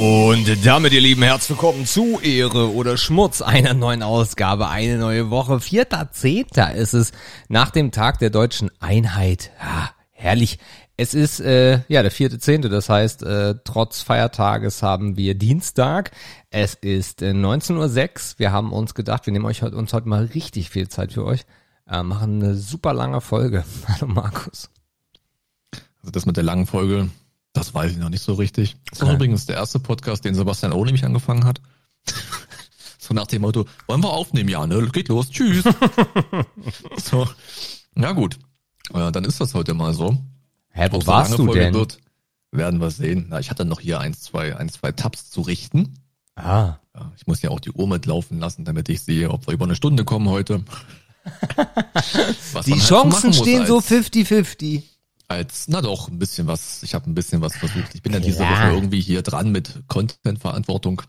Und damit, ihr Lieben, herzlich willkommen zu Ehre oder Schmutz einer neuen Ausgabe, eine neue Woche. Vierter Zehnter ist es nach dem Tag der deutschen Einheit. Ja, herrlich. Es ist äh, ja der vierte Zehnte, das heißt, äh, trotz Feiertages haben wir Dienstag. Es ist äh, 19.06 Uhr. Wir haben uns gedacht, wir nehmen euch heute, uns heute mal richtig viel Zeit für euch. Äh, machen eine super lange Folge. Hallo Markus. Also das mit der langen Folge, das weiß ich noch nicht so richtig. Das war übrigens der erste Podcast, den Sebastian O nämlich angefangen hat. so nach dem Motto, wollen wir aufnehmen? Ja, ne? Geht los, tschüss. so, ja gut. Ja, dann ist das heute mal so. Hä, wo Ob warst du Folge denn? Wird, werden wir sehen. Na, ich hatte noch hier ein, zwei, ein, zwei Tabs zu richten. Ah. Ja, ich muss ja auch die Uhr mitlaufen lassen, damit ich sehe, ob wir über eine Stunde kommen heute. die halt Chancen stehen so 50-50 als, na doch, ein bisschen was, ich habe ein bisschen was versucht. Ich bin ja diese Woche irgendwie hier dran mit Content-Verantwortung.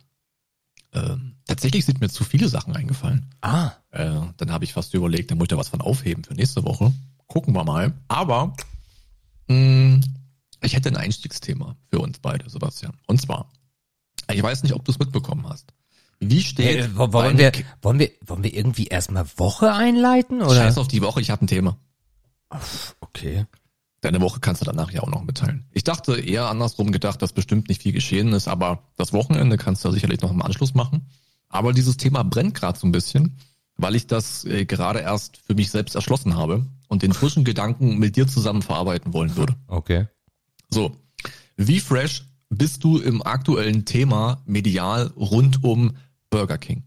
Ähm, tatsächlich sind mir zu viele Sachen eingefallen. Ah. Äh, dann habe ich fast überlegt, da muss ich da was von aufheben für nächste Woche. Gucken wir mal. Aber mh, hm, ich hätte ein Einstiegsthema für uns beide, Sebastian. Und zwar, ich weiß nicht, ob du es mitbekommen hast. Wie steht. Äh, wollen, wir, wollen, wir, wollen wir irgendwie erstmal Woche einleiten? Oder? Scheiß auf die Woche, ich habe ein Thema. Okay. Deine Woche kannst du danach ja auch noch mitteilen. Ich dachte eher andersrum gedacht, dass bestimmt nicht viel geschehen ist, aber das Wochenende kannst du sicherlich noch im Anschluss machen. Aber dieses Thema brennt gerade so ein bisschen, weil ich das äh, gerade erst für mich selbst erschlossen habe und den frischen Gedanken mit dir zusammen verarbeiten wollen würde. Okay. So, wie fresh bist du im aktuellen Thema medial rund um Burger King?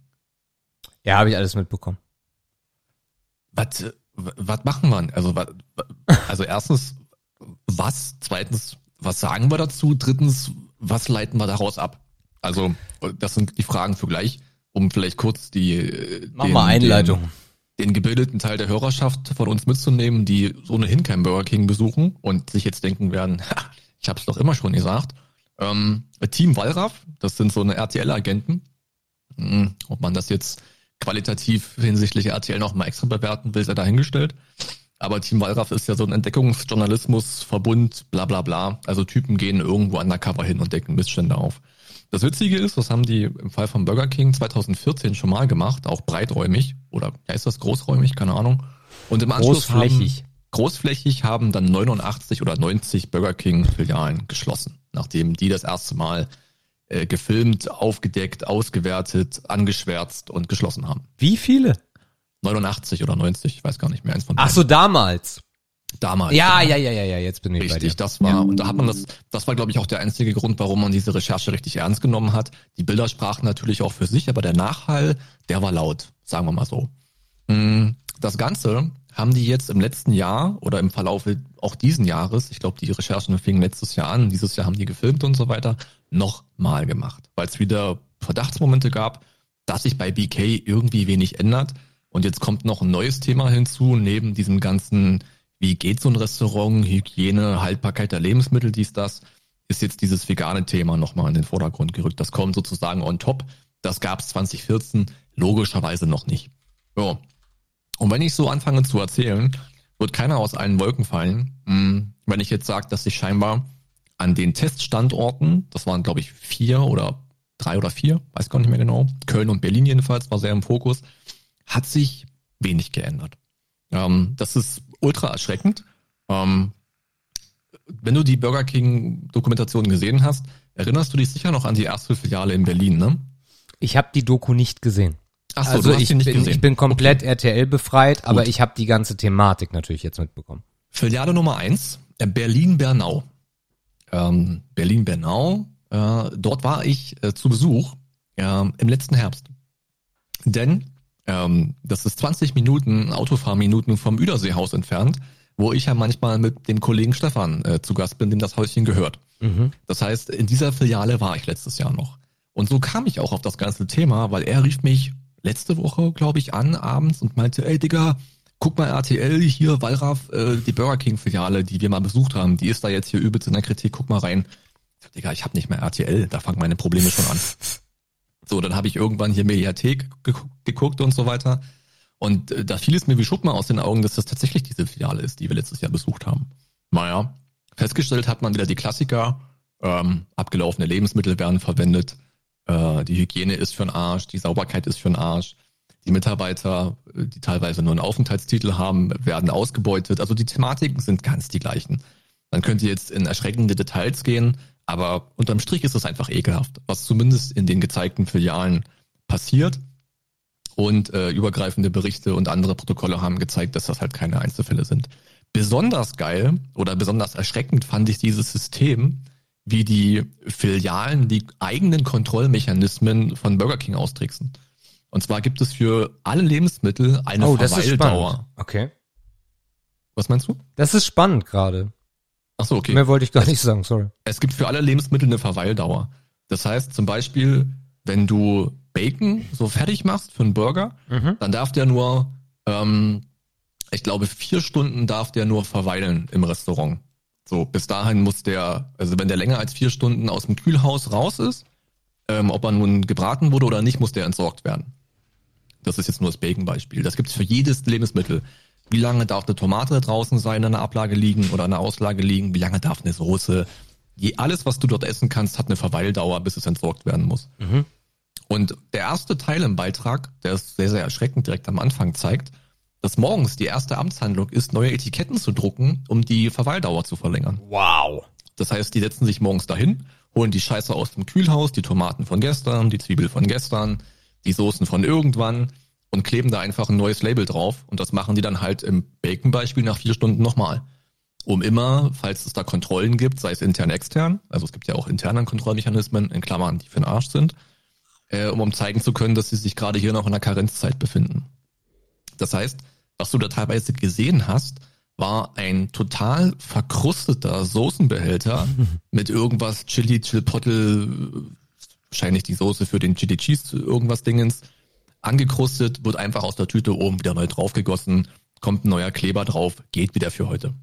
Ja, habe ich alles mitbekommen. Was, was machen wir? Also, was, also erstens, was? Zweitens, was sagen wir dazu? Drittens, was leiten wir daraus ab? Also, das sind die Fragen für gleich, um vielleicht kurz die Mach den, mal Einleitung. Den, den gebildeten Teil der Hörerschaft von uns mitzunehmen, die ohnehin kein Burger King besuchen und sich jetzt denken werden, ich habe es doch immer schon gesagt. Ähm, Team Wallraff, das sind so eine RTL-Agenten. Hm, ob man das jetzt qualitativ hinsichtlich RTL noch mal extra bewerten will, sei dahingestellt. Aber Team Wallraff ist ja so ein Entdeckungsjournalismus-Verbund, bla bla bla. Also Typen gehen irgendwo undercover hin und decken Missstände auf. Das Witzige ist, das haben die im Fall von Burger King 2014 schon mal gemacht, auch breiträumig oder ist das großräumig, keine Ahnung. Und im Anschluss großflächig. Haben, großflächig haben dann 89 oder 90 Burger King Filialen geschlossen, nachdem die das erste Mal äh, gefilmt, aufgedeckt, ausgewertet, angeschwärzt und geschlossen haben. Wie viele? 89 oder 90, ich weiß gar nicht mehr. Eins von Ach so, damals. Damals. Ja, ja, ja, ja, ja, jetzt bin ich richtig, bei dir. das war, und da hat man das, das war, glaube ich, auch der einzige Grund, warum man diese Recherche richtig ernst genommen hat. Die Bilder sprachen natürlich auch für sich, aber der Nachhall, der war laut, sagen wir mal so. Hm, das Ganze haben die jetzt im letzten Jahr oder im Verlauf auch diesen Jahres, ich glaube, die Recherchen fingen letztes Jahr an, dieses Jahr haben die gefilmt und so weiter, nochmal gemacht, weil es wieder Verdachtsmomente gab, dass sich bei BK irgendwie wenig ändert und jetzt kommt noch ein neues Thema hinzu, neben diesem ganzen, wie geht so ein Restaurant, Hygiene, Haltbarkeit der Lebensmittel, dies, das, ist jetzt dieses vegane Thema nochmal in den Vordergrund gerückt. Das kommt sozusagen on top. Das gab es 2014 logischerweise noch nicht. Ja. Und wenn ich so anfange zu erzählen, wird keiner aus allen Wolken fallen. Hm, wenn ich jetzt sage, dass sich scheinbar an den Teststandorten, das waren glaube ich vier oder drei oder vier, weiß gar nicht mehr genau, Köln und Berlin jedenfalls war sehr im Fokus, hat sich wenig geändert. Ähm, das ist ultra erschreckend. Ähm, wenn du die Burger King Dokumentation gesehen hast, erinnerst du dich sicher noch an die erste Filiale in Berlin, ne? Ich habe die Doku nicht gesehen. Ach so, also ich, bin, gesehen. ich bin komplett okay. RTL befreit, aber Gut. ich habe die ganze Thematik natürlich jetzt mitbekommen. Filiale Nummer eins, äh, Berlin-Bernau. Ähm, Berlin-Bernau, äh, dort war ich äh, zu Besuch äh, im letzten Herbst. Denn ähm, das ist 20 Minuten Autofahrminuten vom Üderseehaus entfernt, wo ich ja manchmal mit dem Kollegen Stefan äh, zu Gast bin, dem das Häuschen gehört. Mhm. Das heißt, in dieser Filiale war ich letztes Jahr noch. Und so kam ich auch auf das ganze Thema, weil er rief mich letzte Woche, glaube ich, an abends und meinte, ey Digga, guck mal RTL hier, Wallraff, äh, die Burger King Filiale, die wir mal besucht haben, die ist da jetzt hier übelst in der Kritik, guck mal rein. Ich sag, Digga, ich habe nicht mehr RTL, da fangen meine Probleme schon an. So, dann habe ich irgendwann hier Mediathek geguckt und so weiter. Und äh, da fiel es mir wie Schuppen aus den Augen, dass das tatsächlich diese Filiale ist, die wir letztes Jahr besucht haben. Naja, festgestellt hat man wieder die Klassiker, ähm, abgelaufene Lebensmittel werden verwendet, äh, die Hygiene ist für den Arsch, die Sauberkeit ist für den Arsch, die Mitarbeiter, äh, die teilweise nur einen Aufenthaltstitel haben, werden ausgebeutet. Also die Thematiken sind ganz die gleichen. Man könnte jetzt in erschreckende Details gehen, aber unterm Strich ist es einfach ekelhaft, was zumindest in den gezeigten Filialen passiert. Und äh, übergreifende Berichte und andere Protokolle haben gezeigt, dass das halt keine Einzelfälle sind. Besonders geil oder besonders erschreckend fand ich dieses System, wie die Filialen die eigenen Kontrollmechanismen von Burger King austricksen. Und zwar gibt es für alle Lebensmittel eine oh, das ist Verweildauer. Okay. Was meinst du? Das ist spannend gerade. Ach so, okay. Mehr wollte ich gar nicht sagen, sorry. Es gibt für alle Lebensmittel eine Verweildauer. Das heißt zum Beispiel, wenn du Bacon so fertig machst für einen Burger, Mhm. dann darf der nur, ähm, ich glaube, vier Stunden darf der nur verweilen im Restaurant. So, bis dahin muss der, also wenn der länger als vier Stunden aus dem Kühlhaus raus ist, ähm, ob er nun gebraten wurde oder nicht, muss der entsorgt werden. Das ist jetzt nur das Bacon-Beispiel. Das gibt's für jedes Lebensmittel. Wie lange darf eine Tomate draußen sein, in einer Ablage liegen oder in einer Auslage liegen? Wie lange darf eine Soße? Je, alles, was du dort essen kannst, hat eine Verweildauer, bis es entsorgt werden muss. Mhm. Und der erste Teil im Beitrag, der ist sehr, sehr erschreckend direkt am Anfang zeigt, dass morgens die erste Amtshandlung ist, neue Etiketten zu drucken, um die Verweildauer zu verlängern. Wow. Das heißt, die setzen sich morgens dahin, holen die Scheiße aus dem Kühlhaus, die Tomaten von gestern, die Zwiebel von gestern, die Soßen von irgendwann und kleben da einfach ein neues Label drauf. Und das machen die dann halt im Bacon-Beispiel nach vier Stunden nochmal. Um immer, falls es da Kontrollen gibt, sei es intern, extern, also es gibt ja auch interne Kontrollmechanismen, in Klammern, die für den Arsch sind, äh, um, um zeigen zu können, dass sie sich gerade hier noch in der Karenzzeit befinden. Das heißt, was du da teilweise gesehen hast, war ein total verkrusteter Soßenbehälter mit irgendwas Chili, Chilpottel, wahrscheinlich die Soße für den Chili Cheese, irgendwas Dingens, angekrustet, wird einfach aus der Tüte oben wieder neu draufgegossen, kommt ein neuer Kleber drauf, geht wieder für heute.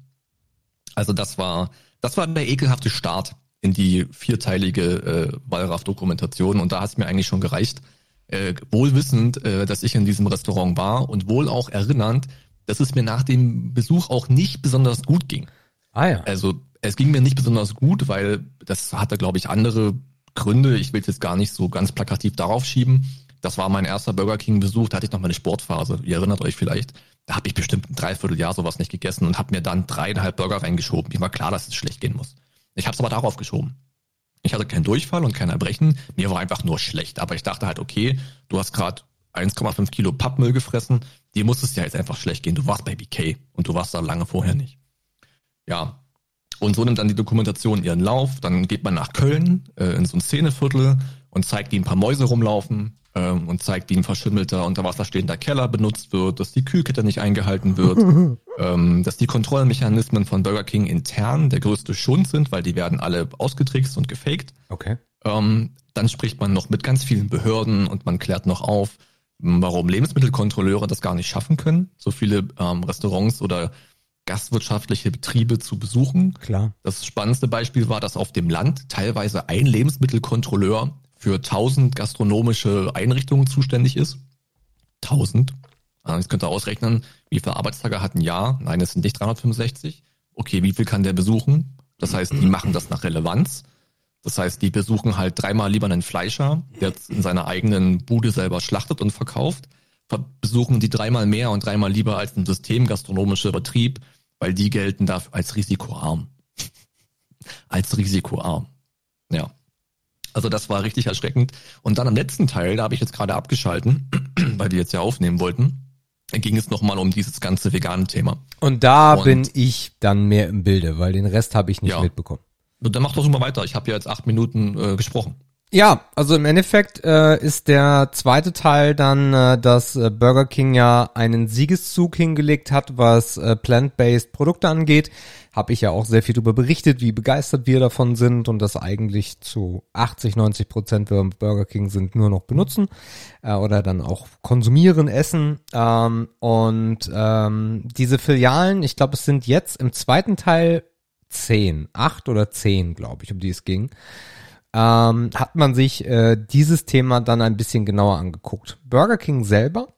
Also das war, das war der ekelhafte Start in die vierteilige äh, Wallraff-Dokumentation und da hat es mir eigentlich schon gereicht, äh, wohl wissend, äh, dass ich in diesem Restaurant war und wohl auch erinnernd, dass es mir nach dem Besuch auch nicht besonders gut ging. Ah ja. Also es ging mir nicht besonders gut, weil das hatte, glaube ich, andere Gründe. Ich will es jetzt gar nicht so ganz plakativ darauf schieben. Das war mein erster Burger King-Besuch, da hatte ich noch meine Sportphase. Ihr erinnert euch vielleicht. Da habe ich bestimmt ein Dreivierteljahr sowas nicht gegessen und habe mir dann dreieinhalb Burger reingeschoben. Mir war klar, dass es schlecht gehen muss. Ich habe es aber darauf geschoben. Ich hatte keinen Durchfall und kein Erbrechen. Mir war einfach nur schlecht. Aber ich dachte halt, okay, du hast gerade 1,5 Kilo Pappmüll gefressen. Dir muss es ja jetzt einfach schlecht gehen. Du warst bei BK und du warst da lange vorher nicht. Ja. Und so nimmt dann die Dokumentation ihren Lauf. Dann geht man nach Köln äh, in so ein Szeneviertel und zeigt, wie ein paar Mäuse rumlaufen ähm, und zeigt, wie ein verschimmelter unter Wasser stehender Keller benutzt wird, dass die Kühlkette nicht eingehalten wird, ähm, dass die Kontrollmechanismen von Burger King intern der größte Schund sind, weil die werden alle ausgetrickst und gefaked. Okay. Ähm, dann spricht man noch mit ganz vielen Behörden und man klärt noch auf, warum Lebensmittelkontrolleure das gar nicht schaffen können, so viele ähm, Restaurants oder gastwirtschaftliche Betriebe zu besuchen. Klar. Das spannendste Beispiel war, dass auf dem Land teilweise ein Lebensmittelkontrolleur für 1000 gastronomische Einrichtungen zuständig ist. 1000. Ah, Jetzt könnt ihr ausrechnen, wie viele Arbeitstage hat ein Jahr? Nein, es sind nicht 365. Okay, wie viel kann der besuchen? Das heißt, die machen das nach Relevanz. Das heißt, die besuchen halt dreimal lieber einen Fleischer, der in seiner eigenen Bude selber schlachtet und verkauft. Ver- Besuchen die dreimal mehr und dreimal lieber als ein systemgastronomischer Betrieb, weil die gelten dafür als risikoarm. als risikoarm. Ja. Also das war richtig erschreckend. Und dann am letzten Teil, da habe ich jetzt gerade abgeschalten, weil wir jetzt ja aufnehmen wollten, ging es nochmal um dieses ganze vegane Thema. Und da Und- bin ich dann mehr im Bilde, weil den Rest habe ich nicht Ja. mitbekommen. Und dann mach doch mal weiter. Ich habe ja jetzt acht Minuten äh, gesprochen. Ja, also im Endeffekt äh, ist der zweite Teil dann, äh, dass äh, Burger King ja einen Siegeszug hingelegt hat, was äh, plant-based Produkte angeht. Habe ich ja auch sehr viel darüber berichtet, wie begeistert wir davon sind und das eigentlich zu 80, 90 Prozent, wenn wir Burger King sind, nur noch benutzen äh, oder dann auch konsumieren, essen. Ähm, und ähm, diese Filialen, ich glaube, es sind jetzt im zweiten Teil zehn, acht oder zehn, glaube ich, um die es ging ähm, hat man sich äh, dieses Thema dann ein bisschen genauer angeguckt. Burger King selber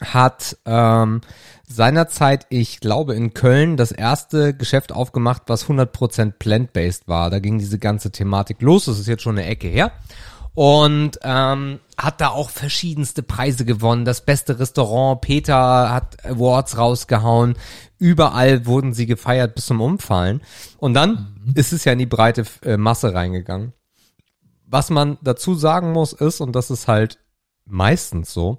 hat ähm, seinerzeit, ich glaube, in Köln das erste Geschäft aufgemacht, was 100% plant-based war. Da ging diese ganze Thematik los. Das ist jetzt schon eine Ecke her. Und ähm, hat da auch verschiedenste Preise gewonnen. Das beste Restaurant, Peter hat Awards rausgehauen. Überall wurden sie gefeiert bis zum Umfallen. Und dann mhm. ist es ja in die breite äh, Masse reingegangen. Was man dazu sagen muss ist, und das ist halt meistens so,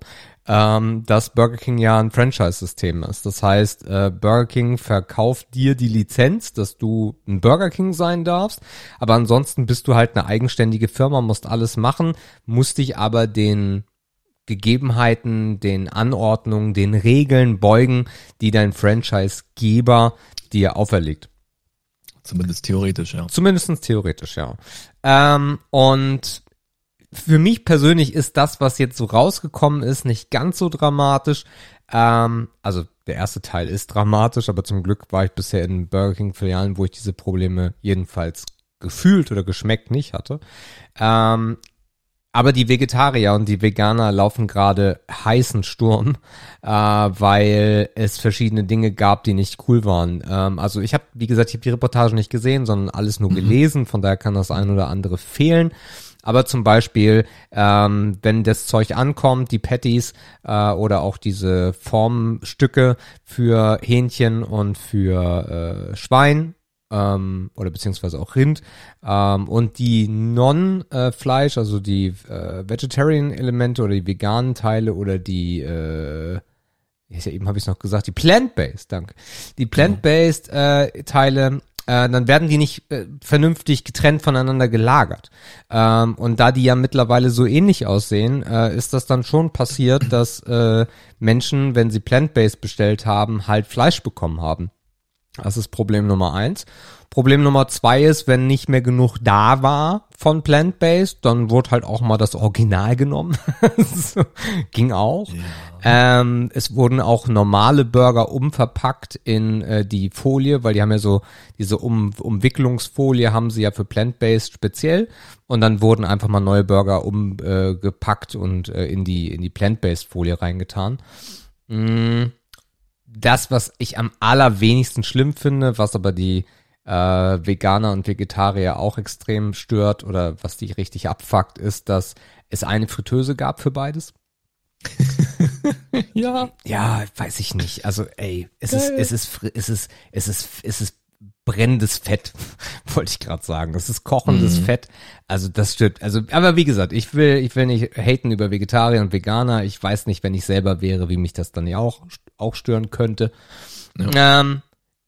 ähm, dass Burger King ja ein Franchise-System ist. Das heißt, äh, Burger King verkauft dir die Lizenz, dass du ein Burger King sein darfst, aber ansonsten bist du halt eine eigenständige Firma, musst alles machen, musst dich aber den Gegebenheiten, den Anordnungen, den Regeln beugen, die dein Franchise-Geber dir auferlegt. Zumindest theoretisch, ja. Zumindest theoretisch, ja. Ähm, und für mich persönlich ist das, was jetzt so rausgekommen ist, nicht ganz so dramatisch. Ähm, also der erste Teil ist dramatisch, aber zum Glück war ich bisher in Burger King Filialen, wo ich diese Probleme jedenfalls gefühlt oder geschmeckt nicht hatte. Ähm, aber die Vegetarier und die Veganer laufen gerade heißen Sturm, äh, weil es verschiedene Dinge gab, die nicht cool waren. Ähm, also ich habe, wie gesagt, ich habe die Reportage nicht gesehen, sondern alles nur mhm. gelesen. Von daher kann das ein oder andere fehlen. Aber zum Beispiel, ähm, wenn das Zeug ankommt, die Patties äh, oder auch diese Formstücke für Hähnchen und für äh, Schwein ähm, oder beziehungsweise auch Rind ähm, und die Non-Fleisch, also die äh, Vegetarian-Elemente oder die veganen Teile oder die äh, ja, eben habe ich es noch gesagt, die Plant-Based, danke. Die Plant-Based äh, Teile äh, dann werden die nicht äh, vernünftig getrennt voneinander gelagert. Ähm, und da die ja mittlerweile so ähnlich aussehen, äh, ist das dann schon passiert, dass äh, Menschen, wenn sie plant-based bestellt haben, halt Fleisch bekommen haben. Das ist Problem Nummer eins. Problem Nummer zwei ist, wenn nicht mehr genug da war von Plant-Based, dann wurde halt auch mal das Original genommen. Ging auch. Ja. Ähm, es wurden auch normale Burger umverpackt in äh, die Folie, weil die haben ja so diese um Umwicklungsfolie haben sie ja für Plant-Based speziell. Und dann wurden einfach mal neue Burger umgepackt äh, und äh, in die in die Plant-Based Folie reingetan. Mm das, was ich am allerwenigsten schlimm finde, was aber die äh, Veganer und Vegetarier auch extrem stört oder was die richtig abfuckt, ist, dass es eine Fritteuse gab für beides. ja. Ja, weiß ich nicht. Also, ey, es Geil. ist, es ist, es ist, es ist, es ist brennendes Fett, wollte ich gerade sagen. Das ist kochendes mhm. Fett. Also das stimmt. Also, aber wie gesagt, ich will, ich will nicht haten über Vegetarier und Veganer. Ich weiß nicht, wenn ich selber wäre, wie mich das dann ja auch, auch stören könnte. Ja. Ähm,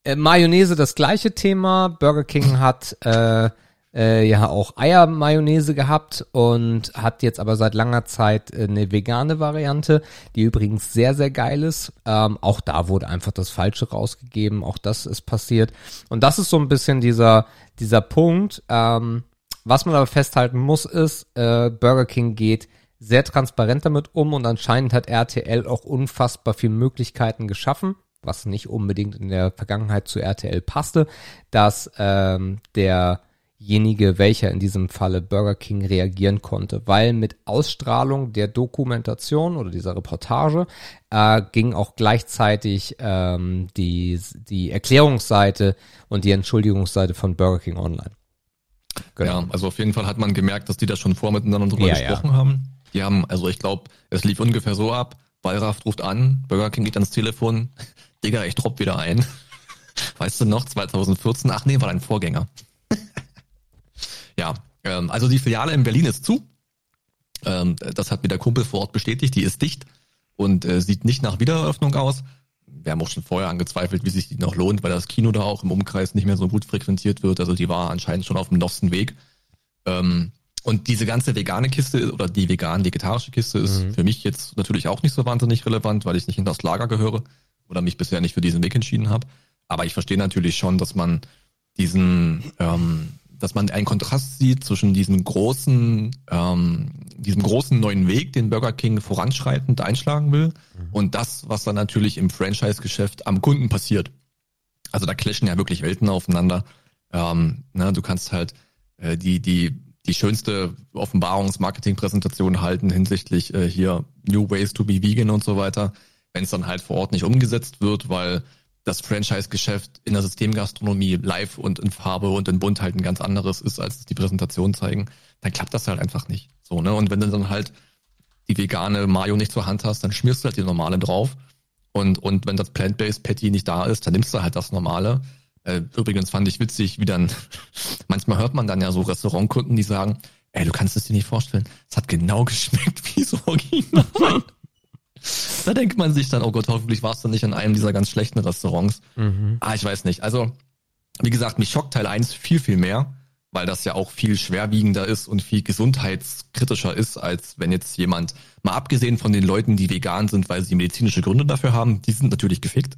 äh, Mayonnaise das gleiche Thema. Burger King hat äh, äh, ja auch Eiermayonnaise gehabt und hat jetzt aber seit langer Zeit äh, eine vegane Variante, die übrigens sehr, sehr geil ist. Ähm, auch da wurde einfach das Falsche rausgegeben, auch das ist passiert. Und das ist so ein bisschen dieser, dieser Punkt. Ähm, was man aber festhalten muss, ist, äh, Burger King geht sehr transparent damit um und anscheinend hat RTL auch unfassbar viele Möglichkeiten geschaffen was nicht unbedingt in der Vergangenheit zu RTL passte, dass ähm, der derjenige, welcher in diesem Falle Burger King reagieren konnte, weil mit Ausstrahlung der Dokumentation oder dieser Reportage äh, ging auch gleichzeitig ähm, die, die Erklärungsseite und die Entschuldigungsseite von Burger King online. Genau. Ja, also auf jeden Fall hat man gemerkt, dass die da schon vor miteinander drüber ja, gesprochen ja. haben. Die haben, also ich glaube, es lief ungefähr so ab, Wallraff ruft an, Burger King geht ans Telefon, Digga, ich dropp wieder ein. Weißt du noch, 2014, ach nee, war dein Vorgänger. Ja, ähm, also die Filiale in Berlin ist zu. Ähm, das hat mir der Kumpel vor Ort bestätigt. Die ist dicht und äh, sieht nicht nach Wiedereröffnung aus. Wir haben auch schon vorher angezweifelt, wie sich die noch lohnt, weil das Kino da auch im Umkreis nicht mehr so gut frequentiert wird. Also die war anscheinend schon auf dem losten Weg. Ähm, und diese ganze vegane Kiste oder die vegan-vegetarische Kiste ist mhm. für mich jetzt natürlich auch nicht so wahnsinnig relevant, weil ich nicht in das Lager gehöre oder mich bisher nicht für diesen Weg entschieden habe. Aber ich verstehe natürlich schon, dass man diesen ähm, dass man einen Kontrast sieht zwischen diesem großen, ähm, diesem großen neuen Weg, den Burger King voranschreitend einschlagen will, mhm. und das, was dann natürlich im Franchise-Geschäft am Kunden passiert. Also da clashen ja wirklich Welten aufeinander. Ähm, ne, du kannst halt äh, die, die, die schönste Offenbarungs-Marketing-Präsentation halten hinsichtlich äh, hier New Ways to be Vegan und so weiter. wenn es dann halt vor Ort nicht umgesetzt wird, weil das Franchise-Geschäft in der Systemgastronomie live und in Farbe und in Bunt halt ein ganz anderes ist, als die Präsentation zeigen, dann klappt das halt einfach nicht. So, ne? Und wenn du dann halt die vegane Mayo nicht zur Hand hast, dann schmierst du halt die normale drauf. Und, und wenn das Plant-Based Patty nicht da ist, dann nimmst du halt das normale. Äh, übrigens fand ich witzig, wie dann, manchmal hört man dann ja so Restaurantkunden, die sagen, ey, du kannst es dir nicht vorstellen, es hat genau geschmeckt wie so original. Da denkt man sich dann, oh Gott, hoffentlich warst du nicht in einem dieser ganz schlechten Restaurants. Mhm. Ah, ich weiß nicht. Also, wie gesagt, mich schockt Teil 1 viel, viel mehr, weil das ja auch viel schwerwiegender ist und viel gesundheitskritischer ist, als wenn jetzt jemand, mal abgesehen von den Leuten, die vegan sind, weil sie medizinische Gründe dafür haben, die sind natürlich gefickt.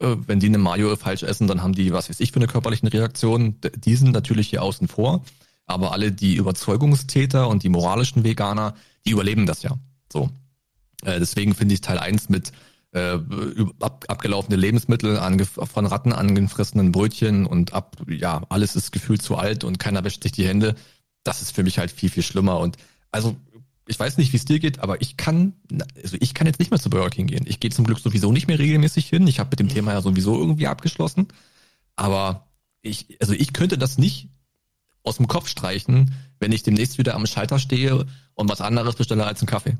Äh, wenn die eine Mayo falsch essen, dann haben die, was weiß ich, für eine körperliche Reaktion. Die sind natürlich hier außen vor. Aber alle die Überzeugungstäter und die moralischen Veganer, die überleben das ja. So. Äh, deswegen finde ich Teil 1 mit äh, ab, abgelaufene Lebensmittel, von Ratten angefressenen Brötchen und ab, ja, alles ist gefühlt zu alt und keiner wäscht sich die Hände. Das ist für mich halt viel, viel schlimmer. Und also, ich weiß nicht, wie es dir geht, aber ich kann, also ich kann jetzt nicht mehr zu Burger King gehen. Ich gehe zum Glück sowieso nicht mehr regelmäßig hin. Ich habe mit dem Thema ja sowieso irgendwie abgeschlossen. Aber ich, also ich könnte das nicht aus dem Kopf streichen, wenn ich demnächst wieder am Schalter stehe und was anderes bestelle als einen Kaffee.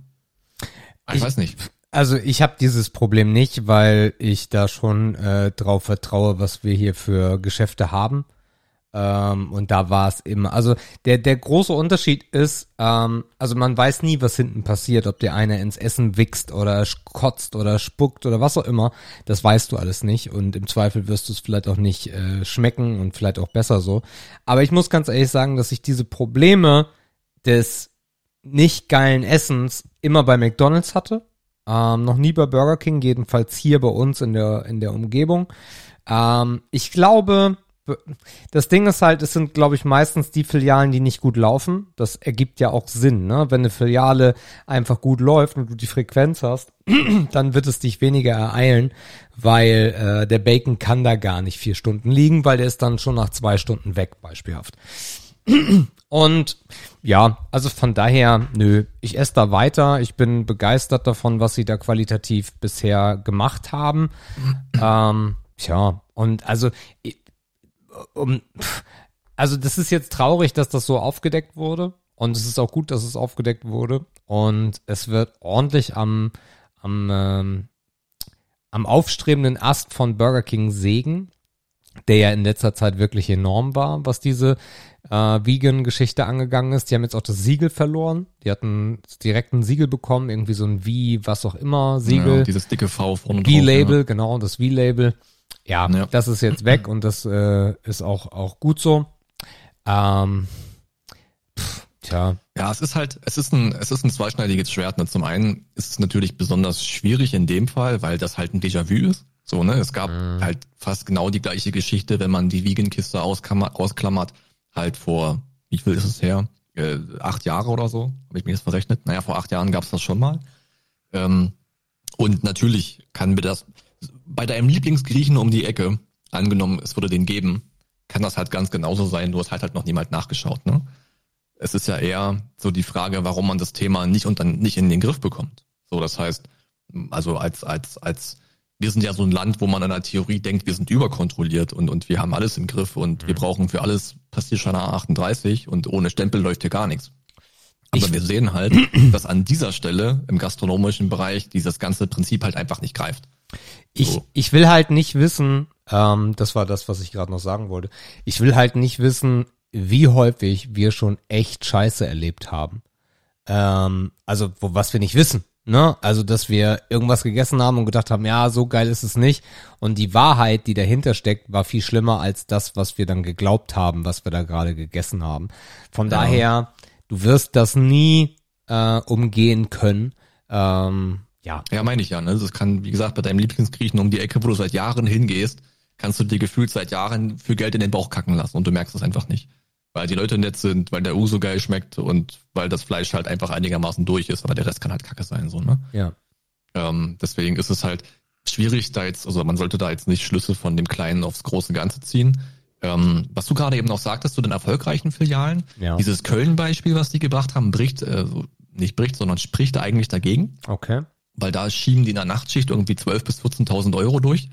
Ich, ich weiß nicht. Also ich habe dieses Problem nicht, weil ich da schon äh, drauf vertraue, was wir hier für Geschäfte haben. Ähm, und da war es immer. Also der, der große Unterschied ist, ähm, also man weiß nie, was hinten passiert, ob der eine ins Essen wichst oder kotzt oder spuckt oder was auch immer. Das weißt du alles nicht. Und im Zweifel wirst du es vielleicht auch nicht äh, schmecken und vielleicht auch besser so. Aber ich muss ganz ehrlich sagen, dass ich diese Probleme des nicht geilen Essens immer bei McDonalds hatte. Ähm, noch nie bei Burger King, jedenfalls hier bei uns in der, in der Umgebung. Ähm, ich glaube, das Ding ist halt, es sind, glaube ich, meistens die Filialen, die nicht gut laufen. Das ergibt ja auch Sinn, ne? Wenn eine Filiale einfach gut läuft und du die Frequenz hast, dann wird es dich weniger ereilen, weil äh, der Bacon kann da gar nicht vier Stunden liegen, weil der ist dann schon nach zwei Stunden weg, beispielhaft. Und ja, also von daher, nö, ich esse da weiter. Ich bin begeistert davon, was sie da qualitativ bisher gemacht haben. ähm, tja, und also um, also das ist jetzt traurig, dass das so aufgedeckt wurde. Und es ist auch gut, dass es aufgedeckt wurde. Und es wird ordentlich am, am, ähm, am aufstrebenden Ast von Burger King sägen, der ja in letzter Zeit wirklich enorm war, was diese äh, Vegan-Geschichte angegangen ist. Die haben jetzt auch das Siegel verloren. Die hatten direkt ein Siegel bekommen, irgendwie so ein Wie, was auch immer, Siegel. Ja, dieses dicke V vorne V-Label, ja. genau, das V-Label. Ja, ja, das ist jetzt weg und das äh, ist auch, auch gut so. Ähm, pff, tja. Ja, es ist halt, es ist ein, es ist ein zweischneidiges Schwert. Ne? Zum einen ist es natürlich besonders schwierig in dem Fall, weil das halt ein Déjà-vu ist. So, ne? Es gab mhm. halt fast genau die gleiche Geschichte, wenn man die Vegan-Kiste ausklammert, halt vor, wie viel ist es her? Äh, acht Jahre oder so, habe ich mir jetzt verrechnet. Naja, vor acht Jahren gab es das schon mal. Ähm, und natürlich kann mir das, bei deinem Lieblingsgriechen um die Ecke, angenommen, es würde den geben, kann das halt ganz genauso sein, nur es hat halt noch niemand nachgeschaut, ne? Es ist ja eher so die Frage, warum man das Thema nicht und dann nicht in den Griff bekommt. So, das heißt, also als, als, als, wir sind ja so ein Land, wo man in der Theorie denkt, wir sind überkontrolliert und, und wir haben alles im Griff und mhm. wir brauchen für alles Passierscheiner 38 und ohne Stempel läuft hier gar nichts. Aber ich wir sehen halt, dass an dieser Stelle im gastronomischen Bereich dieses ganze Prinzip halt einfach nicht greift. Ich, so. ich will halt nicht wissen, ähm, das war das, was ich gerade noch sagen wollte. Ich will halt nicht wissen, wie häufig wir schon echt Scheiße erlebt haben. Ähm, also, wo, was wir nicht wissen. Ne? Also, dass wir irgendwas gegessen haben und gedacht haben, ja, so geil ist es nicht. Und die Wahrheit, die dahinter steckt, war viel schlimmer als das, was wir dann geglaubt haben, was wir da gerade gegessen haben. Von ja. daher, du wirst das nie äh, umgehen können. Ähm, ja. Ja, meine ich ja. Ne? Das kann, wie gesagt, bei deinem Lieblingsgriechen um die Ecke, wo du seit Jahren hingehst, kannst du dir gefühlt seit Jahren für Geld in den Bauch kacken lassen und du merkst es einfach nicht. Weil die Leute nett sind, weil der U so geil schmeckt und weil das Fleisch halt einfach einigermaßen durch ist, aber der Rest kann halt kacke sein, so, ne? Ja. Ähm, deswegen ist es halt schwierig, da jetzt, also man sollte da jetzt nicht Schlüsse von dem Kleinen aufs große Ganze ziehen. Ähm, was du gerade eben noch sagtest zu den erfolgreichen Filialen, ja. dieses Köln-Beispiel, was die gebracht haben, bricht, äh, nicht bricht, sondern spricht eigentlich dagegen. Okay. weil da schieben die in der Nachtschicht irgendwie 12.000 bis 14.000 Euro durch,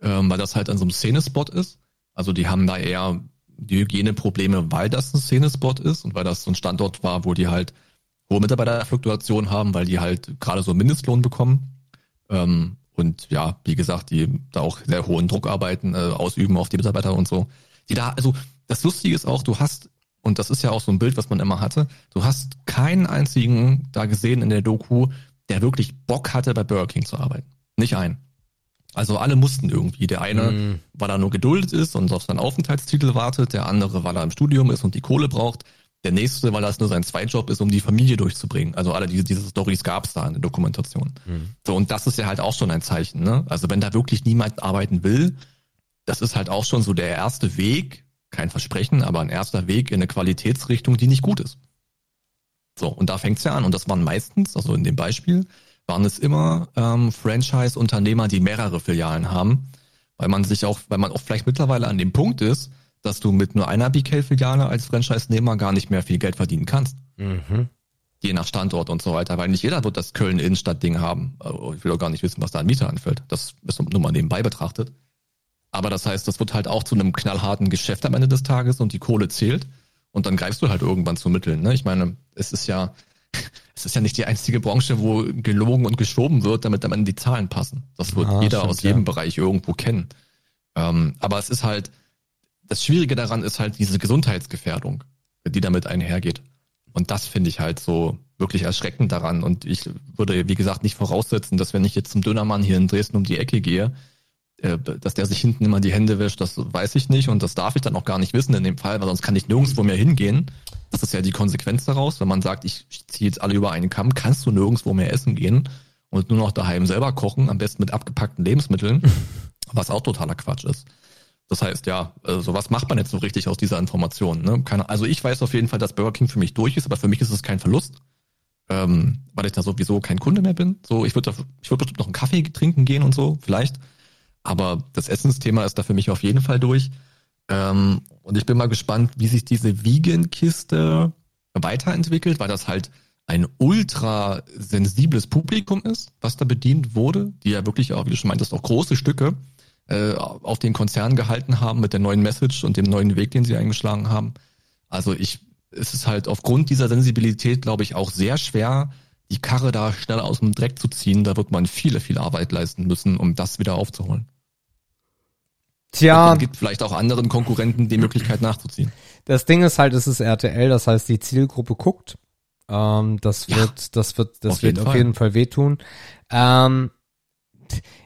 ähm, weil das halt an so einem Szenespot ist. Also die haben da eher die Hygieneprobleme, weil das ein Szenespot ist und weil das so ein Standort war, wo die halt hohe Mitarbeiterfluktuation haben, weil die halt gerade so einen Mindestlohn bekommen. Ähm, und ja, wie gesagt, die da auch sehr hohen Druck arbeiten, äh, ausüben auf die Mitarbeiter und so. Die da, also das Lustige ist auch, du hast, und das ist ja auch so ein Bild, was man immer hatte, du hast keinen einzigen da gesehen in der Doku, der wirklich Bock hatte, bei Burger King zu arbeiten. Nicht einen. Also alle mussten irgendwie. Der eine, mm. weil er nur geduldet ist und auf seinen Aufenthaltstitel wartet, der andere, weil er im Studium ist und die Kohle braucht, der nächste, weil das nur sein Zweitjob ist, um die Familie durchzubringen. Also alle diese, diese Stories gab es da in der Dokumentation. Mhm. So, und das ist ja halt auch schon ein Zeichen, ne? Also wenn da wirklich niemand arbeiten will, das ist halt auch schon so der erste Weg, kein Versprechen, aber ein erster Weg in eine Qualitätsrichtung, die nicht gut ist. So, und da fängt's ja an. Und das waren meistens, also in dem Beispiel, waren es immer ähm, Franchise-Unternehmer, die mehrere Filialen haben, weil man sich auch, weil man auch vielleicht mittlerweile an dem Punkt ist, dass du mit nur einer BK-Filiale als Franchise-Nehmer gar nicht mehr viel Geld verdienen kannst. Mhm. Je nach Standort und so weiter, weil nicht jeder wird das Köln-Innenstadt-Ding haben. Also, ich will auch gar nicht wissen, was da an Mieter anfällt. Das ist nur mal nebenbei betrachtet. Aber das heißt, das wird halt auch zu einem knallharten Geschäft am Ende des Tages und die Kohle zählt. Und dann greifst du halt irgendwann zu Mitteln. Ne? Ich meine, es ist ja, es ist ja nicht die einzige Branche, wo gelogen und geschoben wird, damit am Ende die Zahlen passen. Das wird ah, jeder stimmt, aus jedem ja. Bereich irgendwo kennen. Ähm, aber es ist halt, das Schwierige daran ist halt diese Gesundheitsgefährdung, die damit einhergeht. Und das finde ich halt so wirklich erschreckend daran. Und ich würde, wie gesagt, nicht voraussetzen, dass wenn ich jetzt zum Dönermann hier in Dresden um die Ecke gehe, dass der sich hinten immer die Hände wäscht, das weiß ich nicht und das darf ich dann auch gar nicht wissen in dem Fall, weil sonst kann ich nirgendwo mehr hingehen. Das ist ja die Konsequenz daraus, wenn man sagt, ich ziehe jetzt alle über einen Kamm, kannst du nirgendwo mehr essen gehen und nur noch daheim selber kochen, am besten mit abgepackten Lebensmitteln, was auch totaler Quatsch ist. Das heißt, ja, also was macht man jetzt so richtig aus dieser Information? Ne? Keine, also ich weiß auf jeden Fall, dass Burger King für mich durch ist, aber für mich ist es kein Verlust, ähm, weil ich da sowieso kein Kunde mehr bin. So, ich würde ich würde bestimmt noch einen Kaffee trinken gehen und so, vielleicht. Aber das Essensthema ist da für mich auf jeden Fall durch. Ähm, und ich bin mal gespannt, wie sich diese Vegan-Kiste weiterentwickelt, weil das halt ein ultra sensibles Publikum ist, was da bedient wurde, die ja wirklich auch, wie du schon meintest, auch große Stücke äh, auf den Konzern gehalten haben mit der neuen Message und dem neuen Weg, den sie eingeschlagen haben. Also ich, es ist halt aufgrund dieser Sensibilität, glaube ich, auch sehr schwer, die Karre da schnell aus dem Dreck zu ziehen. Da wird man viele, viel Arbeit leisten müssen, um das wieder aufzuholen. Tja. Und gibt vielleicht auch anderen Konkurrenten die Möglichkeit nachzuziehen. Das Ding ist halt, es ist RTL, das heißt, die Zielgruppe guckt. Ähm, das wird, ja, das wird, das auf wird jeden auf jeden Fall wehtun. Ähm,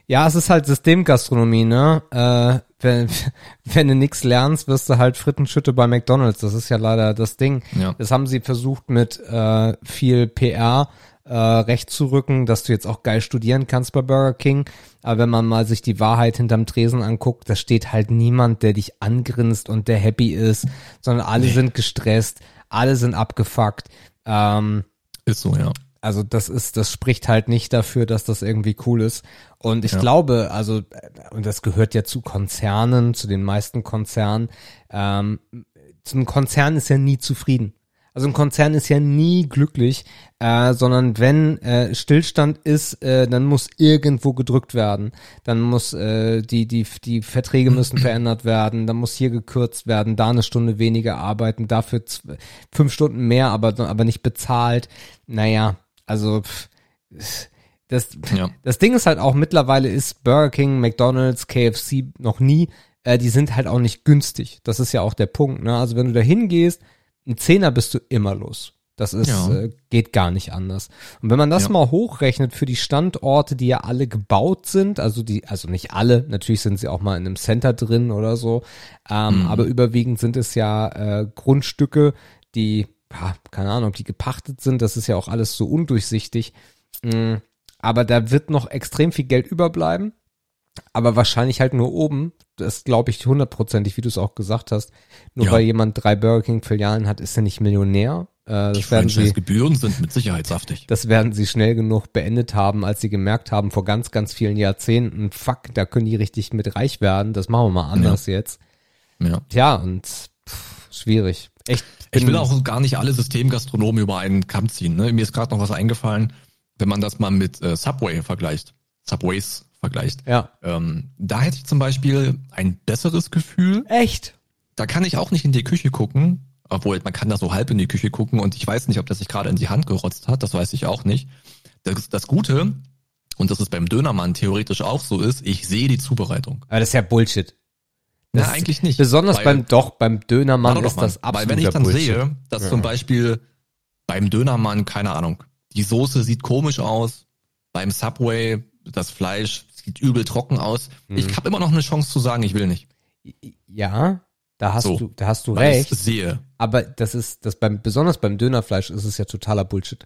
ja, es ist halt Systemgastronomie, ne? Äh, wenn, wenn du nix lernst, wirst du halt Frittenschütte bei McDonalds. Das ist ja leider das Ding. Ja. Das haben sie versucht mit äh, viel PR äh, recht zu rücken, dass du jetzt auch geil studieren kannst bei Burger King. Aber wenn man mal sich die Wahrheit hinterm Tresen anguckt, da steht halt niemand, der dich angrinst und der happy ist, sondern alle nee. sind gestresst, alle sind abgefuckt. Ähm, ist so, ja. Also das ist, das spricht halt nicht dafür, dass das irgendwie cool ist. Und ich ja. glaube, also, und das gehört ja zu Konzernen, zu den meisten Konzernen, ähm, zum Konzern ist ja nie zufrieden. Also ein Konzern ist ja nie glücklich, äh, sondern wenn äh, Stillstand ist, äh, dann muss irgendwo gedrückt werden. Dann muss äh, die die die Verträge müssen verändert werden. Dann muss hier gekürzt werden. Da eine Stunde weniger arbeiten, dafür fünf Stunden mehr, aber aber nicht bezahlt. Naja, also das ja. das Ding ist halt auch mittlerweile ist Burger King, McDonald's, KFC noch nie. Äh, die sind halt auch nicht günstig. Das ist ja auch der Punkt. Ne? Also wenn du da hingehst ein Zehner bist du immer los. Das ist, ja. äh, geht gar nicht anders. Und wenn man das ja. mal hochrechnet für die Standorte, die ja alle gebaut sind, also die, also nicht alle, natürlich sind sie auch mal in einem Center drin oder so, ähm, mhm. aber überwiegend sind es ja äh, Grundstücke, die, ja, keine Ahnung, ob die gepachtet sind, das ist ja auch alles so undurchsichtig. Mhm. Aber da wird noch extrem viel Geld überbleiben aber wahrscheinlich halt nur oben. Das glaube ich hundertprozentig, wie du es auch gesagt hast. Nur ja. weil jemand drei Burger King Filialen hat, ist er nicht Millionär. Äh, Die Franchise-Gebühren sind mit Sicherheit saftig. Das werden sie schnell genug beendet haben, als sie gemerkt haben, vor ganz, ganz vielen Jahrzehnten, fuck, da können die richtig mit reich werden. Das machen wir mal anders ja. jetzt. Ja. Tja, und pff, schwierig. Echt. Ich will auch gar nicht alle Systemgastronomen über einen Kamm ziehen. Ne? Mir ist gerade noch was eingefallen wenn man das mal mit äh, Subway vergleicht, Subways vergleicht, Ja. ähm, da hätte ich zum Beispiel ein besseres Gefühl. Echt? Da kann ich auch nicht in die Küche gucken, obwohl man kann da so halb in die Küche gucken und ich weiß nicht, ob das sich gerade in die Hand gerotzt hat, das weiß ich auch nicht. Das, das Gute, und das ist beim Dönermann theoretisch auch so ist, ich sehe die Zubereitung. Aber das ist ja Bullshit. Na, Das- eigentlich nicht. Besonders weil- beim, doch, beim Dönermann doch ist das absolut Weil wenn ich dann Bullshit. sehe, dass Ja. zum Beispiel beim Dönermann, keine Ahnung, die Soße sieht komisch aus, beim Subway das Fleisch sieht übel trocken aus. Mhm. Ich habe immer noch eine Chance zu sagen, ich will nicht. Ja, da hast So. du, da hast du recht. sehe. Aber das ist, das beim, besonders beim Dönerfleisch ist es ja totaler Bullshit.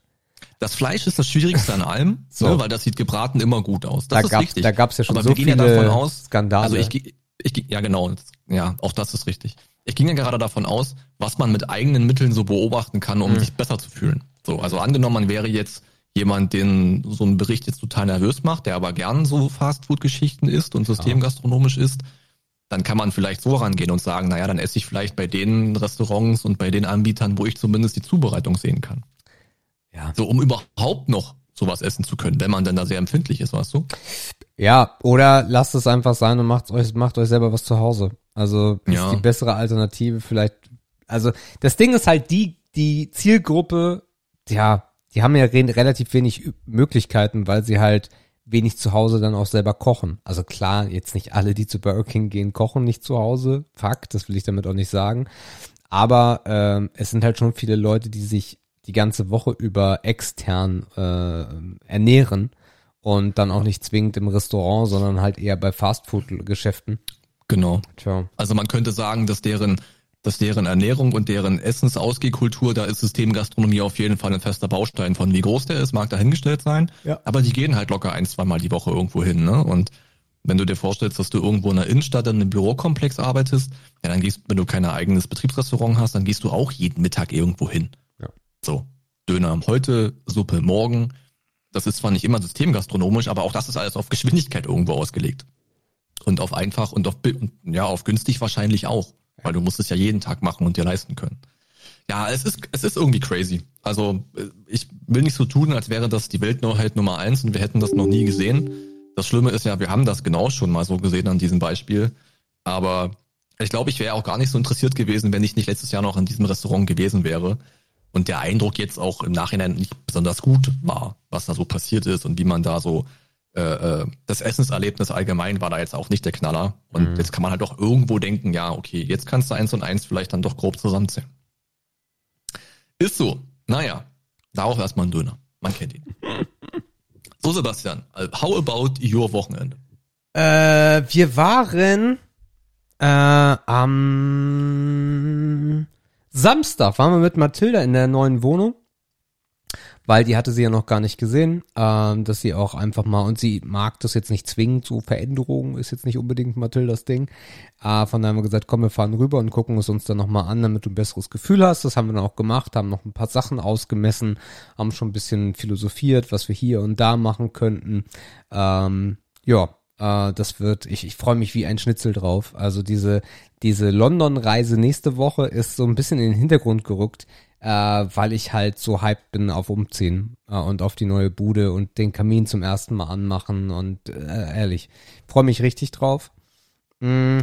Das Fleisch ist das Schwierigste an allem, So. ne, weil das sieht gebraten immer gut aus. Das Da ist gab's, richtig. da gab's ja schon Aber so ja viele davon aus, Skandale. Also ich, ich, ja genau, ja, auch das ist richtig. Ich ging ja gerade davon aus, was man mit eigenen Mitteln so beobachten kann, um Mhm. sich besser zu fühlen. So, also angenommen, man wäre jetzt jemand, den so ein Bericht jetzt total nervös macht, der aber gern so Fastfood-Geschichten isst und systemgastronomisch isst, dann kann man vielleicht so rangehen und sagen, naja, dann esse ich vielleicht bei den Restaurants und bei den Anbietern, wo ich zumindest die Zubereitung sehen kann. ja. So, um überhaupt noch sowas essen zu können, wenn man denn da sehr empfindlich ist, weißt du? ja, oder lasst es einfach sein und macht euch, macht euch selber was zu Hause. Also ist Ja. die bessere Alternative vielleicht. Also das Ding ist halt die, die Zielgruppe, ja, die haben ja re relativ wenig Möglichkeiten, weil sie halt wenig zu Hause dann auch selber kochen. Also klar, jetzt nicht alle, die zu Burger King gehen, kochen nicht zu Hause. Fakt, das will ich damit auch nicht sagen. Aber ähm, es sind halt schon viele Leute, die sich die ganze Woche über extern äh, ernähren und dann auch nicht zwingend im Restaurant, sondern halt eher bei Fastfood-Geschäften. Genau. Tja. Also man könnte sagen, dass deren, dass deren Ernährung und deren Essensausgehkultur, da ist Systemgastronomie auf jeden Fall ein fester Baustein von. Wie groß der ist, mag dahingestellt sein. Ja. Aber die gehen halt locker ein, zweimal die Woche irgendwo hin, ne? Und wenn du dir vorstellst, dass du irgendwo in der Innenstadt in einem Bürokomplex arbeitest, ja, dann gehst, wenn du kein eigenes Betriebsrestaurant hast, dann gehst du auch jeden Mittag irgendwo hin. Ja. So. Döner heute, Suppe morgen. Das ist zwar nicht immer systemgastronomisch, aber auch das ist alles auf Geschwindigkeit irgendwo ausgelegt. Und auf einfach und auf, ja, auf günstig wahrscheinlich auch. Weil du musst es ja jeden Tag machen und dir leisten können. Ja, es ist, es ist irgendwie crazy. Also, ich will nicht so tun, als wäre das die Weltneuheit Nummer eins und wir hätten das noch nie gesehen. Das Schlimme ist ja, wir haben das genau schon mal so gesehen an diesem Beispiel. Aber ich glaube, ich wäre auch gar nicht so interessiert gewesen, wenn ich nicht letztes Jahr noch in diesem Restaurant gewesen wäre. Und der Eindruck jetzt auch im Nachhinein nicht besonders gut war, was da so passiert ist und wie man da so äh, äh, das Essenserlebnis allgemein war da jetzt auch nicht der Knaller. Und Mhm. jetzt kann man halt auch irgendwo denken, ja, okay, jetzt kannst du eins und eins vielleicht dann doch grob zusammenzählen. Ist so. Naja, darauf erstmal ein Döner. Man kennt ihn. So, Sebastian, äh, how about your Wochenende? Äh, wir waren äh, am Samstag waren wir mit Mathilda in der neuen Wohnung, weil die hatte sie ja noch gar nicht gesehen, ähm, dass sie auch einfach mal und sie mag das jetzt nicht zwingend, so Veränderungen ist jetzt nicht unbedingt Mathildas Ding. Äh, von daher haben wir gesagt, komm, wir fahren rüber und gucken es uns dann nochmal an, damit du ein besseres Gefühl hast. Das haben wir dann auch gemacht, haben noch ein paar Sachen ausgemessen, haben schon ein bisschen philosophiert, was wir hier und da machen könnten. Ähm, ja, äh, das wird, ich, ich freue mich wie ein Schnitzel drauf. Also diese, diese London-Reise nächste Woche ist so ein bisschen in den Hintergrund gerückt, äh, weil ich halt so hyped bin auf Umziehen äh, und auf die neue Bude und den Kamin zum ersten Mal anmachen und äh, ehrlich, freue mich richtig drauf. Mm,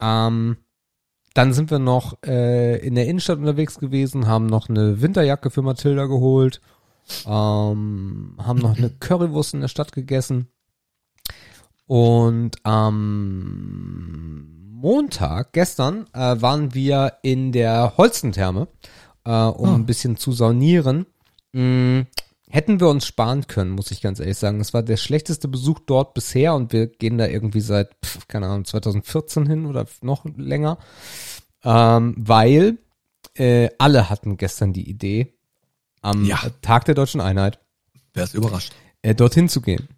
ähm, dann sind wir noch äh, in der Innenstadt unterwegs gewesen, haben noch eine Winterjacke für Mathilda geholt, ähm, haben noch eine Currywurst in der Stadt gegessen. Und am Montag, gestern, äh, waren wir in der Holzentherme, äh, um Ah. ein bisschen zu saunieren. Mm, hätten wir uns sparen können, muss ich ganz ehrlich sagen. Das war der schlechteste Besuch dort bisher und wir gehen da irgendwie seit, pf, keine Ahnung, 2014 hin oder noch länger. Ähm, weil äh, alle hatten gestern die Idee, am Ja. Tag der deutschen Einheit Wer ist überrascht? äh, dorthin zu gehen.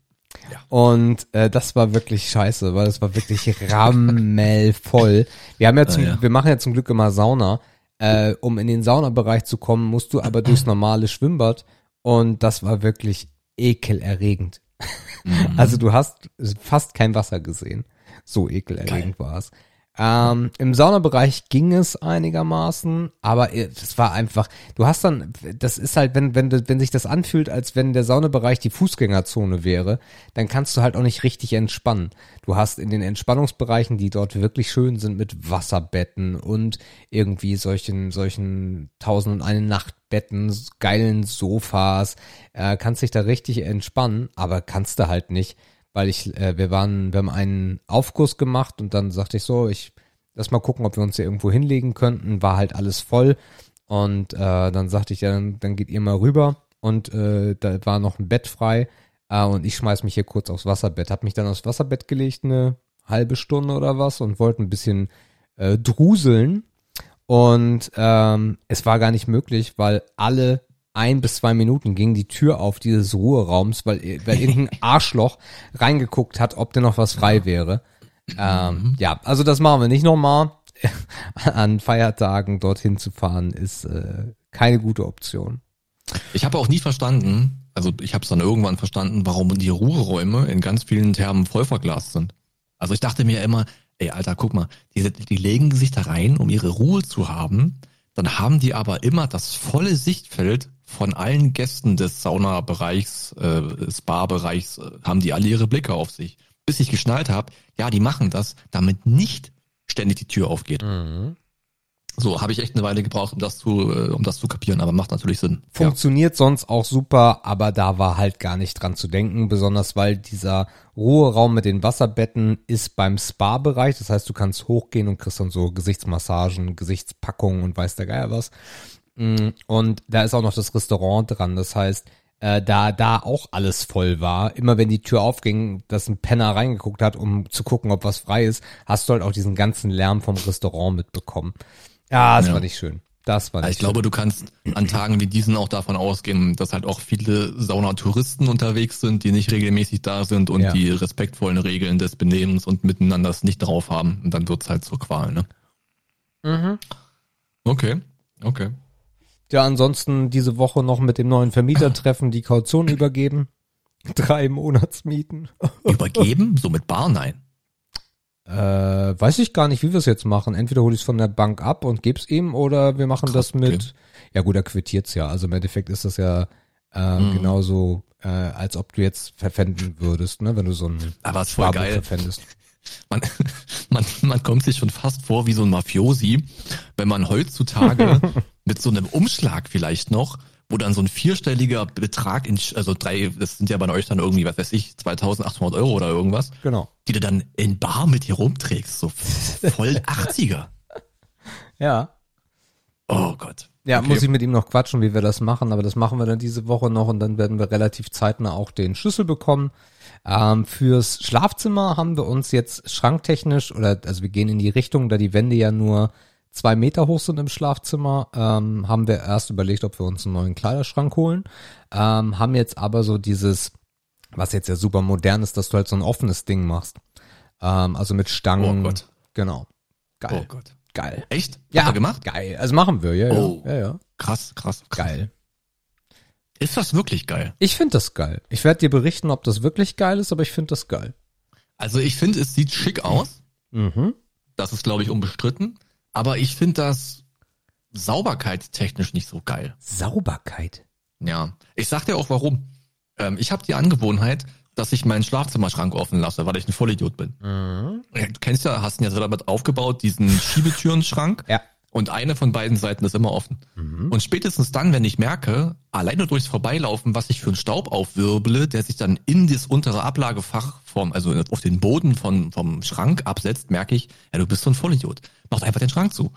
Ja. Und äh, das war wirklich scheiße, weil es war wirklich rammelvoll. Wir haben ja zum, Ah, ja. wir machen ja zum Glück immer Sauna. Äh, um in den Saunabereich zu kommen, musst du aber durchs normale Schwimmbad und das war wirklich ekelerregend. Mhm. Also du hast fast kein Wasser gesehen. So ekelerregend war es. Ähm, Im Saunabereich ging es einigermaßen, aber es war einfach, du hast dann, das ist halt, wenn, wenn, wenn sich das anfühlt, als wenn der Saunabereich die Fußgängerzone wäre, dann kannst du halt auch nicht richtig entspannen. Du hast in den Entspannungsbereichen, die dort wirklich schön sind, mit Wasserbetten und irgendwie solchen, solchen tausend und eine Nachtbetten, geilen Sofas, äh, kannst dich da richtig entspannen, aber kannst du halt nicht weil ich, äh, wir waren, wir haben einen Aufguss gemacht und dann sagte ich so, ich lass mal gucken, ob wir uns hier irgendwo hinlegen könnten. War halt alles voll und äh, dann sagte ich ja, dann, dann geht ihr mal rüber und äh, da war noch ein Bett frei äh, und ich schmeiß mich hier kurz aufs Wasserbett. Hab mich dann aufs Wasserbett gelegt, eine halbe Stunde oder was und wollte ein bisschen äh, druseln und ähm, es war gar nicht möglich, weil alle ein bis zwei Minuten ging die Tür auf dieses Ruheraums, weil, weil irgendein Arschloch reingeguckt hat, ob denn noch was frei wäre. Ähm, mhm. Ja, also das machen wir nicht nochmal. An Feiertagen dorthin zu fahren ist äh, keine gute Option. Ich habe auch nie verstanden, also ich habe es dann irgendwann verstanden, warum die Ruheräume in ganz vielen Thermen voll verglast sind. Also ich dachte mir immer, ey Alter, guck mal, die, die legen sich da rein, um ihre Ruhe zu haben. Dann haben die aber immer das volle Sichtfeld von allen Gästen des Saunabereichs, äh, Spa-Bereichs, äh, haben die alle ihre Blicke auf sich. Bis ich geschnallt habe, ja, die machen das, damit nicht ständig die Tür aufgeht. Mhm. So, habe ich echt eine Weile gebraucht, um das zu, äh, um das zu kapieren, aber macht natürlich Sinn. Funktioniert ja. sonst auch super, aber da war halt gar nicht dran zu denken, besonders weil dieser Ruheraum mit den Wasserbetten ist beim Spa-Bereich. Das heißt, du kannst hochgehen und kriegst dann so Gesichtsmassagen, Gesichtspackungen und weiß der Geier was. Mm, und da ist auch noch das Restaurant dran. Das heißt, äh, da da auch alles voll war, immer wenn die Tür aufging, dass ein Penner reingeguckt hat, um zu gucken, ob was frei ist, hast du halt auch diesen ganzen Lärm vom Restaurant mitbekommen. Ja, das ja. war nicht schön. Das war nicht Ich schön. glaube, du kannst an Tagen wie diesen auch davon ausgehen, dass halt auch viele Saunatouristen unterwegs sind, die nicht regelmäßig da sind und ja. die respektvollen Regeln des Benehmens und Miteinanders nicht drauf haben. Und dann wird's halt zur Qual, ne? Mhm. Okay, okay. Ja, ansonsten diese Woche noch mit dem neuen Vermieter treffen, die Kaution übergeben. Drei Monatsmieten. Übergeben? So mit Bar? Nein. Äh, weiß ich gar nicht, wie wir es jetzt machen. Entweder hole ich es von der Bank ab und geb's ihm oder wir machen Krass, das mit. Okay. Ja gut, er quittiert's ja. Also im Endeffekt ist das ja äh, mhm. genauso, äh, als ob du jetzt verpfänden würdest, ne, wenn du so ein Aber es voll geil. verpfändest. Man, man, man kommt sich schon fast vor wie so ein Mafiosi, wenn man heutzutage mit so einem Umschlag vielleicht noch, wo dann so ein vierstelliger Betrag in, also drei, das sind ja bei euch dann irgendwie, was weiß ich, 2800 Euro oder irgendwas. Genau. Die du dann in Bar mit dir rumträgst, so voll 80er. Ja. Oh Gott. Ja, okay. muss ich mit ihm noch quatschen, wie wir das machen, aber das machen wir dann diese Woche noch und dann werden wir relativ zeitnah auch den Schlüssel bekommen. Ähm, fürs Schlafzimmer haben wir uns jetzt schranktechnisch oder also wir gehen in die Richtung, da die Wände ja nur zwei Meter hoch sind im Schlafzimmer, ähm, haben wir erst überlegt, ob wir uns einen neuen Kleiderschrank holen. Ähm, haben jetzt aber so dieses, was jetzt ja super modern ist, dass du halt so ein offenes Ding machst. Ähm, also mit Stangen. Oh Gott. Genau. Geil. Oh Gott. Geil. Echt? Ja, gemacht? Geil. Also machen wir, ja, oh. ja. ja, Krass, krass, krass. Geil. Ist das wirklich geil? Ich finde das geil. Ich werde dir berichten, ob das wirklich geil ist, aber ich finde das geil. Also ich finde, es sieht schick aus. Mhm. Das ist, glaube ich, unbestritten. Aber ich finde das sauberkeitstechnisch nicht so geil. Sauberkeit? Ja. Ich sag dir auch warum. Ähm, ich habe die Angewohnheit, dass ich meinen Schlafzimmerschrank offen lasse, weil ich ein Vollidiot bin. Mhm. Du kennst ja, hast ihn ja selber mit aufgebaut, diesen Schiebetürenschrank. ja. Und eine von beiden Seiten ist immer offen. Mhm. Und spätestens dann, wenn ich merke, alleine durchs Vorbeilaufen, was ich für einen Staub aufwirble, der sich dann in das untere Ablagefach vom, also auf den Boden von, vom Schrank absetzt, merke ich, ja, du bist so ein Vollidiot. Mach einfach den Schrank zu.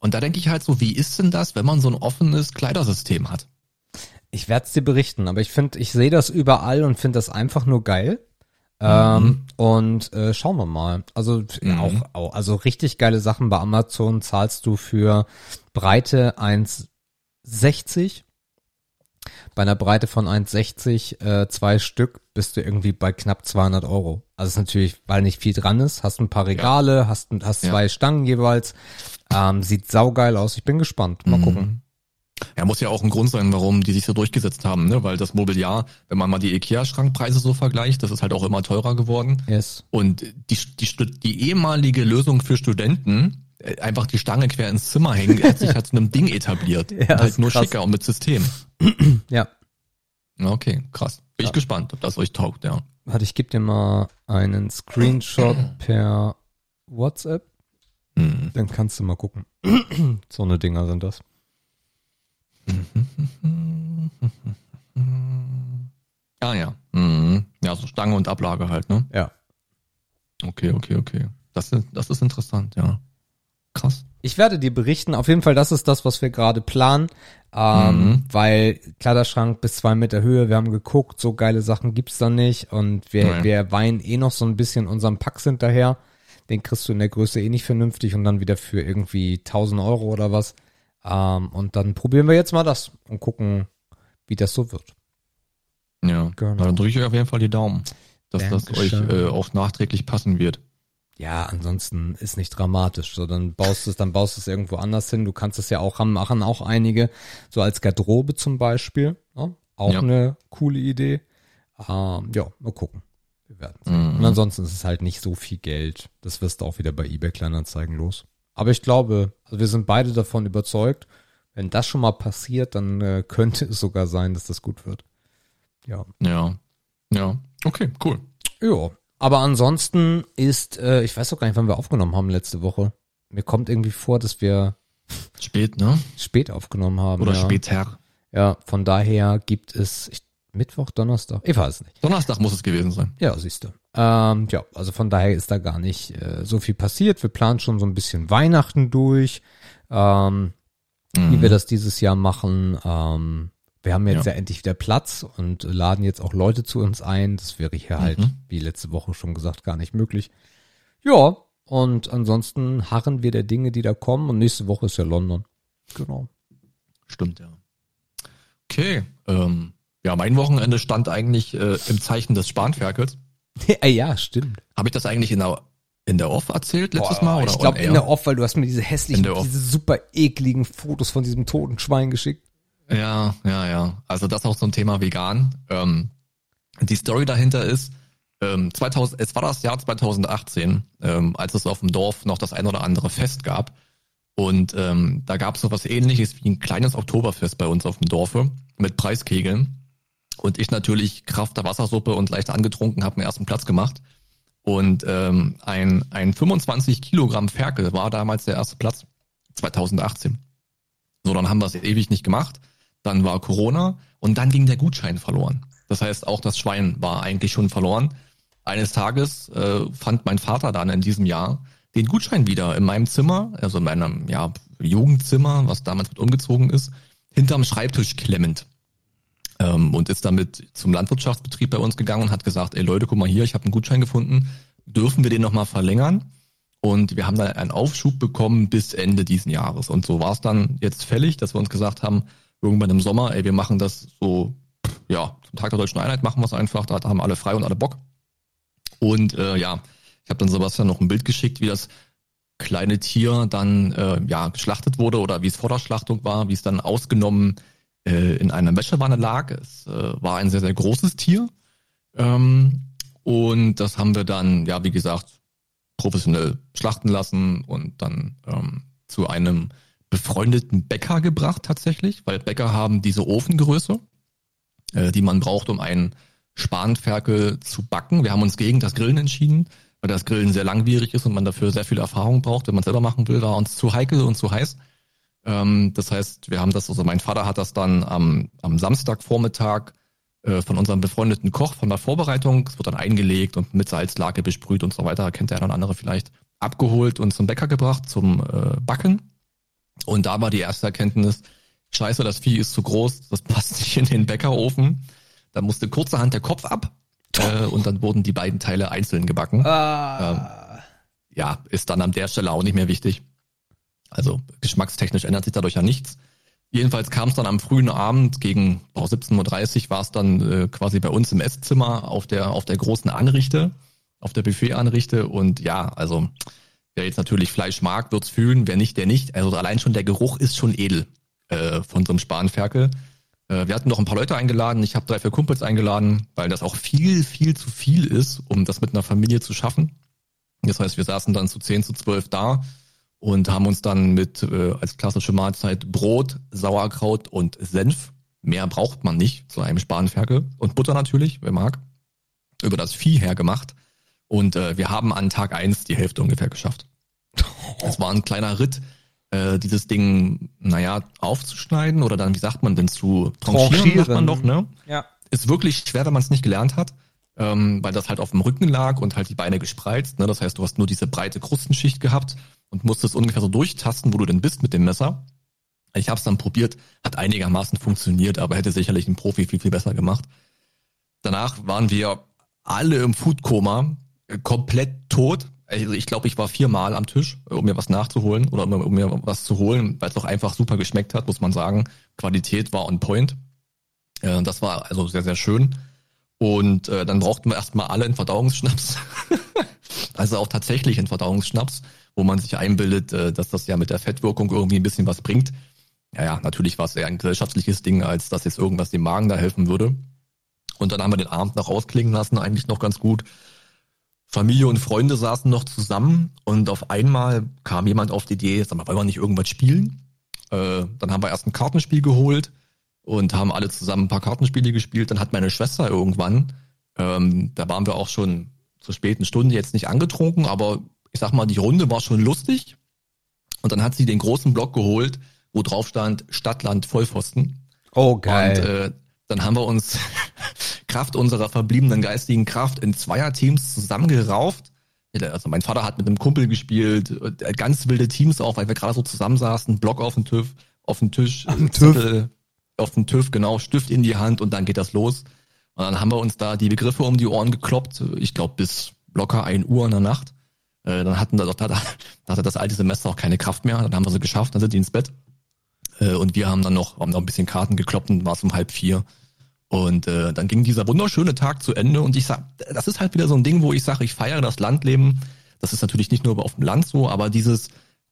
Und da denke ich halt so, wie ist denn das, wenn man so ein offenes Kleidersystem hat? Ich werde es dir berichten, aber ich finde, ich sehe das überall und finde das einfach nur geil. Ähm, mhm. und äh, schauen wir mal. Also mhm. auch, auch, also richtig geile Sachen bei Amazon zahlst du für Breite 1,60. Bei einer Breite von 1,60 äh, zwei Stück bist du irgendwie bei knapp 200 Euro. Also ist natürlich, weil nicht viel dran ist. Hast ein paar Regale, ja. hast, hast zwei ja. Stangen jeweils. Ähm, sieht saugeil aus. Ich bin gespannt. Mal mhm. gucken. Ja, muss ja auch ein Grund sein, warum die sich so durchgesetzt haben, ne? Weil das Mobiliar, wenn man mal die IKEA-Schrankpreise so vergleicht, das ist halt auch immer teurer geworden. Yes. Und die, die, die ehemalige Lösung für Studenten, äh, einfach die Stange quer ins Zimmer hängen, hat sich halt zu einem Ding etabliert. Ja, halt nur krass. schicker und mit System. Ja. Okay, krass. Bin Ja. ich gespannt, ob das euch taugt, ja. Warte, ich gebe dir mal einen Screenshot per WhatsApp. Hm. Dann kannst du mal gucken. so eine Dinger sind das. Ah ja. Mhm. Ja, so Stange und Ablage halt, ne? Ja. Okay, okay, okay. Das ist, das ist interessant, ja. Krass. Ich werde dir berichten. Auf jeden Fall, das ist das, was wir gerade planen. Ähm, Mhm. Weil Kleiderschrank bis zwei Meter Höhe, wir haben geguckt, so geile Sachen gibt's da nicht. Und wir, Nein. wir weinen eh noch so ein bisschen unserem Pax hinterher. Den kriegst du in der Größe eh nicht vernünftig und dann wieder für irgendwie 1000 Euro oder was. Ähm, und dann probieren wir jetzt mal das und gucken, wie das so wird. Ja. Genau. Na, dann drücke ich euch auf jeden Fall die Daumen, dass das euch Dankeschön. äh, auch nachträglich passen wird. Ja, ansonsten ist nicht dramatisch. So, dann baust du es, dann baust du es irgendwo anders hin. Du kannst es ja auch haben, machen auch einige, so als Garderobe zum Beispiel. Ne? Auch Ja. eine coole Idee. Ähm, ja, mal gucken. Wir werden sehen. Mhm. Und ansonsten ist es halt nicht so viel Geld. Das wirst du auch wieder bei eBay Kleinanzeigen los. Aber ich glaube, also wir sind beide davon überzeugt, wenn das schon mal passiert, dann äh, könnte es sogar sein, dass das gut wird. Ja. Ja. Ja. Okay, cool. Ja, aber ansonsten ist, äh, ich weiß auch gar nicht, wann wir aufgenommen haben letzte Woche. Mir kommt irgendwie vor, dass wir Spät, ne? spät aufgenommen haben. Oder ja. später. Ja, von daher gibt es ich, Mittwoch, Donnerstag, ich weiß es nicht. Donnerstag muss es gewesen sein. Ja, siehst du. Ähm, ja, also von daher ist da gar nicht äh, so viel passiert. Wir planen schon so ein bisschen Weihnachten durch, ähm, wie Mhm. wir das dieses Jahr machen. Ähm, wir haben jetzt ja. Ja. endlich wieder Platz und laden jetzt auch Leute zu uns ein. Das wäre hier halt, Mhm. wie letzte Woche schon gesagt, gar nicht möglich. Ja, und ansonsten harren wir der Dinge, die da kommen. Und nächste Woche ist ja London. Genau. Stimmt, ja. Okay. Ähm, ja, mein Wochenende stand eigentlich äh, im Zeichen des Spanferkels. ja, stimmt. Habe ich das eigentlich in der, in der Off erzählt letztes Boah, Mal? Oder ich glaube in der Off, weil du hast mir diese hässlichen, diese super ekligen Fotos von diesem toten Schwein geschickt. Ja, ja, ja. Also das auch zum Thema vegan. Ähm, die Story dahinter ist, ähm, 2000, es war das Jahr 2018, ähm, als es auf dem Dorf noch das ein oder andere Fest gab. Und ähm, da gab es so was ähnliches wie ein kleines Oktoberfest bei uns auf dem Dorfe mit Preiskegeln. Und ich natürlich Kraft der Wassersuppe und leicht angetrunken habe den ersten Platz gemacht. Und ähm, ein, ein 25 Kilogramm Ferkel war damals der erste Platz 2018. So, dann haben wir es ewig nicht gemacht. Dann war Corona und dann ging der Gutschein verloren. Das heißt, auch das Schwein war eigentlich schon verloren. Eines Tages äh, fand mein Vater dann in diesem Jahr den Gutschein wieder in meinem Zimmer, also in meinem ja, Jugendzimmer, was damals mit umgezogen ist, hinterm Schreibtisch klemmend. Ähm, und ist damit zum Landwirtschaftsbetrieb bei uns gegangen und hat gesagt, ey Leute, guck mal hier, ich habe einen Gutschein gefunden, dürfen wir den nochmal verlängern? Und wir haben dann einen Aufschub bekommen bis Ende diesen Jahres. Und so war es dann jetzt fällig, dass wir uns gesagt haben, irgendwann im Sommer, ey, wir machen das so, ja, zum Tag der Deutschen Einheit machen wir es einfach, da haben alle frei und alle Bock. Und äh, ja, ich habe dann Sebastian noch ein Bild geschickt, wie das kleine Tier dann äh, ja geschlachtet wurde oder wie es vor der Schlachtung war, wie es dann ausgenommen äh, in einer Wäschewanne lag. Es äh, war ein sehr, sehr großes Tier. Ähm, und das haben wir dann, ja, wie gesagt, professionell schlachten lassen und dann ähm, zu einem befreundeten Bäcker gebracht tatsächlich, weil Bäcker haben diese Ofengröße, äh, die man braucht, um einen Spanferkel zu backen. Wir haben uns gegen das Grillen entschieden, weil das Grillen sehr langwierig ist und man dafür sehr viel Erfahrung braucht. Wenn man selber machen will, war uns zu heikel und zu heiß. Ähm, das heißt, wir haben das, also mein Vater hat das dann am, am Samstagvormittag äh, von unserem befreundeten Koch von der Vorbereitung, es wird dann eingelegt und mit Salzlake besprüht und so weiter, kennt der eine oder andere vielleicht, abgeholt und zum Bäcker gebracht, zum äh, Backen. Und da war die erste Erkenntnis, scheiße, das Vieh ist zu groß, das passt nicht in den Bäckerofen. Da musste kurzerhand der Kopf ab äh, und dann wurden die beiden Teile einzeln gebacken. Ah. Ja, ist dann an der Stelle auch nicht mehr wichtig. Also geschmackstechnisch ändert sich dadurch ja nichts. Jedenfalls kam es dann am frühen Abend gegen oh, 17.30 Uhr war es dann äh, quasi bei uns im Esszimmer auf der, auf der großen Anrichte, auf der Buffet-Anrichte. Und ja, also wer jetzt natürlich Fleisch mag, wird's fühlen, wer nicht, der nicht. Also allein schon der Geruch ist schon edel. äh, von so einem Spanferkel. Äh, wir hatten noch ein paar Leute eingeladen. Ich habe drei, vier Kumpels eingeladen, weil das auch viel, viel zu viel ist, um das mit einer Familie zu schaffen. Das heißt, wir saßen dann zu zehn, zu zwölf da und haben uns dann mit äh, als klassische Mahlzeit Brot, Sauerkraut und Senf. Mehr braucht man nicht zu einem Spanferkel und Butter natürlich, wer mag. Über das Vieh hergemacht. Und äh, wir haben an Tag eins die Hälfte ungefähr geschafft. Es war ein kleiner Ritt, äh, dieses Ding, naja, aufzuschneiden oder dann, wie sagt man denn, zu tranchieren, sagt man doch, ne? Ja. Ist wirklich schwer, wenn man es nicht gelernt hat, ähm, weil das halt auf dem Rücken lag und halt die Beine gespreizt. Ne? Das heißt, du hast nur diese breite Krustenschicht gehabt und musstest ungefähr so durchtasten, wo du denn bist mit dem Messer. Ich habe es dann probiert, hat einigermaßen funktioniert, aber hätte sicherlich ein Profi viel, viel besser gemacht. Danach waren wir alle im Foodkoma, äh, komplett tot. Also ich glaube, ich war viermal am Tisch, äh, um mir was nachzuholen oder um, um mir was zu holen, weil es auch einfach super geschmeckt hat, muss man sagen. Qualität war on point. Äh, das war also sehr, sehr schön. Und äh, dann brauchten wir erstmal alle einen Verdauungsschnaps. also auch tatsächlich einen Verdauungsschnaps, wo man sich einbildet, äh, dass das ja mit der Fettwirkung irgendwie ein bisschen was bringt. Ja, ja, natürlich war es eher ein gesellschaftliches Ding, als dass jetzt irgendwas dem Magen da helfen würde. Und dann haben wir den Abend noch ausklingen lassen, eigentlich noch ganz gut. Familie und Freunde saßen noch zusammen und auf einmal kam jemand auf die Idee, sag mal, wollen wir nicht irgendwas spielen? Äh, dann haben wir erst ein Kartenspiel geholt und haben alle zusammen ein paar Kartenspiele gespielt. Dann hat meine Schwester irgendwann, ähm, da waren wir auch schon zur späten Stunde jetzt nicht angetrunken, aber ich sag mal, die Runde war schon lustig. Und dann hat sie den großen Block geholt, wo drauf stand Stadtland Vollpfosten. Oh, Und geil. äh, dann haben wir uns Kraft unserer verbliebenen geistigen Kraft in Zweierteams zusammengerauft. Also mein Vater hat mit einem Kumpel gespielt, äh, ganz wilde Teams auch, weil wir gerade so zusammensaßen, Block auf dem TÜV, auf dem Tisch, Am äh, TÜV. Zettel auf dem TÜV, genau, Stift in die Hand und dann geht das los. Und dann haben wir uns da die Begriffe um die Ohren gekloppt, ich glaube bis locker ein Uhr in der Nacht. Äh, dann hatten da, da, da hatte das alte Semester auch keine Kraft mehr, dann haben wir sie geschafft, dann sind die ins Bett. Äh, und wir haben dann noch, haben noch ein bisschen Karten gekloppt und war es um halb vier. Und äh, dann ging dieser wunderschöne Tag zu Ende und ich sag, das ist halt wieder so ein Ding, wo ich sage, ich feiere das Landleben. Das ist natürlich nicht nur auf dem Land so, aber dieses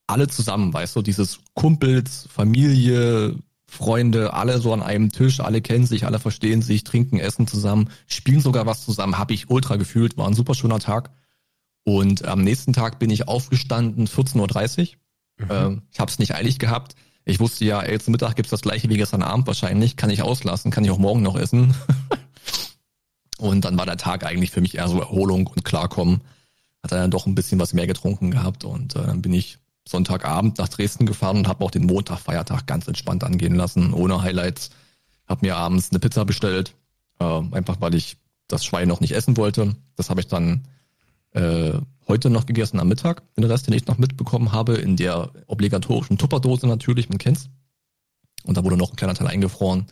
alle zusammen, weißt du, dieses Kumpels, Familie, Freunde, alle so an einem Tisch, alle kennen sich, alle verstehen sich, trinken, essen zusammen, spielen sogar was zusammen, habe ich ultra gefühlt, war ein super schöner Tag. Und am nächsten Tag bin ich aufgestanden, 14.30 Uhr. Ähm, ich habe es nicht eilig gehabt. Ich wusste ja, ey, zum Mittag gibt's das gleiche wie gestern Abend wahrscheinlich. Kann ich auslassen, kann ich auch morgen noch essen. und dann war der Tag eigentlich für mich eher so Erholung und Klarkommen. Hat dann doch ein bisschen was mehr getrunken gehabt und äh, dann bin ich Sonntagabend nach Dresden gefahren und habe auch den Montag, Feiertag ganz entspannt angehen lassen, ohne Highlights. Hab mir abends eine Pizza bestellt, äh, einfach weil ich das Schwein noch nicht essen wollte. Das habe ich dann äh, heute noch gegessen am Mittag. Den Rest, den ich noch mitbekommen habe, in der obligatorischen Tupperdose natürlich, man kennt's. Und da wurde noch ein kleiner Teil eingefroren.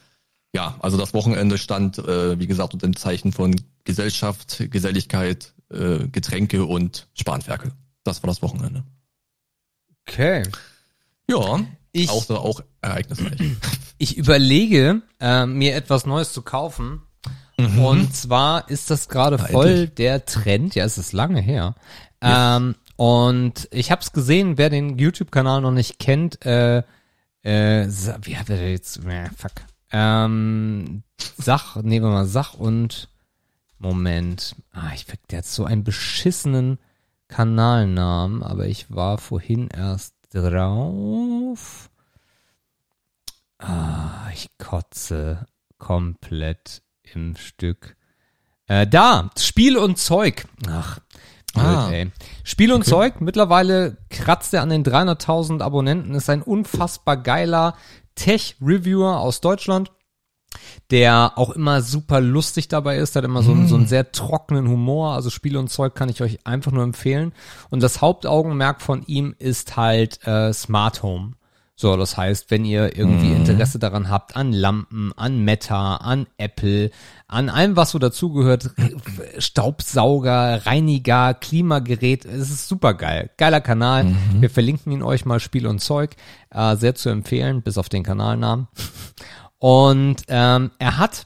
Ja, also das Wochenende stand, äh, wie gesagt, unter dem Zeichen von Gesellschaft, Geselligkeit, äh, Getränke und Spanferkel. Das war das Wochenende. Okay. Ja, Ich- auch, auch ereignisreich. Ich überlege, äh, mir etwas Neues zu kaufen. Und zwar ist das gerade voll der Trend. Ja, es ist lange her. Ähm, und ich habe es gesehen, wer den YouTube-Kanal noch nicht kennt, äh, äh, wie hat er jetzt, äh, fuck, ähm, Sach, nehmen wir mal Sach und, Moment, ah, ich, der hat so einen beschissenen Kanalnamen, aber ich war vorhin erst drauf. Ah, ich kotze komplett im Stück. Äh, da, Spiel und Zeug. Ach, Ah. ey. Spiel und Zeug, mittlerweile kratzt er an den 300.000 Abonnenten, ist ein unfassbar geiler Tech-Reviewer aus Deutschland, der auch immer super lustig dabei ist, hat immer so, einen, so einen sehr trockenen Humor, also Spiel und Zeug kann ich euch einfach nur empfehlen. Und das Hauptaugenmerk von ihm ist halt äh, Smart Home. So, das heißt, wenn ihr irgendwie Interesse daran habt, an Lampen, an Meta, an Apple, an allem, was so dazugehört, Staubsauger, Reiniger, Klimagerät, es ist super geil. Geiler Kanal. Wir verlinken ihn euch mal, Spiel und Zeug. Äh, sehr zu empfehlen, bis auf den Kanalnamen. Und ähm, er hat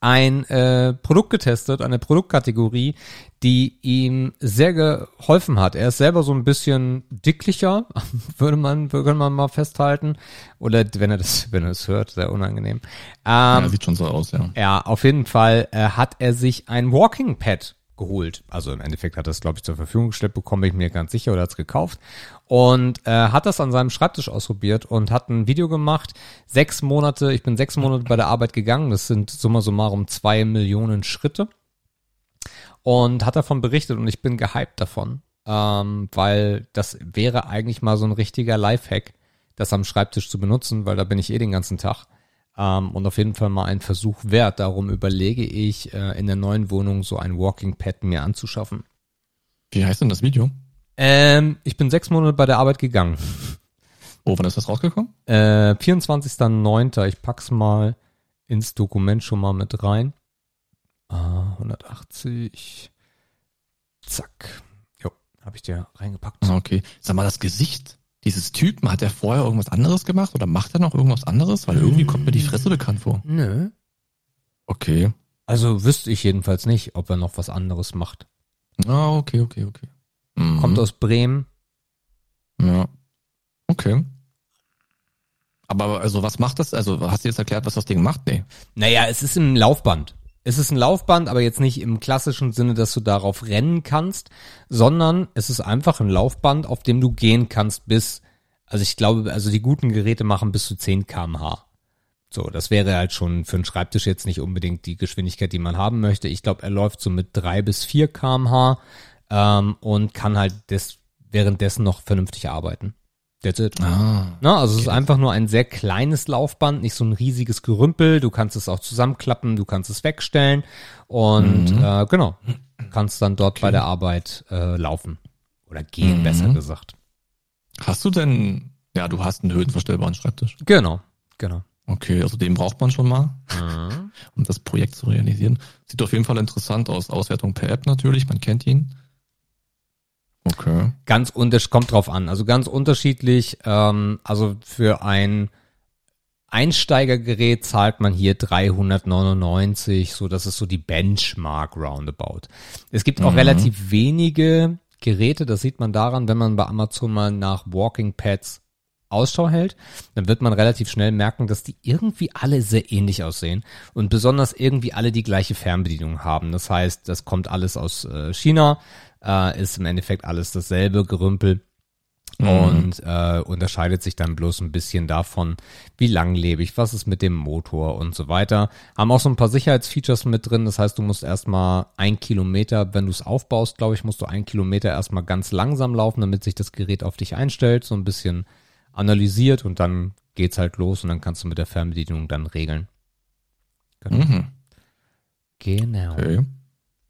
ein äh, Produkt getestet, eine Produktkategorie, die ihm sehr geholfen hat. Er ist selber so ein bisschen dicklicher, würde man, würde man mal festhalten. Oder wenn er das, wenn er das hört, sehr unangenehm. Ähm, ja, sieht schon so aus, ja. Ja, auf jeden Fall äh, hat er sich ein Walking Pad geholt. Also im Endeffekt hat er es, glaube ich, zur Verfügung gestellt bekommen, bin ich mir ganz sicher, oder hat es gekauft. Und äh, hat das an seinem Schreibtisch ausprobiert und hat ein Video gemacht. Sechs Monate, ich bin sechs Monate bei der Arbeit gegangen. Das sind summa summarum zwei Millionen Schritte und hat davon berichtet und ich bin gehypt davon, ähm, weil das wäre eigentlich mal so ein richtiger Lifehack, das am Schreibtisch zu benutzen, weil da bin ich eh den ganzen Tag. Ähm, und auf jeden Fall mal ein Versuch wert. Darum überlege ich, äh, in der neuen Wohnung so ein Walking Pad mir anzuschaffen. Wie heißt denn das Video? Ähm, ich bin sechs Monate bei der Arbeit gegangen. Oh, wann ist das rausgekommen? Äh, 24.09. Ich pack's mal ins Dokument schon mal mit rein. 180. Zack. Jo, habe ich dir reingepackt. Okay. Sag mal, das Gesicht dieses Typen, hat er vorher irgendwas anderes gemacht oder macht er noch irgendwas anderes? Weil irgendwie kommt mir die Fresse bekannt vor. Nö. Okay. Also wüsste ich jedenfalls nicht, ob er noch was anderes macht. Ah, okay, okay, okay. Mhm. Kommt aus Bremen. Ja. Okay. Aber also was macht das? Also hast du jetzt erklärt, was das Ding macht? Nee. Naja, es ist im Laufband es ist ein Laufband, aber jetzt nicht im klassischen Sinne, dass du darauf rennen kannst, sondern es ist einfach ein Laufband, auf dem du gehen kannst bis, also ich glaube, also die guten Geräte machen bis zu 10 kmh. So, das wäre halt schon für einen Schreibtisch jetzt nicht unbedingt die Geschwindigkeit, die man haben möchte. Ich glaube, er läuft so mit 3 bis 4 kmh ähm, und kann halt des, währenddessen noch vernünftig arbeiten. That's it. Ah, Na, also okay. es ist einfach nur ein sehr kleines Laufband, nicht so ein riesiges Gerümpel. Du kannst es auch zusammenklappen, du kannst es wegstellen und mhm. äh, genau, kannst dann dort okay. bei der Arbeit äh, laufen oder gehen, mhm. besser gesagt. Hast du denn, ja, du hast einen höhenverstellbaren Schreibtisch? Genau, genau. Okay, also den braucht man schon mal, mhm. um das Projekt zu realisieren. Sieht auf jeden Fall interessant aus. Auswertung per App natürlich, man kennt ihn. Okay. Ganz unterschiedlich, kommt drauf an. Also ganz unterschiedlich. Ähm, also für ein Einsteigergerät zahlt man hier 399, so das ist so die Benchmark Roundabout. Es gibt auch mhm. relativ wenige Geräte, das sieht man daran, wenn man bei Amazon mal nach Walking Pads Ausschau hält, dann wird man relativ schnell merken, dass die irgendwie alle sehr ähnlich aussehen und besonders irgendwie alle die gleiche Fernbedienung haben. Das heißt, das kommt alles aus äh, China, äh, ist im Endeffekt alles dasselbe Gerümpel mhm. und äh, unterscheidet sich dann bloß ein bisschen davon, wie langlebig, was ist mit dem Motor und so weiter. Haben auch so ein paar Sicherheitsfeatures mit drin. Das heißt, du musst erstmal ein Kilometer, wenn du es aufbaust, glaube ich, musst du ein Kilometer erstmal ganz langsam laufen, damit sich das Gerät auf dich einstellt, so ein bisschen analysiert und dann geht's halt los und dann kannst du mit der Fernbedienung dann regeln. Genau. Mhm. Genau. Okay.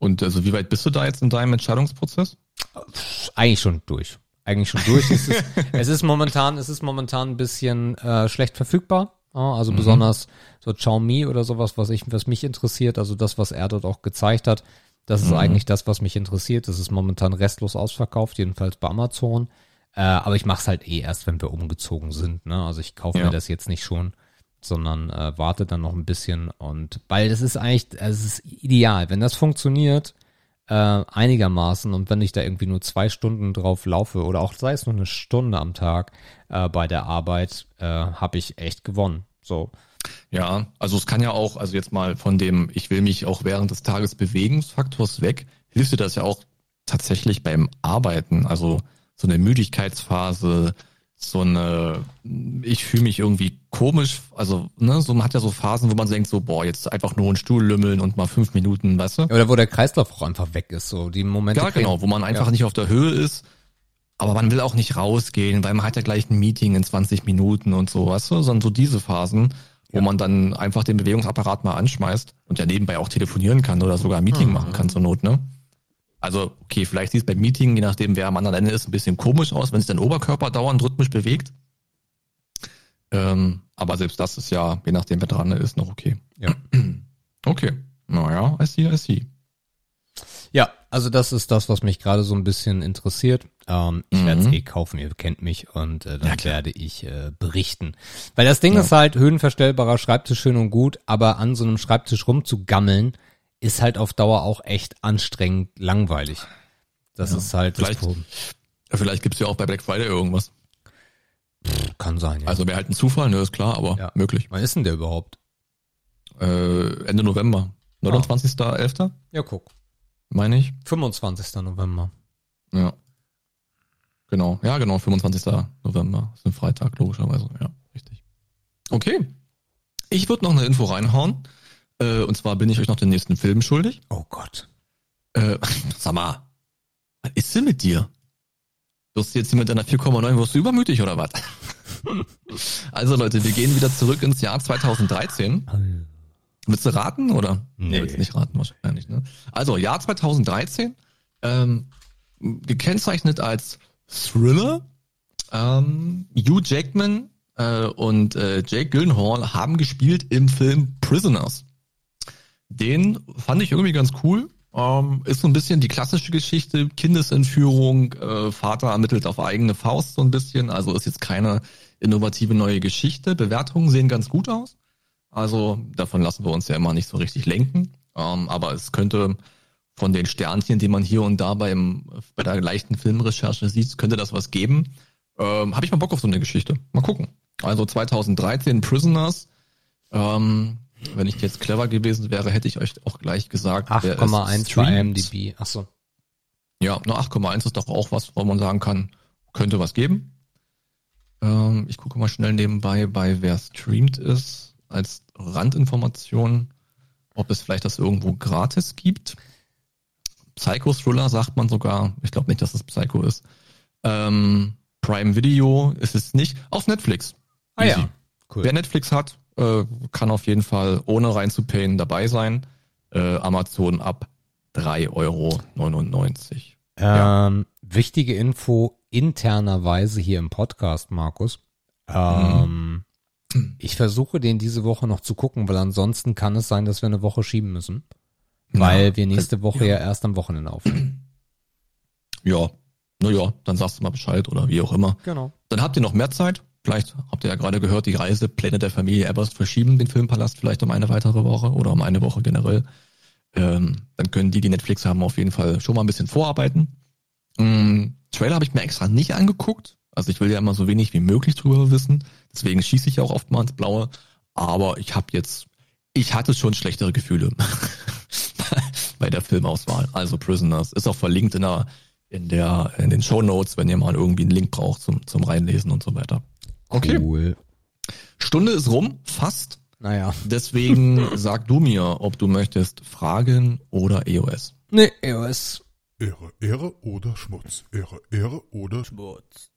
Und also wie weit bist du da jetzt in deinem Entscheidungsprozess? Eigentlich schon durch. Eigentlich schon durch. es, ist, es ist momentan, es ist momentan ein bisschen äh, schlecht verfügbar. also mhm. besonders so Xiaomi oder sowas, was ich, was mich interessiert, also das, was er dort auch gezeigt hat, das ist mhm. eigentlich das, was mich interessiert. Das ist momentan restlos ausverkauft, jedenfalls bei Amazon. Äh, aber ich mache es halt eh erst, wenn wir umgezogen sind. Ne? Also ich kaufe ja. mir das jetzt nicht schon sondern äh, warte dann noch ein bisschen und weil das ist eigentlich, es ist ideal, wenn das funktioniert äh, einigermaßen und wenn ich da irgendwie nur zwei Stunden drauf laufe oder auch sei es nur eine Stunde am Tag äh, bei der Arbeit, äh, habe ich echt gewonnen. So. Ja, also es kann ja auch, also jetzt mal von dem, ich will mich auch während des Tages Bewegungsfaktors weg, hilft dir das ja auch tatsächlich beim Arbeiten, also so eine Müdigkeitsphase, so eine, ich fühle mich irgendwie komisch, also, ne, so man hat ja so Phasen, wo man denkt so, boah, jetzt einfach nur einen Stuhl lümmeln und mal fünf Minuten, weißt du? Oder wo der Kreislauf auch einfach weg ist, so die Momente. Ja, genau, wo man einfach ja. nicht auf der Höhe ist, aber man will auch nicht rausgehen, weil man hat ja gleich ein Meeting in 20 Minuten und so, weißt du, sondern so diese Phasen, wo ja. man dann einfach den Bewegungsapparat mal anschmeißt und ja nebenbei auch telefonieren kann oder sogar ein Meeting mhm. machen kann zur Not, ne? Also, okay, vielleicht sieht es beim Meeting, je nachdem, wer am anderen Ende ist, ein bisschen komisch aus, wenn sich dein Oberkörper dauernd rhythmisch bewegt. Ähm, aber selbst das ist ja, je nachdem, wer dran ist, noch okay. Ja. Okay. Naja, I see, I see. Ja, also das ist das, was mich gerade so ein bisschen interessiert. Ähm, ich mhm. werde es eh kaufen, ihr kennt mich und äh, dann ja, werde ich äh, berichten. Weil das Ding ja. ist halt, höhenverstellbarer Schreibtisch schön und gut, aber an so einem Schreibtisch rumzugammeln, ist halt auf Dauer auch echt anstrengend langweilig. Das Ja. ist halt das Vielleicht- Problem. Vielleicht gibt's ja auch bei Black Friday irgendwas. Kann sein, ja. Also wäre halt ein Zufall, ne, ist klar, aber Ja. möglich. Wann ist denn der überhaupt? Äh, Ende November. 29.11. Ja, guck. meine ich. 25. November. Ja. Genau, ja, genau, 25. November. Ist ein Freitag, logischerweise. Ja, richtig. Okay. Ich würde noch eine Info reinhauen. Äh, und zwar bin ich euch noch den nächsten Film schuldig. Oh Gott. Äh, sag mal, was ist denn mit dir? Wirst du jetzt hier mit deiner 4,9, wirst du übermütig oder was? also Leute, wir gehen wieder zurück ins Jahr 2013. Willst du raten oder? Nee. willst du nicht raten wahrscheinlich. Ne? Also Jahr 2013, ähm, gekennzeichnet als Thriller. Ähm, Hugh Jackman äh, und äh, Jake Gyllenhaal haben gespielt im Film Prisoners. Den fand ich irgendwie ganz cool. Ähm, ist so ein bisschen die klassische Geschichte, Kindesentführung, äh, Vater ermittelt auf eigene Faust so ein bisschen. Also ist jetzt keine innovative neue Geschichte. Bewertungen sehen ganz gut aus. Also davon lassen wir uns ja immer nicht so richtig lenken. Ähm, aber es könnte von den Sternchen, die man hier und da beim, bei der leichten Filmrecherche sieht, könnte das was geben. Ähm, Habe ich mal Bock auf so eine Geschichte. Mal gucken. Also 2013 Prisoners. Ähm, wenn ich jetzt clever gewesen wäre, hätte ich euch auch gleich gesagt. wer es 8,1 bei. IMDb. Achso. Ja, nur 8,1 ist doch auch was, wo man sagen kann, könnte was geben. Ähm, ich gucke mal schnell nebenbei bei wer streamt ist, als Randinformation, ob es vielleicht das irgendwo gratis gibt. Psycho-Thriller sagt man sogar. Ich glaube nicht, dass es Psycho ist. Ähm, Prime Video ist es nicht. Auf Netflix. Ah Easy. ja. Cool. Wer Netflix hat, äh, kann auf jeden Fall ohne reinzupayen dabei sein. Äh, Amazon ab 3,99 Euro. Ähm, wichtige Info internerweise hier im Podcast, Markus. Ähm, Ich versuche den diese Woche noch zu gucken, weil ansonsten kann es sein, dass wir eine Woche schieben müssen. Weil Ja, wir nächste Woche ja. erst am Wochenende aufnehmen. Ja, naja, dann sagst du mal Bescheid oder wie auch immer. Genau. Dann habt ihr noch mehr Zeit. Vielleicht habt ihr ja gerade gehört, die Reisepläne der Familie Ebbers verschieben den Filmpalast vielleicht um eine weitere Woche oder um eine Woche generell. Ähm, dann können die, die Netflix haben, auf jeden Fall schon mal ein bisschen vorarbeiten. Ähm, Trailer habe ich mir extra nicht angeguckt. Also ich will ja immer so wenig wie möglich drüber wissen. Deswegen schieße ich ja auch oft mal ins Blaue. Aber ich habe jetzt, ich hatte schon schlechtere Gefühle bei der Filmauswahl. Also Prisoners ist auch verlinkt in der in der in den Show Notes, wenn ihr mal irgendwie einen Link braucht zum zum reinlesen und so weiter. Okay. Cool. Stunde ist rum, fast. Naja. Deswegen sag du mir, ob du möchtest Fragen oder EOS. Nee, EOS. Ehre, Ehre oder Schmutz. Ehre, Ehre oder Schmutz.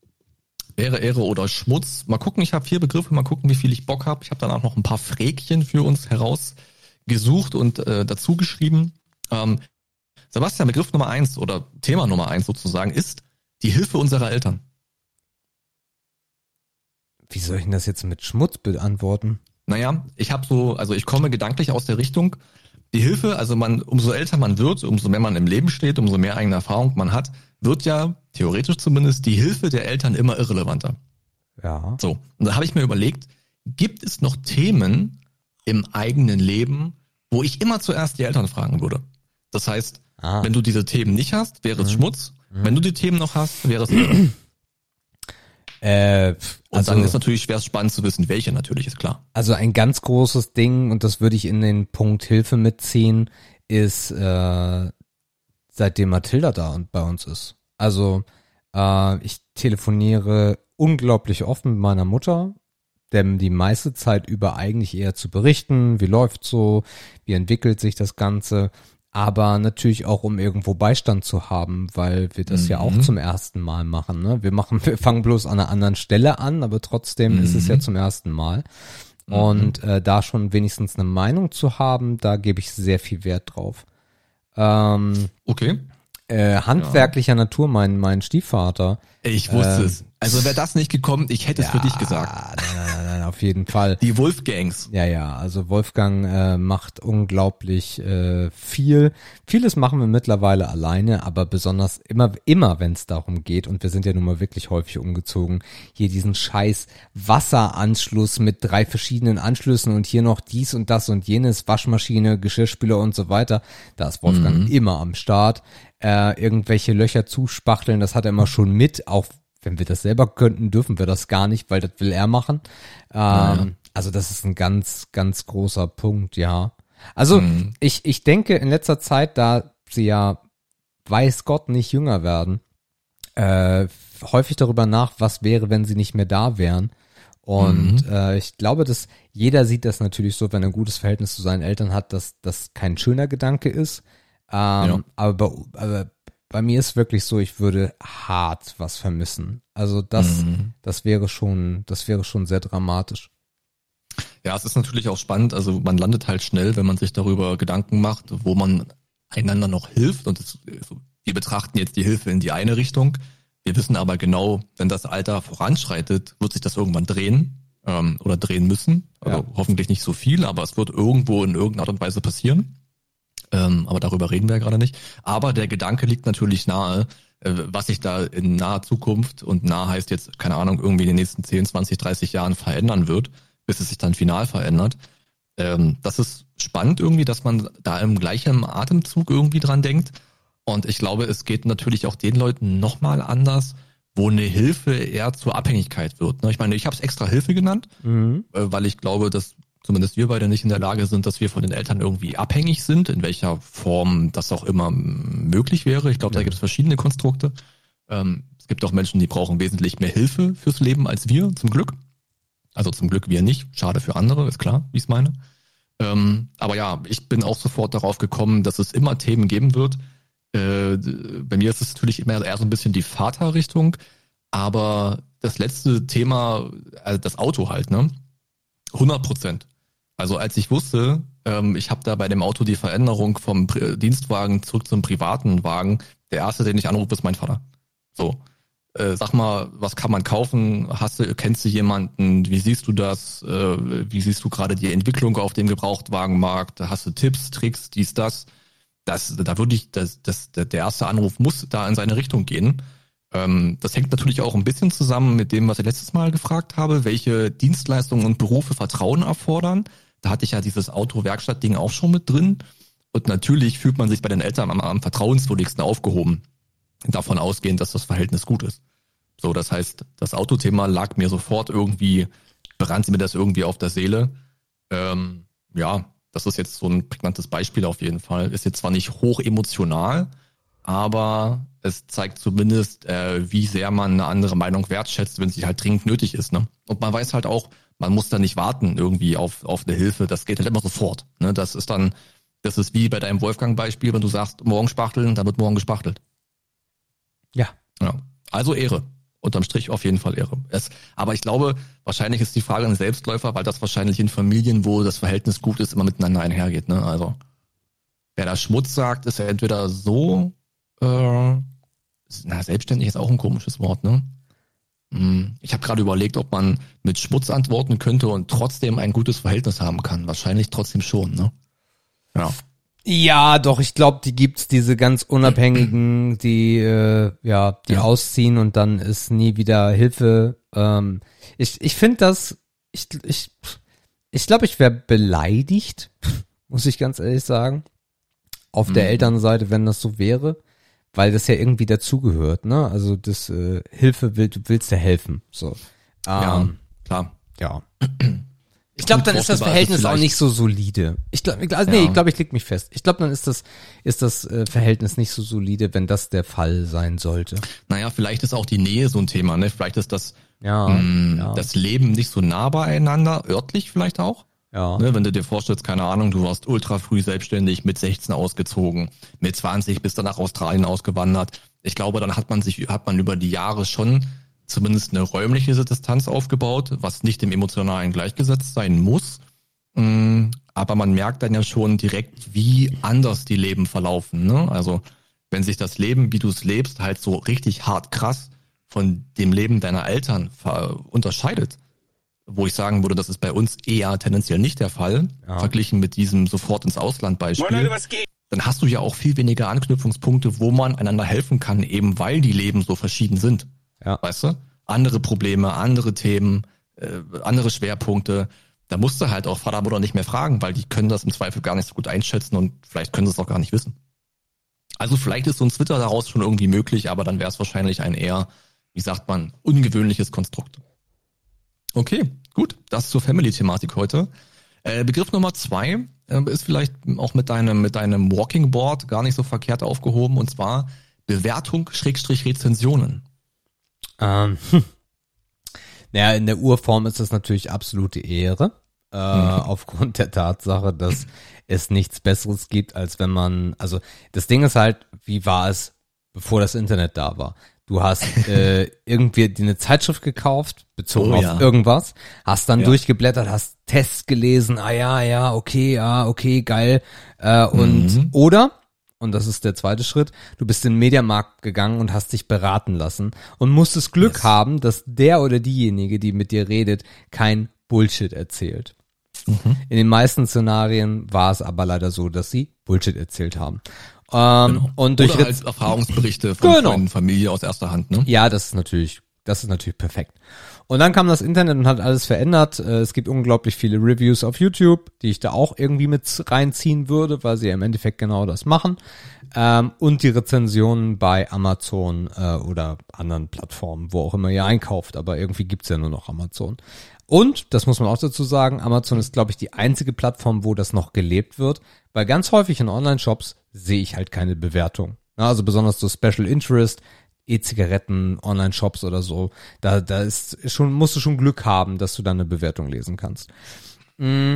Ehre, Ehre oder Schmutz. Mal gucken, ich habe vier Begriffe, mal gucken, wie viel ich Bock habe. Ich habe dann auch noch ein paar Fräkchen für uns herausgesucht und äh, dazu geschrieben. Ähm, Sebastian, Begriff Nummer eins oder Thema Nummer eins sozusagen ist die Hilfe unserer Eltern. Wie soll ich denn das jetzt mit Schmutz beantworten? Naja, ich habe so, also ich komme gedanklich aus der Richtung, die Hilfe, also man, umso älter man wird, umso mehr man im Leben steht, umso mehr eigene Erfahrung man hat, wird ja, theoretisch zumindest, die Hilfe der Eltern immer irrelevanter. Ja. So, und da habe ich mir überlegt, gibt es noch Themen im eigenen Leben, wo ich immer zuerst die Eltern fragen würde? Das heißt, Ah. wenn du diese Themen nicht hast, wäre es Schmutz. Wenn du die Themen noch hast, wäre es Irre. Äh, Und also, dann ist natürlich schwer spannend zu wissen, welche natürlich, ist klar. also ein ganz großes Ding, und das würde ich in den Punkt Hilfe mitziehen, ist, äh, seitdem Mathilda da und bei uns ist. Also, äh, ich telefoniere unglaublich oft mit meiner Mutter, denn die meiste Zeit über eigentlich eher zu berichten, wie läuft's so, wie entwickelt sich das Ganze, aber natürlich auch um irgendwo Beistand zu haben, weil wir das ja auch Mhm. zum ersten Mal machen. Ne? Wir machen, wir fangen bloß an einer anderen Stelle an, aber trotzdem ist es ja zum ersten Mal. Und äh, da schon wenigstens eine Meinung zu haben, da gebe ich sehr viel Wert drauf. Ähm, Okay. äh, handwerklicher Natur, mein, mein Stiefvater. Ich wusste Ähm, es. Also wäre das nicht gekommen, ich hätte es für dich gesagt. Nein, nein, nein, ja, auf jeden Fall. Die Wolfgangs. Ja, ja, also Wolfgang äh, macht unglaublich äh, viel. Vieles machen wir mittlerweile alleine, aber besonders immer, immer wenn es darum geht, und wir sind ja nun mal wirklich häufig umgezogen, hier diesen scheiß Wasseranschluss mit drei verschiedenen Anschlüssen und hier noch dies und das und jenes, Waschmaschine, Geschirrspüler und so weiter. Da ist Wolfgang Mhm. immer am Start. Äh, irgendwelche Löcher zuspachteln, das hat er immer schon mit, auch wenn wir das selber könnten, dürfen wir das gar nicht, weil das will er machen. Ähm, Also das ist ein ganz, ganz großer Punkt, ja. Also Mhm. ich, ich denke in letzter Zeit, da sie ja weiß Gott nicht jünger werden, äh, häufig darüber nach, was wäre, wenn sie nicht mehr da wären. Und äh, ich glaube, dass jeder sieht das natürlich so, wenn er ein gutes Verhältnis zu seinen Eltern hat, dass das kein schöner Gedanke ist. Ähm, aber, bei, aber bei mir ist wirklich so, ich würde hart was vermissen. Also das, Mhm. das wäre schon, das wäre schon sehr dramatisch. Ja, es ist natürlich auch spannend. Also man landet halt schnell, wenn man sich darüber Gedanken macht, wo man einander noch hilft. Und es, also wir betrachten jetzt die Hilfe in die eine Richtung. Wir wissen aber genau, wenn das Alter voranschreitet, wird sich das irgendwann drehen ähm, oder drehen müssen. Also Ja. hoffentlich nicht so viel, aber es wird irgendwo in irgendeiner Art und Weise passieren. Ähm, aber darüber reden wir ja gerade nicht. Aber der Gedanke liegt natürlich nahe, äh, was sich da in naher Zukunft und nah heißt jetzt, keine Ahnung, irgendwie in den nächsten 10, 20, 30 Jahren verändern wird, bis es sich dann final verändert. Ähm, das ist spannend irgendwie, dass man da im gleichen Atemzug irgendwie dran denkt. Und ich glaube, es geht natürlich auch den Leuten nochmal anders, wo eine Hilfe eher zur Abhängigkeit wird. ne? Ich meine, ich habe es extra Hilfe genannt, Mhm. äh, weil ich glaube, dass zumindest wir beide nicht in der Lage sind, dass wir von den Eltern irgendwie abhängig sind, in welcher Form das auch immer möglich wäre. Ich glaube, da gibt es verschiedene Konstrukte. Ähm, es gibt auch Menschen, die brauchen wesentlich mehr Hilfe fürs Leben als wir, zum Glück. Also zum Glück wir nicht. Schade für andere, ist klar, wie ich es meine. Ähm, aber ja, ich bin auch sofort darauf gekommen, dass es immer Themen geben wird. Äh, bei mir ist es natürlich immer eher so ein bisschen die Vaterrichtung, aber das letzte Thema, also das Auto halt, ne? 100 Prozent. Also als ich wusste, ähm, ich habe da bei dem Auto die Veränderung vom Pri Dienstwagen zurück zum privaten Wagen, der erste, den ich anrufe, ist mein Vater. So, äh, sag mal, was kann man kaufen? Hast du, kennst du jemanden? Wie siehst du das? Äh, wie siehst du gerade die Entwicklung auf dem Gebrauchtwagenmarkt? Hast du Tipps, Tricks, dies, das? Das, da würde ich, das, das, der erste Anruf muss da in seine Richtung gehen. Ähm, das hängt natürlich auch ein bisschen zusammen mit dem, was ich letztes Mal gefragt habe, welche Dienstleistungen und Berufe Vertrauen erfordern. Da hatte ich ja dieses Auto-Werkstatt-Ding auch schon mit drin. Und natürlich fühlt man sich bei den Eltern am, am vertrauenswürdigsten aufgehoben. Davon ausgehend, dass das Verhältnis gut ist. So, das heißt, das Autothema lag mir sofort irgendwie, brannte mir das irgendwie auf der Seele. Ähm, ja, das ist jetzt so ein prägnantes Beispiel auf jeden Fall. Ist jetzt zwar nicht hoch emotional, aber es zeigt zumindest, äh, wie sehr man eine andere Meinung wertschätzt, wenn sie halt dringend nötig ist. Ne? Und man weiß halt auch, man muss da nicht warten irgendwie auf, auf eine Hilfe. Das geht halt immer sofort. Ne? Das ist dann, das ist wie bei deinem Wolfgang-Beispiel, wenn du sagst, morgen spachteln, dann wird morgen gespachtelt. Ja. Ja. Also Ehre. Unterm Strich auf jeden Fall Ehre. Es, aber ich glaube, wahrscheinlich ist die Frage ein Selbstläufer, weil das wahrscheinlich in Familien, wo das Verhältnis gut ist, immer miteinander einhergeht. Ne? Also wer da Schmutz sagt, ist ja entweder so, äh, na, selbstständig ist auch ein komisches Wort, ne? Hm, Ich habe gerade überlegt, ob man mit Schmutz antworten könnte und trotzdem ein gutes Verhältnis haben kann. Wahrscheinlich trotzdem schon, ne? Ja. Ja, doch, ich glaube, die gibt's diese ganz unabhängigen, die äh, ja, die Ja. ausziehen und dann ist nie wieder Hilfe. Ähm, ich ich finde das, ich ich ich glaube, ich wäre beleidigt, muss ich ganz ehrlich sagen, auf der Mhm. Elternseite, wenn das so wäre, weil das ja irgendwie dazugehört, ne? Also das äh, Hilfe will, du willst ja helfen, so. Ja, Ähm, klar. ja. Ich glaube, dann ist das Verhältnis auch nicht so solide. Ich glaube, also nee, Ja. ich glaube, ich leg mich fest. Ich glaube, dann ist das ist das äh, Verhältnis nicht so solide, wenn das der Fall sein sollte. Naja, vielleicht ist auch die Nähe so ein Thema, ne? Vielleicht ist das, Ja, mh, ja, das Leben nicht so nah beieinander, örtlich vielleicht auch. Ja. Ne, wenn du dir vorstellst, keine Ahnung, du warst ultra früh selbstständig, mit 16 ausgezogen, mit 20 bist dann nach Australien ausgewandert. Ich glaube, dann hat man sich, hat man über die Jahre schon zumindest eine räumliche Distanz aufgebaut, was nicht dem emotionalen gleichgesetzt sein muss. Mm, Aber man merkt dann ja schon direkt, wie anders die Leben verlaufen. Ne? Also wenn sich das Leben, wie du es lebst, halt so richtig hart krass von dem Leben deiner Eltern unterscheidet, wo ich sagen würde, das ist bei uns eher tendenziell nicht der Fall, Ja. verglichen mit diesem sofort ins Ausland Beispiel. Moin Leute, dann hast du ja auch viel weniger Anknüpfungspunkte, wo man einander helfen kann, eben weil die Leben so verschieden sind. Ja. Weißt du? Andere Probleme, andere Themen, äh, andere Schwerpunkte. Da musst du halt auch Vater oder nicht mehr fragen, weil die können das im Zweifel gar nicht so gut einschätzen und vielleicht können sie es auch gar nicht wissen. Also vielleicht ist so ein Twitter daraus schon irgendwie möglich, aber dann wäre es wahrscheinlich ein eher, wie sagt man, ungewöhnliches Konstrukt. Okay, gut. Das zur Family-Thematik heute. Äh, Begriff Nummer zwei äh, ist vielleicht auch mit deinem, mit deinem Walking Board gar nicht so verkehrt aufgehoben und zwar Bewertung Schrägstrich Rezensionen. Ähm, hm. naja, in der Urform ist das natürlich absolute Ehre. Äh, Aufgrund der Tatsache, dass es nichts Besseres gibt, als wenn man, also das Ding ist halt, wie war es, bevor das Internet da war? Du hast äh, irgendwie dir eine Zeitschrift gekauft, bezogen Oh auf ja. irgendwas, hast dann Ja. durchgeblättert, hast Tests gelesen, ah ja, ja, okay, ja, okay, geil. Äh, und Mhm. oder, und das ist der zweite Schritt, du bist in den Mediamarkt gegangen und hast dich beraten lassen und musstest Glück Yes. haben, dass der oder diejenige, die mit dir redet, kein Bullshit erzählt. Mhm. In den meisten Szenarien war es aber leider so, dass sie Bullshit erzählt haben. Ähm, Und durch Oder halt Erfahrungsberichte von Genau. Freunden, Familie aus erster Hand, ne? ja, das ist natürlich, das ist natürlich perfekt. Und dann kam das Internet und hat alles verändert. Äh, Es gibt unglaublich viele Reviews auf YouTube, die ich da auch irgendwie mit reinziehen würde, weil sie ja im Endeffekt genau das machen. Ähm, und die Rezensionen bei Amazon äh, oder anderen Plattformen, wo auch immer ihr einkauft. Aber irgendwie gibt's ja nur noch Amazon. Und, das muss man auch dazu sagen, Amazon ist, glaube ich, die einzige Plattform, wo das noch gelebt wird. Weil ganz häufig in Online-Shops sehe ich halt keine Bewertung. Also besonders so Special Interest, E-Zigaretten, Online-Shops oder so. Da, da ist schon, musst du schon Glück haben, dass du da eine Bewertung lesen kannst. Mm.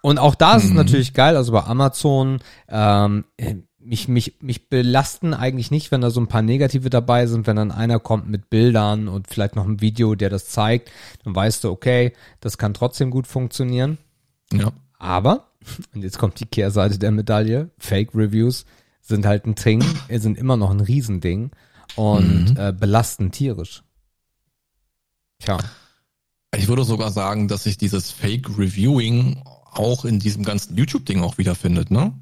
Und auch da ist es natürlich geil, also bei Amazon, ähm, äh, mich, mich, mich belasten eigentlich nicht, wenn da so ein paar Negative dabei sind, wenn dann einer kommt mit Bildern und vielleicht noch ein Video, der das zeigt, dann weißt du, okay, das kann trotzdem gut funktionieren. Ja. Aber, und jetzt kommt die Kehrseite der Medaille, Fake Reviews sind halt ein Ding, sind immer noch ein Riesending und äh, belasten tierisch. Tja. Ich würde sogar sagen, dass sich dieses Fake Reviewing auch in diesem ganzen YouTube-Ding auch wiederfindet, ne?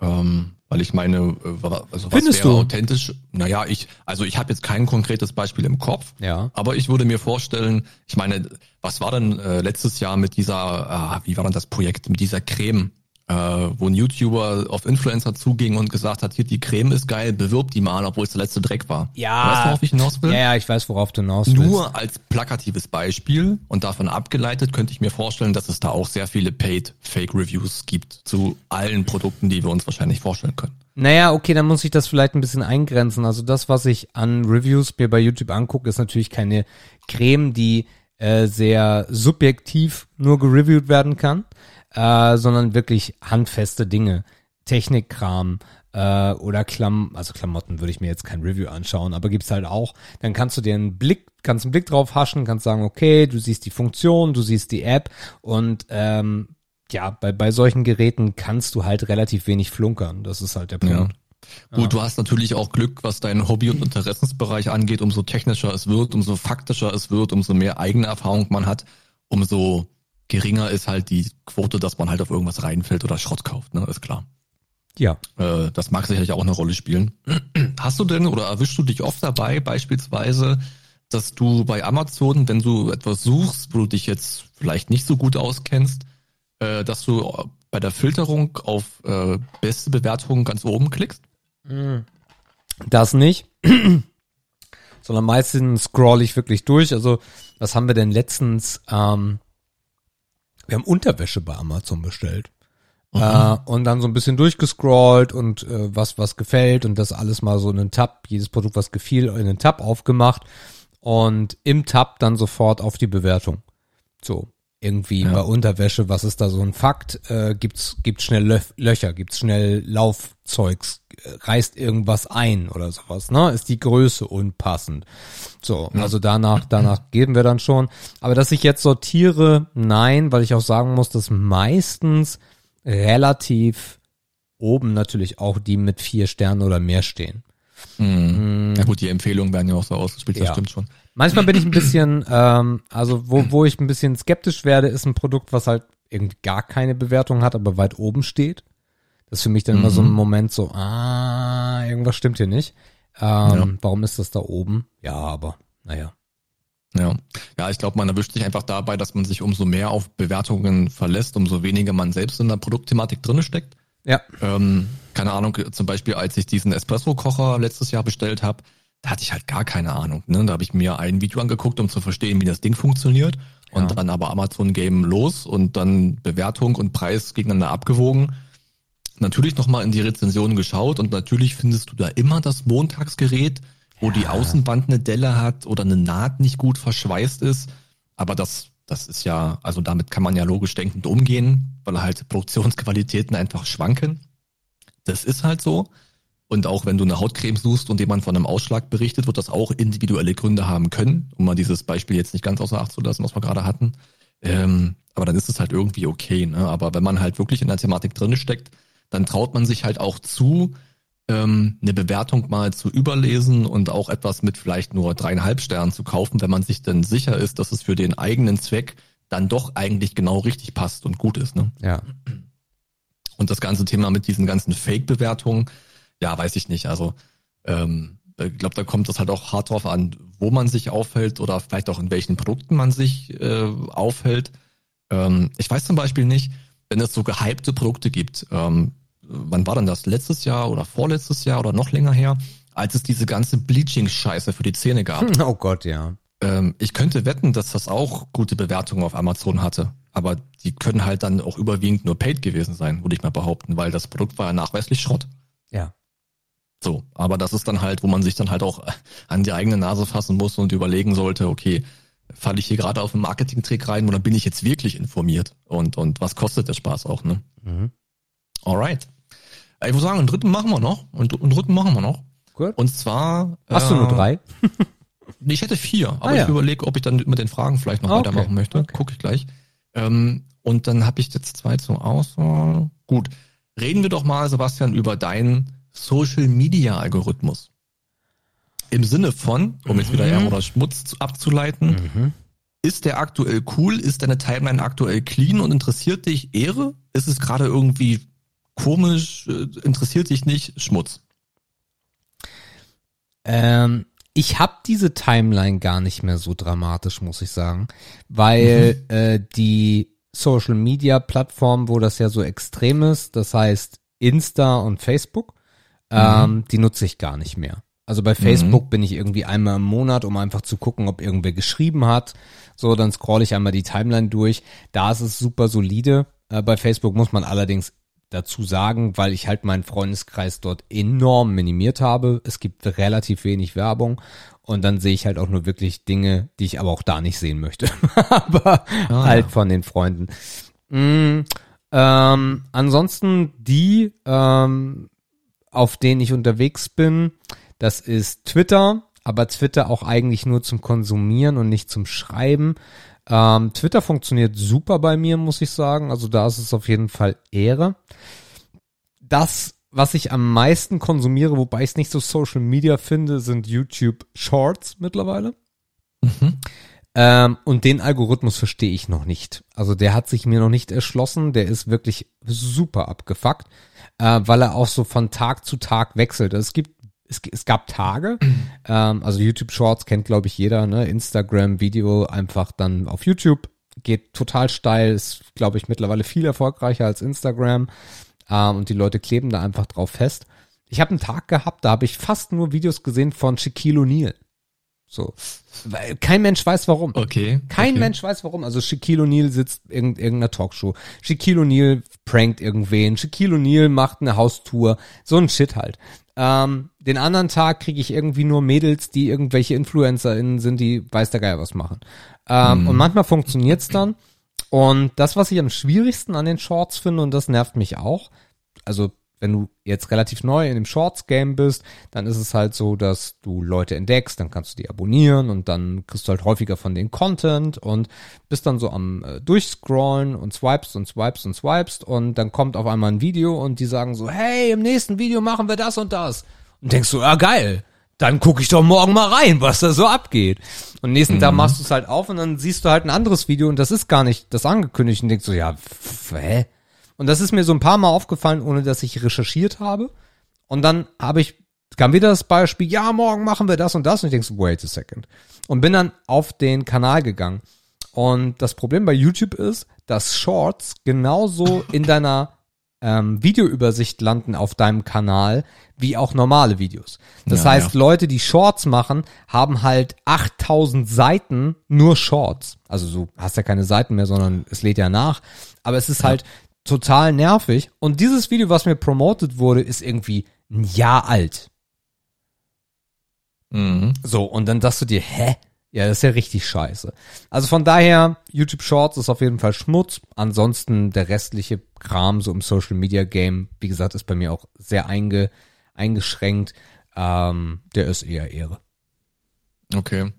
Ähm, weil ich meine, äh, also was Findest wäre du? authentisch? Naja, ich, also ich habe jetzt kein konkretes Beispiel im Kopf, Ja. aber ich würde mir vorstellen, ich meine, was war denn äh, letztes Jahr mit dieser, ah, wie war denn das Projekt, mit dieser Creme, äh, wo ein YouTuber auf Influencer zuging und gesagt hat, hier, die Creme ist geil, bewirb die mal, obwohl es der letzte Dreck war. Ja. Weißt du, worauf ich hinaus will? Ja, ja, ich weiß, worauf du hinaus willst. Nur als plakatives Beispiel und davon abgeleitet könnte ich mir vorstellen, dass es da auch sehr viele Paid Fake Reviews gibt zu allen Produkten, die wir uns wahrscheinlich vorstellen können. Naja, okay, dann muss ich das vielleicht ein bisschen eingrenzen. Also das, was ich an Reviews mir bei YouTube angucke, ist natürlich keine Creme, die äh, sehr subjektiv nur gereviewt werden kann, äh, sondern wirklich handfeste Dinge, Technikkram äh, oder Klam also Klamotten würde ich mir jetzt kein Review anschauen, aber gibt's halt auch. Dann kannst du dir einen Blick, kannst einen Blick drauf haschen, kannst sagen, okay, du siehst die Funktion, du siehst die App und ähm, ja, bei, bei solchen Geräten kannst du halt relativ wenig flunkern. Das ist halt der Punkt. Gut, du hast natürlich auch Glück, was deinen Hobby- und Interessensbereich angeht. Umso technischer es wird, umso faktischer es wird, umso mehr eigene Erfahrung man hat, umso geringer ist halt die Quote, dass man halt auf irgendwas reinfällt oder Schrott kauft, ne? Ist klar. Ja. Äh, das mag sicherlich auch eine Rolle spielen. Hast du denn oder erwischst du dich oft dabei, beispielsweise, dass du bei Amazon, wenn du etwas suchst, wo du dich jetzt vielleicht nicht so gut auskennst, äh, dass du bei der Filterung auf äh, beste Bewertungen ganz oben klickst? Das nicht. Sondern meistens scroll ich wirklich durch. Also, was haben wir denn letztens? Ähm, wir haben Unterwäsche bei Amazon bestellt. Äh, und dann so ein bisschen durchgescrollt und äh, was, was gefällt und das alles mal so in einen Tab, jedes Produkt, was gefiel, in einen Tab aufgemacht und im Tab dann sofort auf die Bewertung. So, irgendwie bei Unterwäsche, was ist da so ein Fakt? Äh, gibt's, gibt's schnell Löf Löcher, gibt's schnell Laufzeugs, reißt irgendwas ein oder sowas, ne? Ist die Größe unpassend? So, also danach, danach geben wir dann schon. Aber dass ich jetzt sortiere, nein, weil ich auch sagen muss, dass meistens relativ oben natürlich auch die mit vier Sternen oder mehr stehen. Mhm. Ja gut, die Empfehlungen werden ja auch so ausgespielt, das Ja. stimmt schon. Manchmal bin ich ein bisschen, ähm, also wo, wo ich ein bisschen skeptisch werde, ist ein Produkt, was halt irgendwie gar keine Bewertung hat, aber weit oben steht. Das ist für mich dann immer so ein Moment so, ah, irgendwas stimmt hier nicht. Ähm, Warum ist das da oben? Ja, aber naja. Ja, ja ich glaube, man erwischt sich einfach dabei, dass man sich umso mehr auf Bewertungen verlässt, umso weniger man selbst in der Produktthematik drinne steckt. Ja, Ähm, keine Ahnung, zum Beispiel, als ich diesen Espresso-Kocher letztes Jahr bestellt habe, da hatte ich halt gar keine Ahnung. Ne? Da habe ich mir ein Video angeguckt, um zu verstehen, wie das Ding funktioniert. Und Ja. dann aber Amazon Game los und dann Bewertung und Preis gegeneinander abgewogen. Natürlich nochmal in die Rezensionen geschaut und natürlich findest du da immer das Montagsgerät, wo die Außenwand eine Delle hat oder eine Naht nicht gut verschweißt ist. Aber das, das ist ja, also damit kann man ja logisch denkend umgehen, weil halt Produktionsqualitäten einfach schwanken. Das ist halt so. Und auch wenn du eine Hautcreme suchst und jemand von einem Ausschlag berichtet, wird das auch individuelle Gründe haben können, um mal dieses Beispiel jetzt nicht ganz außer Acht zu lassen, was wir gerade hatten. Ähm, aber dann ist es halt irgendwie okay. Ne? Aber wenn man halt wirklich in der Thematik drin steckt, dann traut man sich halt auch zu, ähm, eine Bewertung mal zu überlesen und auch etwas mit vielleicht nur dreieinhalb Sternen zu kaufen, wenn man sich dann sicher ist, dass es für den eigenen Zweck dann doch eigentlich genau richtig passt und gut ist. Ne? ja. Und das ganze Thema mit diesen ganzen Fake-Bewertungen, ja, weiß ich nicht. Also ähm, ich glaube, da kommt es halt auch hart drauf an, wo man sich aufhält oder vielleicht auch in welchen Produkten man sich äh, aufhält. Ähm, ich weiß zum Beispiel nicht, wenn es so gehypte Produkte gibt, ähm, wann war denn das? Letztes Jahr oder vorletztes Jahr oder noch länger her, als es diese ganze Bleaching-Scheiße für die Zähne gab. Oh Gott, ja. Ähm, ich könnte wetten, dass das auch gute Bewertungen auf Amazon hatte. Aber die können halt dann auch überwiegend nur paid gewesen sein, würde ich mal behaupten, weil das Produkt war ja nachweislich Schrott. Ja. So, aber das ist dann halt, wo man sich dann halt auch an die eigene Nase fassen muss und überlegen sollte, okay, falle ich hier gerade auf einen Marketing-Trick rein oder bin ich jetzt wirklich informiert? Und, und was kostet der Spaß auch, ne? Mhm. Alright. Ich würde sagen, einen dritten machen wir noch. Und einen dritten machen wir noch. Gut. Und zwar. Hast du nur äh, drei? Ich hätte vier, aber Ah, ja. ich überlege, ob ich dann mit den Fragen vielleicht noch Okay, weitermachen möchte. okay. Gucke ich gleich. Ähm, und dann habe ich jetzt zwei zur Auswahl. Gut. Reden wir doch mal, Sebastian, über deinen Social Media Algorithmus. Im Sinne von, um jetzt wieder Ärger oder Schmutz zu- abzuleiten, Mhm. ist der aktuell cool? Ist deine Timeline aktuell clean und interessiert dich Ehre? Ist es gerade irgendwie komisch? Äh, Interessiert dich nicht? Schmutz. Ähm, ich habe diese Timeline gar nicht mehr so dramatisch, muss ich sagen, weil äh, die Social Media Plattform, wo das ja so extrem ist, das heißt Insta und Facebook, ähm, die nutze ich gar nicht mehr. Also bei Facebook bin ich irgendwie einmal im Monat, um einfach zu gucken, ob irgendwer geschrieben hat. So, dann scroll ich einmal die Timeline durch. Da ist es super solide. Äh, bei Facebook muss man allerdings dazu sagen, weil ich halt meinen Freundeskreis dort enorm minimiert habe. Es gibt relativ wenig Werbung und dann sehe ich halt auch nur wirklich Dinge, die ich aber auch da nicht sehen möchte. aber halt von den Freunden. Mm, ähm, ansonsten die, ähm, auf denen ich unterwegs bin, das ist Twitter, aber Twitter auch eigentlich nur zum Konsumieren und nicht zum Schreiben. Ähm, Twitter funktioniert super bei mir, muss ich sagen. Also da ist es auf jeden Fall Ehre. Das, was ich am meisten konsumiere, wobei ich es nicht so Social Media finde, sind YouTube Shorts mittlerweile. Ähm, und den Algorithmus verstehe ich noch nicht. Also der hat sich mir noch nicht erschlossen. Der ist wirklich super abgefuckt, äh, weil er auch so von Tag zu Tag wechselt. Also es gibt es, es gab Tage, ähm, also YouTube Shorts kennt glaube ich jeder, ne? Instagram Video einfach dann auf YouTube geht total steil, ist glaube ich mittlerweile viel erfolgreicher als Instagram ähm, und die Leute kleben da einfach drauf fest. Ich habe einen Tag gehabt, da habe ich fast nur Videos gesehen von Shaquille O'Neal. So, weil kein Mensch weiß warum. Okay. Kein okay. Mensch weiß warum. Also Shaquille O'Neal sitzt in irgendeiner Talkshow. Shaquille O'Neal prankt irgendwen. Shaquille O'Neal macht eine Haustour. So ein Shit halt. Ähm, den anderen Tag kriege ich irgendwie nur Mädels, die irgendwelche InfluencerInnen sind, die weiß der Geier was machen. Ähm, Und manchmal funktioniert's dann. Und das, was ich am schwierigsten an den Shorts finde, und das nervt mich auch, also wenn du jetzt relativ neu in dem Shorts-Game bist, dann ist es halt so, dass du Leute entdeckst, dann kannst du die abonnieren und dann kriegst du halt häufiger von den Content und bist dann so am äh, Durchscrollen und swipest und swipest und swipest und dann kommt auf einmal ein Video und die sagen so, hey, im nächsten Video machen wir das und das. und denkst so, ja geil, dann gucke ich doch morgen mal rein, was da so abgeht. Und nächsten Tag machst du es halt auf und dann siehst du halt ein anderes Video und das ist gar nicht das angekündigt und denkst so, ja, pff, hä? Und das ist mir so ein paar Mal aufgefallen, ohne dass ich recherchiert habe. Und dann habe ich, kam wieder das Beispiel, ja, morgen machen wir das und das. Und ich denk so, wait a second. Und bin dann auf den Kanal gegangen. Und das Problem bei YouTube ist, dass Shorts genauso in deiner ähm, Videoübersicht landen auf deinem Kanal wie auch normale Videos. Das Ja, heißt, ja. Leute, die Shorts machen, haben halt 8000 Seiten nur Shorts. Also du hast ja keine Seiten mehr, sondern es lädt ja nach. Aber es ist halt total nervig. Und dieses Video, was mir promotet wurde, ist irgendwie ein Jahr alt. Mhm. So, und dann sagst du dir, hä? Ja, das ist ja richtig scheiße. Also von daher, YouTube Shorts ist auf jeden Fall Schmutz. Ansonsten der restliche Kram so im Social Media Game, wie gesagt, ist bei mir auch sehr einge, eingeschränkt. Ähm, der ist eher Ehre. Okay.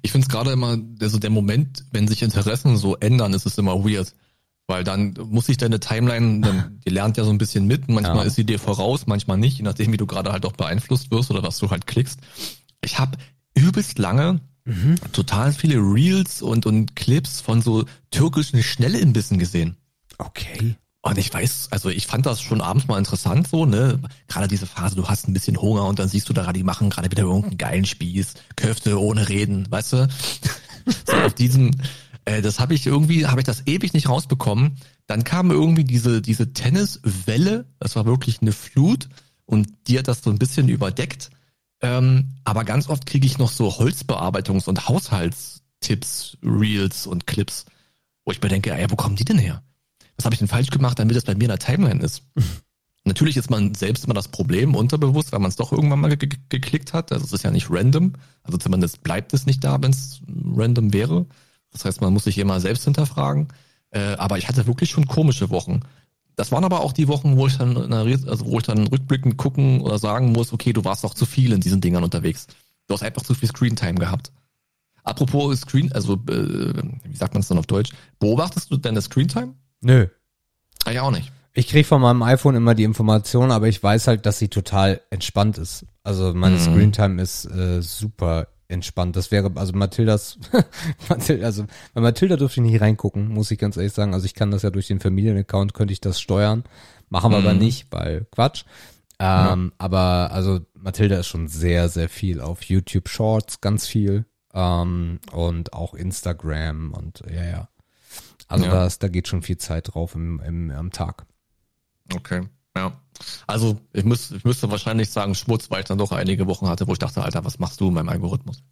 Ich finde es gerade immer, also der Moment, wenn sich Interessen so ändern, ist es immer weird. Weil dann muss sich deine Timeline, dann, die lernt ja so ein bisschen mit. Manchmal Ja. ist sie dir voraus, manchmal nicht, je nachdem, wie du gerade halt auch beeinflusst wirst oder was du halt klickst. Ich habe übelst lange total viele Reels und, und Clips von so türkischen Schnellimbissen gesehen. Okay. Und ich weiß, also ich fand das schon abends mal interessant so, ne? Gerade diese Phase, du hast ein bisschen Hunger und dann siehst du da, die machen gerade wieder irgendeinen geilen Spieß, Köfte ohne Reden, weißt du? so auf diesem, äh, das habe ich irgendwie, habe ich das ewig nicht rausbekommen. Dann kam irgendwie diese, diese Tenniswelle, das war wirklich eine Flut und die hat das so ein bisschen überdeckt. Ähm, aber ganz oft kriege ich noch so Holzbearbeitungs- und Haushaltstipps, Reels und Clips, wo ich mir denke, ey, wo kommen die denn her? was habe ich denn falsch gemacht, damit das bei mir in der Timeline ist? Natürlich ist man selbst immer das Problem unterbewusst, weil man es doch irgendwann mal ge ge geklickt hat. Also es ist ja nicht random. Also zumindest bleibt es nicht da, wenn es random wäre. Das heißt, man muss sich immer selbst hinterfragen. Äh, aber ich hatte wirklich schon komische Wochen. Das waren aber auch die Wochen, wo ich dann, also wo ich dann rückblickend gucken oder sagen muss, okay, du warst doch zu viel in diesen Dingern unterwegs. Du hast einfach zu viel Screentime gehabt. Apropos Screen, also äh, wie sagt man es dann auf Deutsch? Beobachtest du deine Screentime? Nö. Ah, ja auch nicht. Ich krieg von meinem iPhone immer die Information, aber ich weiß halt, dass sie total entspannt ist. Also meine Mhm. Screentime ist äh, super entspannt. Das wäre, also Mathildas, Mathilda, also bei Mathilda dürfte ich nicht reingucken, muss ich ganz ehrlich sagen. Also ich kann das ja durch den Familienaccount, könnte ich das steuern. Machen wir aber Mhm. nicht, weil Quatsch. Ähm, Aber also Mathilda ist schon sehr, sehr viel auf YouTube Shorts, ganz viel. Ähm, und auch Instagram und ja, ja. Also Ja. das, da geht schon viel Zeit drauf im, im, am Tag. Okay. Ja. Also ich, muss, ich müsste wahrscheinlich sagen Schmutz, weil ich dann doch einige Wochen hatte, wo ich dachte, Alter, was machst du in meinem Algorithmus?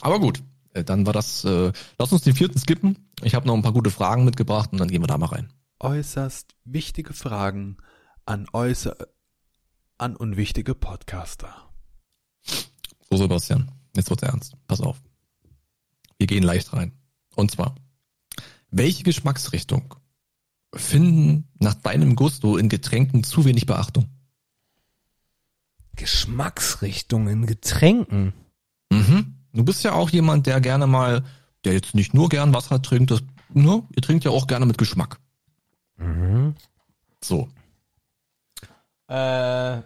Aber gut, äh, dann war das. Äh, lass uns den vierten skippen. Ich habe noch ein paar gute Fragen mitgebracht und dann gehen wir da mal rein. Äußerst wichtige Fragen an äußer an unwichtige Podcaster. So, Sebastian, jetzt wird's ernst. Pass auf. Wir gehen leicht rein. Und zwar, welche Geschmacksrichtung finden nach deinem Gusto in Getränken zu wenig Beachtung? Geschmacksrichtung in Getränken. Mhm. Du bist ja auch jemand, der gerne mal, der jetzt nicht nur gern Wasser trinkt, das, ne, ihr trinkt ja auch gerne mit Geschmack. Mhm. So. Äh,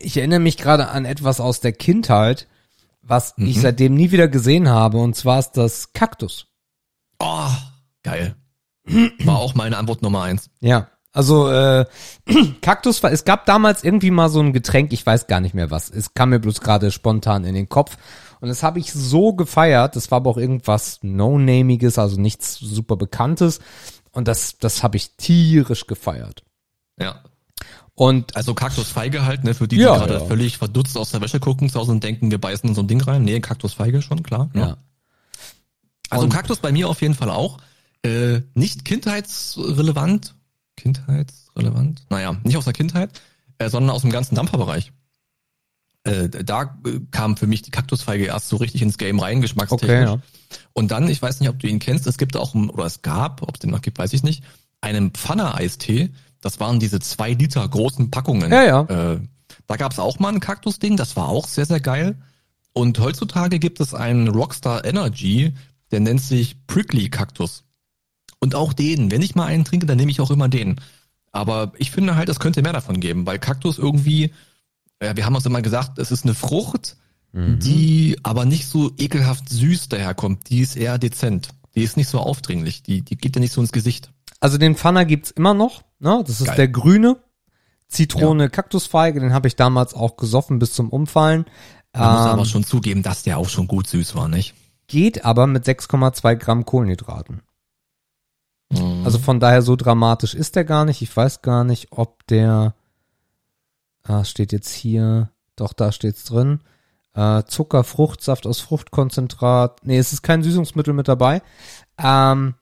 ich erinnere mich gerade an etwas aus der Kindheit, was ich Mhm. seitdem nie wieder gesehen habe, und zwar ist das Kaktus. Oh, geil. War auch meine Antwort Nummer eins. Ja. Also äh, Kaktus war, es gab damals irgendwie mal so ein Getränk, ich weiß gar nicht mehr was. Es kam mir bloß gerade spontan in den Kopf. Und das habe ich so gefeiert. Das war aber auch irgendwas No-Namiges, also nichts super Bekanntes. Und das, das habe ich tierisch gefeiert. Ja. Und Also Kaktusfeige halt, ne, für die, die Ja, gerade ja. völlig verdutzt aus der Wäsche gucken zu Hause und denken, wir beißen in so ein Ding rein. Nee, Kaktusfeige schon, klar. ja. Also Und- Kaktus bei mir auf jeden Fall auch. Äh, nicht kindheitsrelevant. Kindheitsrelevant? Naja, nicht aus der Kindheit, äh, sondern aus dem ganzen Dampferbereich. Äh, da äh, kam für mich die Kaktusfeige erst so richtig ins Game rein, geschmackstechnisch. Okay, ja. Und dann, ich weiß nicht, ob du ihn kennst, es gibt auch, oder es gab, ob es den noch gibt, weiß ich nicht, einen Pfanne-Eistee. Das waren diese zwei Liter großen Packungen. Ja, ja. Äh, da gab es auch mal ein Kaktusding, das war auch sehr, sehr geil. Und heutzutage gibt es einen Rockstar Energy, der nennt sich Prickly Kaktus. Und auch den, wenn ich mal einen trinke, dann nehme ich auch immer den. Aber ich finde halt, es könnte mehr davon geben, weil Kaktus irgendwie, Ja, wir haben uns immer gesagt, es ist eine Frucht, die aber nicht so ekelhaft süß daherkommt. Die ist eher dezent. Die ist nicht so aufdringlich. Die, die geht ja nicht so ins Gesicht. Also den Pfanner gibt's immer noch, ne? Das ist Geil. der grüne. Zitrone, Kaktusfeige, den habe ich damals auch gesoffen bis zum Umfallen. Man muss Ähm, aber schon zugeben, dass der auch schon gut süß war, nicht? geht aber mit 6,2 Gramm Kohlenhydraten. Mhm. Also von daher so dramatisch ist der gar nicht. Ich weiß gar nicht, ob der, ah, steht jetzt hier, doch da steht's drin. Äh, Zucker, Fruchtsaft aus Fruchtkonzentrat. Nee, es ist kein Süßungsmittel mit dabei. Ähm,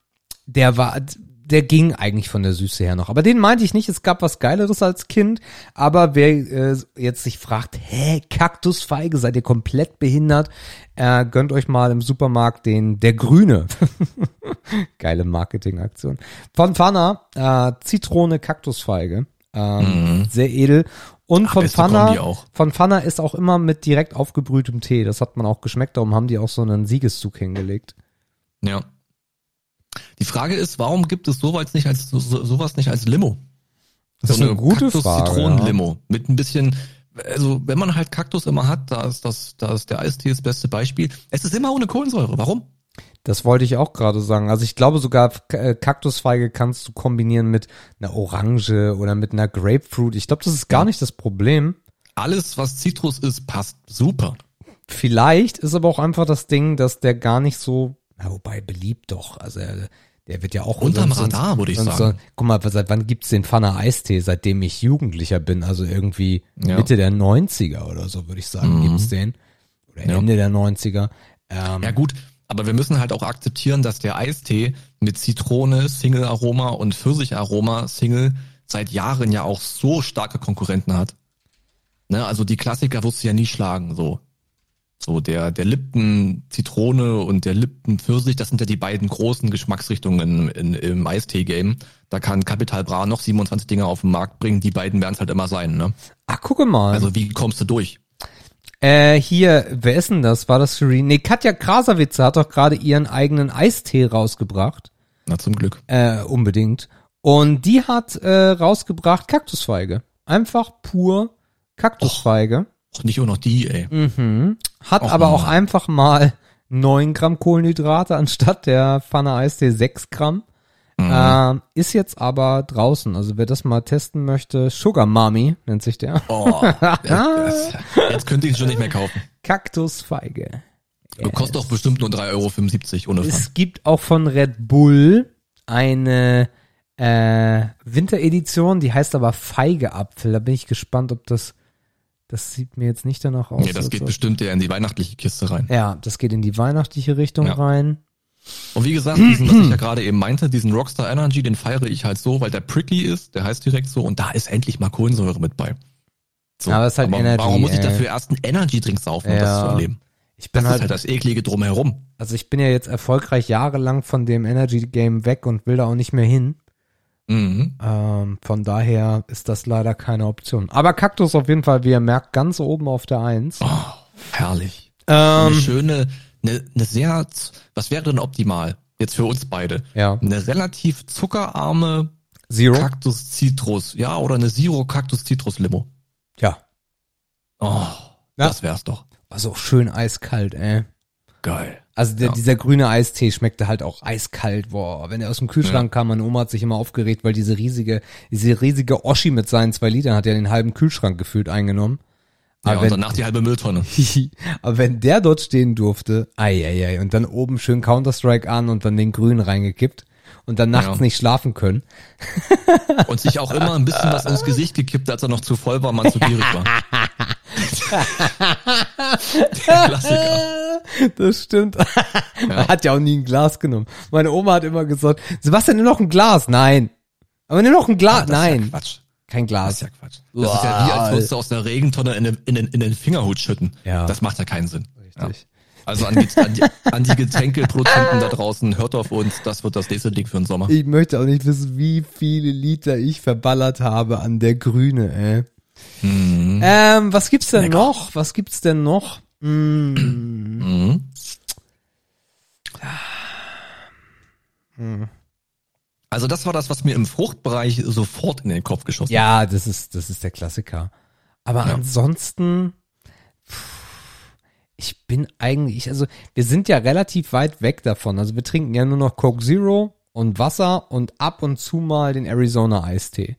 der war, der ging eigentlich von der Süße her noch. Aber den meinte ich nicht. Es gab was Geileres als Kind. Aber wer äh, jetzt sich fragt, hä, Kaktusfeige, seid ihr komplett behindert? Äh, gönnt euch mal im Supermarkt den, der Grüne. Geile Marketingaktion. Von Pfanner, äh, Zitrone, Kaktusfeige. Ähm, Sehr edel. Und von Pfanner, von Pfanner ist auch immer mit direkt aufgebrühtem Tee. Das hat man auch geschmeckt. Darum haben die auch so einen Siegeszug hingelegt. Ja. Die Frage ist, warum gibt es sowas nicht als so, so- sowas nicht als Limo? Das ist eine gute Frage, Zitronen-Limo mit ein bisschen also wenn man halt Kaktus immer hat, da ist das da ist der Eistee das beste Beispiel. Es ist immer ohne Kohlensäure. Warum? Das wollte ich auch gerade sagen. Also ich glaube sogar äh, Kaktusfeige kannst du kombinieren mit einer Orange oder mit einer Grapefruit. Ich glaube, das ist gar nicht das Problem. Alles was Zitrus ist, passt super. Vielleicht ist aber auch einfach das Ding, dass der gar nicht so, na, wobei beliebt doch. Also er, der wird ja auch Unterm sonst- Radar, würde ich sonst sagen. So, guck mal, seit wann gibt's den Pfanner Eistee? Seitdem ich Jugendlicher bin, also irgendwie Ja. Mhm. Mitte der 90er oder so, würde ich sagen, gibt's den. Oder Ja. Ende der 90er. Ähm, Ja gut, aber wir müssen halt auch akzeptieren, dass der Eistee mit Zitrone, Single-Aroma und Pfirsich-Aroma Single seit Jahren ja auch so starke Konkurrenten hat. Ne, also die Klassiker wirst du ja nie schlagen, so. So der, der Lipton Zitrone und der Lipton Pfirsich, das sind ja die beiden großen Geschmacksrichtungen in, im Eistee-Game. Da kann Capital Bra noch 27 Dinger auf den Markt bringen, die beiden werden es halt immer sein, ne? Ach, gucke mal. Also wie kommst du durch? Äh, hier, wer ist denn das? War das Shireen? Nee, Katja Krasavitze hat doch gerade ihren eigenen Eistee rausgebracht. Na, zum Glück. Äh, unbedingt. Und die hat äh, rausgebracht Kaktusfeige. Einfach pur Kaktusfeige. Och, nicht nur noch die, ey. Mhm. Hat Och, aber auch einfach mal 9 Gramm Kohlenhydrate anstatt der Pfanne Eistee 6 Gramm. Mhm. Ähm, ist jetzt aber draußen. Also wer das mal testen möchte, Sugar Mami nennt sich der. Oh, das, jetzt könnte ich es schon nicht mehr kaufen. Kaktusfeige. Du kostet doch bestimmt nur 3,75 Euro ohne Pfand. Es gibt auch von Red Bull eine äh, Winteredition, die heißt aber Feigeapfel. Da bin ich gespannt, ob das, das sieht mir jetzt nicht danach aus. Nee, das geht bestimmt eher in die weihnachtliche Kiste rein. Ja, das geht in die weihnachtliche Richtung Ja. rein. Und wie gesagt, diesen, was ich ja gerade eben meinte, diesen Rockstar Energy, den feiere ich halt so, weil der prickly ist, der heißt direkt so, und da ist endlich mal Kohlensäure mit bei. So, Aber es ist halt Energy, Warum muss ich dafür erst einen Energy-Drink saufen, um das Ja. zu erleben? Ich Das bin ist halt, halt das eklige drumherum. also ich bin ja jetzt erfolgreich jahrelang von dem Energy Game weg und will da auch nicht mehr hin. Mhm. Ähm, von daher ist das leider keine Option. Aber Kaktus auf jeden Fall, wie ihr merkt, ganz oben auf der Eins. Oh, herrlich. eine Ähm, schöne, eine, eine sehr, was wäre denn optimal? Jetzt für uns beide. ja, Eine relativ zuckerarme Zero. Kaktus Citrus, ja, oder eine Zero Kaktus Citrus Limo. ja, Oh, Ja. das wär's doch. also auch schön eiskalt, ey. Geil. Also der, Ja. dieser grüne Eistee schmeckte halt auch eiskalt, boah. Wenn er aus dem Kühlschrank kam, meine Oma hat sich immer aufgeregt, weil diese riesige, diese riesige Oschi mit seinen zwei Litern hat ja den halben Kühlschrank gefühlt eingenommen. Ja, Aber und wenn, danach die halbe Mülltonne. aber wenn der dort stehen durfte, ei, ei, ei, und dann oben schön Counter-Strike an und dann den grünen reingekippt und dann nachts Ja. nicht schlafen können. Und sich auch immer ein bisschen was ins Gesicht gekippt, als er noch zu voll war, man zu gierig war. Der Klassiker. Das stimmt. Man hat ja auch nie ein Glas genommen. Meine Oma hat immer gesagt, Sebastian, nimm noch ein Glas. Nein. Aber nimm noch ein Glas. Das ist ja Nein, Quatsch. kein Das Glas. ist ja Quatsch. Das ist ja wie, als würdest du aus der Regentonne in den, in den, in den Fingerhut schütten. Ja. Das macht ja keinen Sinn. Ja. Richtig. Also an die, an die, an die Getränkeproduzenten da draußen, hört auf uns, das wird das nächste Ding für den Sommer. Ich möchte auch nicht wissen, wie viele Liter ich verballert habe an der Grüne, ey. Mhm. Ähm, was gibt's denn Lecker. noch? Was gibt's denn noch? Mm, Mhm. Also das war das, was mir im Fruchtbereich sofort in den Kopf geschossen hat. ja, das ist, das ist der Klassiker. Aber Ja. ansonsten, pff, ich bin eigentlich, also wir sind ja relativ weit weg davon. Also wir trinken ja nur noch Coke Zero und Wasser und ab und zu mal den Arizona Eistee.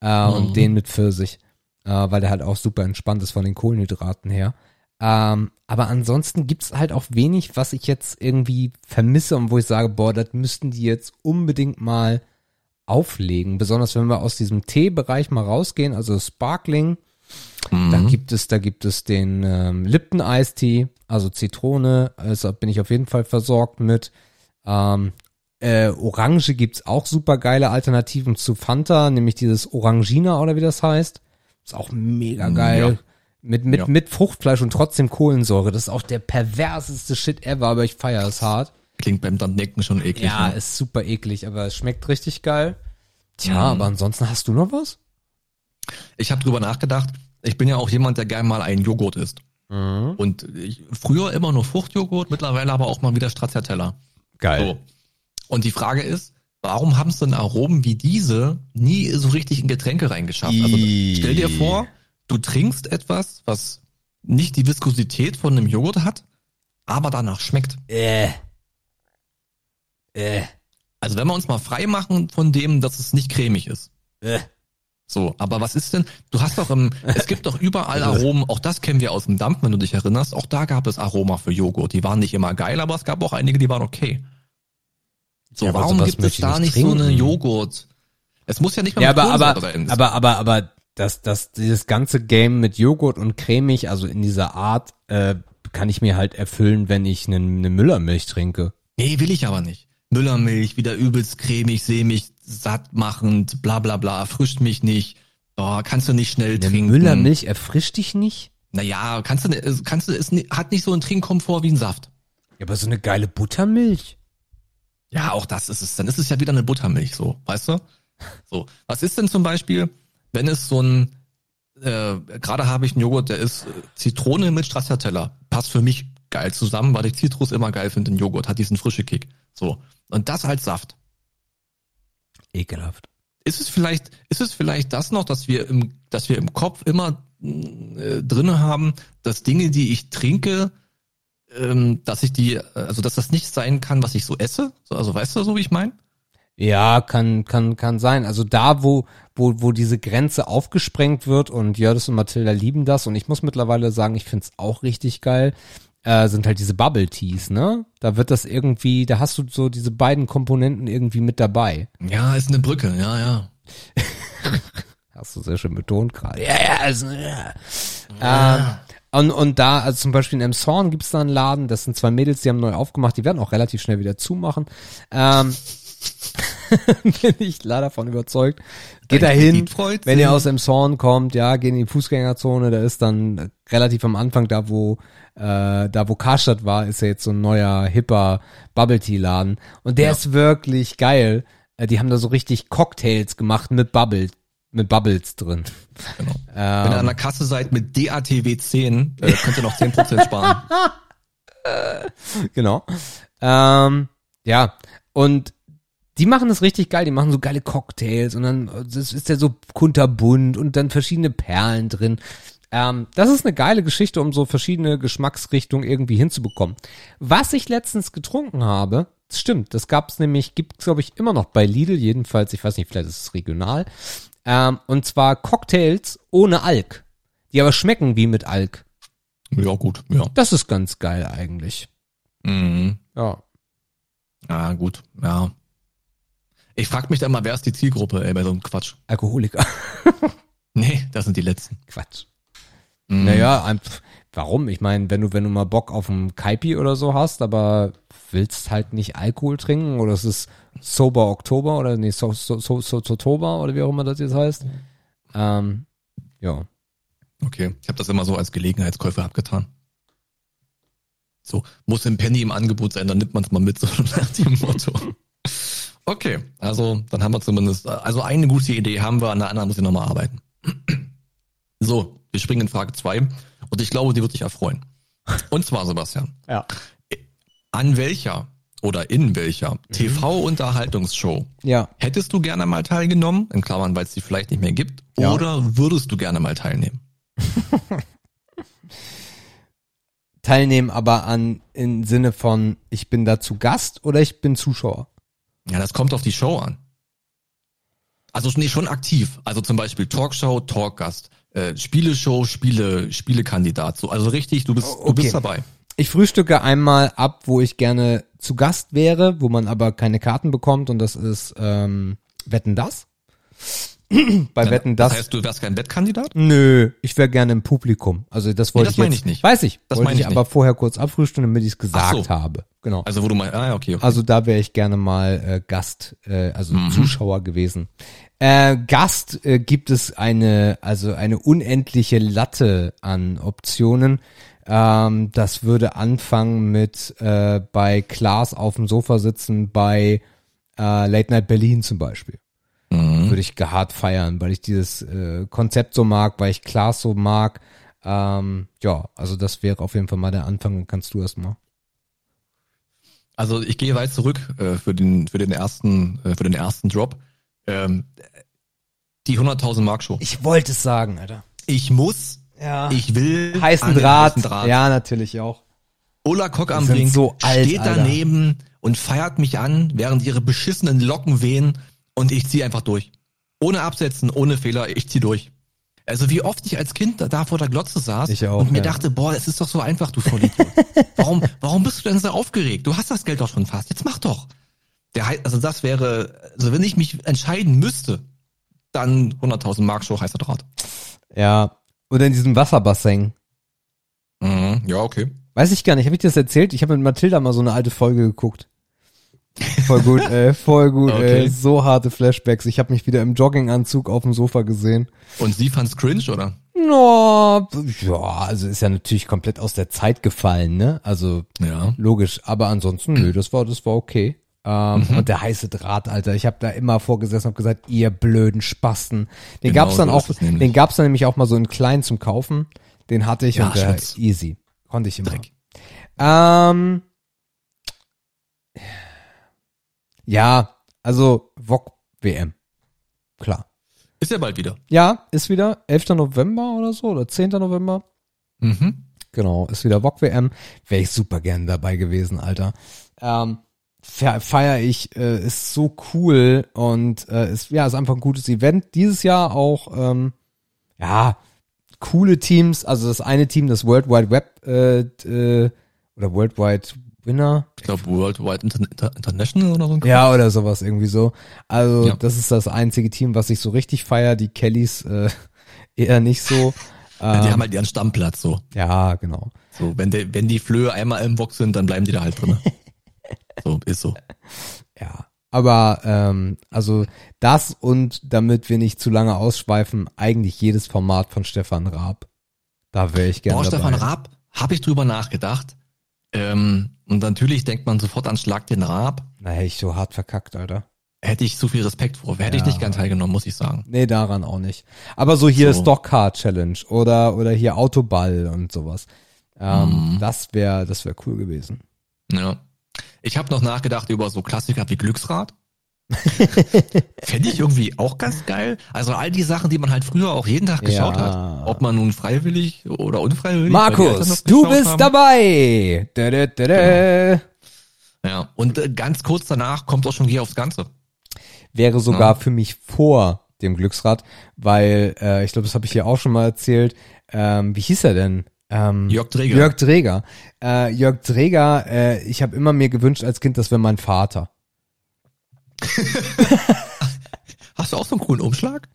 Äh, Mhm. Und den mit Pfirsich. Äh, weil der halt auch super entspannt ist von den Kohlenhydraten her. Ähm, aber ansonsten gibt's halt auch wenig, was ich jetzt irgendwie vermisse und wo ich sage, boah, das müssten die jetzt unbedingt mal auflegen. Besonders wenn wir aus diesem Teebereich mal rausgehen, also Sparkling. Da gibt es, da gibt es den ähm, Lipton Eistee, also Zitrone, also bin ich auf jeden Fall versorgt mit. Ähm, äh, Orange gibt's auch super geile Alternativen zu Fanta, nämlich dieses Orangina oder wie das heißt. Ist auch mega geil. Ja. Mit, mit, Ja. mit Fruchtfleisch und trotzdem Kohlensäure. Das ist auch der perverseste Shit ever, aber ich feiere es hart. Klingt beim Denken schon eklig. Ja, ne? ist super eklig, aber es schmeckt richtig geil. Tja, Mhm. aber ansonsten hast du noch was? Ich habe drüber nachgedacht. Ich bin ja auch jemand, der gern mal einen Joghurt isst. Mhm. Und ich, früher immer nur Fruchtjoghurt, mittlerweile aber auch mal wieder Stracciatella. Geil. So. Und die Frage ist, warum haben es denn Aromen wie diese nie so richtig in Getränke reingeschafft? Also stell dir vor, du trinkst etwas, was nicht die Viskosität von einem Joghurt hat, aber danach schmeckt. Äh. Äh. Also wenn wir uns mal frei machen von dem, dass es nicht cremig ist. Äh. So, aber was ist denn? Du hast doch im, es gibt doch überall Aromen, auch das kennen wir aus dem Dampf, wenn du dich erinnerst. Auch da gab es Aroma für Joghurt. Die waren nicht immer geil, aber es gab auch einige, die waren okay. So, Ja, warum gibt es da nicht nicht so eine trinken. Joghurt? Es muss ja nicht mal Ja, aber, aber, sein. aber, aber, aber, das, das, dieses ganze Game mit Joghurt und cremig, also in dieser Art, äh, kann ich mir halt erfüllen, wenn ich eine, eine Müllermilch trinke. Nee, will ich aber nicht. Müllermilch, wieder übelst cremig, sämig, sattmachend, bla bla bla, erfrischt mich nicht. Boah, kannst du nicht schnell Eine trinken. Müllermilch erfrischt dich nicht? Naja, kannst du, ne- kannst du, es hat nicht so einen Trinkkomfort wie ein Saft. Ja, aber so eine geile Buttermilch. Ja, auch das ist es. Dann ist es ja wieder eine Buttermilch, so, weißt du? So, was ist denn zum Beispiel, wenn es so ein, äh, gerade habe ich einen Joghurt, der ist äh, Zitrone mit Stracciatella. Passt für mich geil zusammen, weil ich Zitrus immer geil finde in Joghurt, hat diesen frische Kick. So. Und das als Saft. Ekelhaft. Ist es vielleicht, ist es vielleicht das noch, dass wir im, dass wir im Kopf immer äh, drinne haben, dass Dinge, die ich trinke, ähm, dass ich die, also dass das nicht sein kann, was ich so esse? So, also weißt du, so wie ich meine? Ja, kann, kann, kann sein. Also da, wo, wo, wo diese Grenze aufgesprengt wird und Jördis und Mathilda lieben das und ich muss mittlerweile sagen, ich find's auch richtig geil, äh, sind halt diese Bubble Teas, ne? Da wird das irgendwie, da hast du so diese beiden Komponenten irgendwie mit dabei. Ja, ist eine Brücke, ja, ja. Hast du sehr schön betont gerade. Ja, ja, ist, ja. Ähm, und, und da, also zum Beispiel in Emshorn gibt's da einen Laden, das sind zwei Mädels, die haben neu aufgemacht, die werden auch relativ schnell wieder zumachen. Ähm, bin ich leider von überzeugt. Geht da Dein hin, Kredit freut wenn ihr aus Emshorn kommt, ja, geht in die Fußgängerzone, da ist dann relativ am Anfang, da wo, äh, da wo Karstadt war, ist ja jetzt so ein neuer, hipper Bubble Tea Laden. Und der Ja. ist wirklich geil. Äh, Die haben da so richtig Cocktails gemacht mit Bubble, mit Bubbles drin. Genau. Ähm, Wenn ihr an der Kasse seid mit DATW 10, äh, könnt ihr noch 10% sparen. genau. Ähm, ja, und die machen das richtig geil, die machen so geile Cocktails und dann das ist ja so kunterbunt und dann verschiedene Perlen drin. Ähm, das ist eine geile Geschichte, um so verschiedene Geschmacksrichtungen irgendwie hinzubekommen. Was ich letztens getrunken habe, das stimmt, das gab's nämlich, gibt's glaube ich immer noch bei Lidl, jedenfalls, ich weiß nicht, vielleicht ist es regional. Ähm, und zwar Cocktails ohne Alk, die aber schmecken wie mit Alk. Ja, gut, ja. Das ist ganz geil eigentlich. Mhm. Ja. Ja, gut, ja. Ich frag mich dann mal, wer ist die Zielgruppe, ey, bei so einem Quatsch? Alkoholiker. Nee, das sind die letzten. Quatsch. Mhm. Naja, ein- pf, warum? Ich meine, wenn du, wenn du mal Bock auf einen Kaipi oder so hast, aber willst halt nicht Alkohol trinken oder es ist Sober Oktober oder nee, so, so, so, so, Sotober oder wie auch immer das jetzt heißt. Ähm, ja. Okay, ich habe das immer so als Gelegenheitskäufer abgetan. So, muss im Penny im Angebot sein, dann nimmt man es mal mit, so nach dem Motto. Okay, also dann haben wir zumindest, also eine gute Idee haben wir, an der anderen muss ich nochmal arbeiten. So, wir springen in Frage zwei und ich glaube, die wird dich erfreuen. Und zwar, Sebastian, Ja. an welcher oder in welcher TV-Unterhaltungsshow Ja. hättest du gerne mal teilgenommen, in Klammern, weil es die vielleicht nicht mehr gibt, Ja. oder würdest du gerne mal teilnehmen? Teilnehmen aber an im Sinne von ich bin da zu Gast oder ich bin Zuschauer. Ja, das kommt auf die Show an. Also nee, schon aktiv. Also zum Beispiel Talkshow, Talkgast, äh, Spieleshow, Spiele, Spielekandidat. So, also richtig, du bist, Oh, du okay. bist dabei. Ich frühstücke einmal ab, wo ich gerne zu Gast wäre, wo man aber keine Karten bekommt und das ist ähm, Wetten das. Bei Wetten das. Das heißt, du wärst kein Wettkandidat? Nö, ich wäre gerne im Publikum. Also das wollte das ich jetzt. meine ich nicht. Weiß ich. Das wollte ich ich aber vorher kurz abfrühstücken, damit ich es gesagt so. habe. Genau. Also wo du mal, ah ja, okay. okay. Also da wäre ich gerne mal äh, Gast, äh, also Mhm. Zuschauer gewesen. Äh, Gast äh, gibt es eine, also eine unendliche Latte an Optionen. Ähm, das würde anfangen mit äh, bei Klaas auf dem Sofa sitzen, bei äh, Late Night Berlin zum Beispiel. Würde ich hart feiern, weil ich dieses äh, Konzept so mag, weil ich Klaas so mag. Ähm, ja, also das wäre auf jeden Fall mal der Anfang. Dann kannst du erst mal. Also ich gehe weit zurück äh, für den für den ersten äh, für den ersten Drop. Ähm, die 100.000 Mark Show. Ich wollte es sagen, Alter. Ich muss, Ja. ich will heißen Draht. heißen Draht. Ja, natürlich auch. Ola Kock am Brink so alt, steht Alter. daneben und feiert mich an, während ihre beschissenen Locken wehen und ich zieh einfach durch. Ohne Absetzen, ohne Fehler, ich zieh durch. Also wie oft ich als Kind da, vor der Glotze saß Ich auch, und mir ja. dachte, boah, es ist doch so einfach, du Vollidiot. warum, warum bist du denn so aufgeregt? Du hast das Geld doch schon fast, jetzt mach doch. Der, also das wäre, also wenn ich mich entscheiden müsste, dann 100.000 Mark Show heißer Draht. Ja. Oder in diesem Wasserbassin. Mhm, ja, okay. Weiß ich gar nicht. Habe ich dir das erzählt? Ich habe mit Mathilda mal so eine alte Folge geguckt. Voll gut, ey. Voll gut, Okay. ey. So harte Flashbacks. Ich habe mich wieder im Jogginganzug auf dem Sofa gesehen. Und sie fand's cringe, oder? No, ja, also ist ja natürlich komplett aus der Zeit gefallen, ne? Also Ja. logisch. Aber ansonsten, nö, das war, das war okay. Ähm, Mhm. Und der heiße Draht, Alter. Ich habe da immer vorgesessen und gesagt, ihr blöden Spasten. Den Genau gab's dann auch, den gab's dann nämlich auch mal so in klein zum Kaufen. Den hatte ich Ja, und der easy. Konnte ich immer. Dreck. Ähm, ja, also VOG WM. Klar. Ist ja bald wieder. Ja, ist wieder 11. November oder so oder 10. November. Mhm. Genau, ist wieder VOG WM. Wäre ich super gern dabei gewesen, Alter. Ähm, fe- feier ich, äh, ist so cool und äh, ist ja ist einfach ein gutes Event. Dieses Jahr auch ähm, ja coole Teams. Also das eine Team, das World Wide Web äh, äh, oder World Wide Winner, Ich glaube Worldwide Inter Inter International oder so. ja, oder sowas irgendwie so. Also, Ja. das ist das einzige Team, was ich so richtig feier. Die Kellys äh, eher nicht so. Ja, die Ähm, haben halt ihren Stammplatz so. ja, genau. So, wenn, die wenn die Flöhe einmal im Box sind, dann bleiben die da halt drin. so, ist so. Ja. Aber ähm, also das und damit wir nicht zu lange ausschweifen, eigentlich jedes Format von Stefan Raab. Da wäre ich gerne Boah, dabei. Stefan Raab, habe ich drüber nachgedacht. Ähm, und natürlich denkt man sofort an Schlag den Raab. Na, hätte ich so hart verkackt, Alter. Hätte ich zu viel Respekt vor. Hätte ich Ja. nicht gern teilgenommen, muss ich sagen. Nee, daran auch nicht. Aber so hier So. Stockcar Challenge oder oder hier Autoball und sowas. Ähm, Mhm. Das wäre das wäre cool gewesen. Ja. Ich habe noch nachgedacht über so Klassiker wie Glücksrad. Fände ich irgendwie auch ganz geil. Also all die Sachen, die man halt früher auch jeden Tag geschaut Ja. hat. Ob man nun freiwillig oder unfreiwillig. Markus, du bist haben. dabei. Da, da, da, da. Ja. Und äh, ganz kurz danach kommt auch schon Geh aufs Ganze. Wäre sogar Ja. für mich vor dem Glücksrad, weil äh, ich glaube, das habe ich hier auch schon mal erzählt. Ähm, wie hieß er denn? Ähm, Jörg Träger. Jörg Träger. Äh, Jörg Träger, äh, ich habe immer mir gewünscht als Kind, das wäre mein Vater. Hast du auch so einen coolen Umschlag?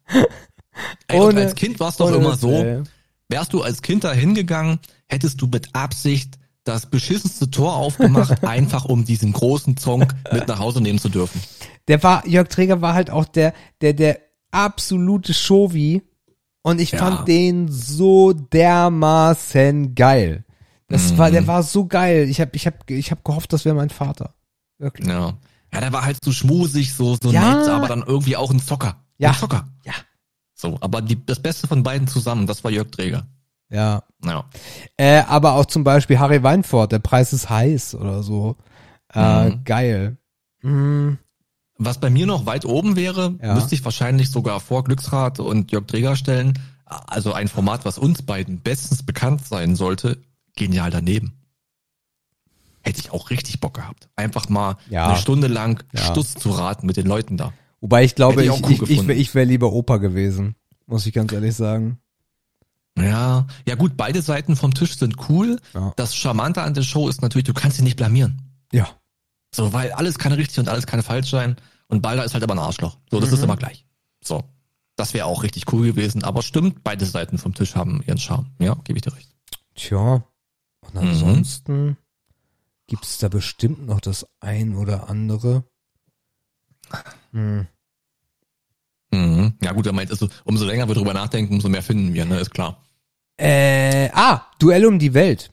Ey, und Ohne- als Kind war es doch immer so, ey. wärst du als Kind da hingegangen, hättest du mit Absicht das beschissenste Tor aufgemacht, einfach um diesen großen Zonk mit nach Hause nehmen zu dürfen. Der war, Jörg Träger war halt auch der, der, der absolute Shovi und ich Ja. fand den so dermaßen geil. Das war, Mhm. der war so geil. Ich habe, ich habe, ich habe gehofft, das wäre mein Vater. Wirklich. Ja. Ja, der war halt so schmusig, so, so Ja. nett, aber dann irgendwie auch ein Zocker. Ja. Ein Zocker. Ja. So, aber die, das Beste von beiden zusammen, das war Jörg Träger. Ja. Ja. Äh, aber auch zum Beispiel Harry Weinfurt, der Preis ist heiß oder so. Äh, Mhm. Geil. Mhm. Was bei mir noch weit oben wäre, Ja. müsste ich wahrscheinlich sogar vor Glücksrad und Jörg Träger stellen, also ein Format, was uns beiden bestens bekannt sein sollte, genial daneben. Hätte ich auch richtig Bock gehabt. Einfach mal Ja. eine Stunde lang Ja. Stuss zu raten mit den Leuten da. Wobei ich glaube, Hätte ich ich, cool ich, ich, ich wäre lieber Opa gewesen. Muss ich ganz ehrlich sagen. Ja, ja gut, beide Seiten vom Tisch sind cool. Ja. Das Charmante an der Show ist natürlich, du kannst dich nicht blamieren. Ja. So, weil alles kann richtig und alles kann falsch sein. Und Balder ist halt aber ein Arschloch. So, das Mhm. ist immer gleich. So. Das wäre auch richtig cool gewesen. Aber stimmt, beide Seiten vom Tisch haben ihren Charme. Ja, gebe ich dir recht. Tja. Und Mhm. Ansonsten gibt's da bestimmt noch das ein oder andere. Hm. Mhm. Ja gut, er meint, also, umso länger wir drüber nachdenken, umso mehr finden wir, ne, ist klar. Äh, ah, Duell um die Welt.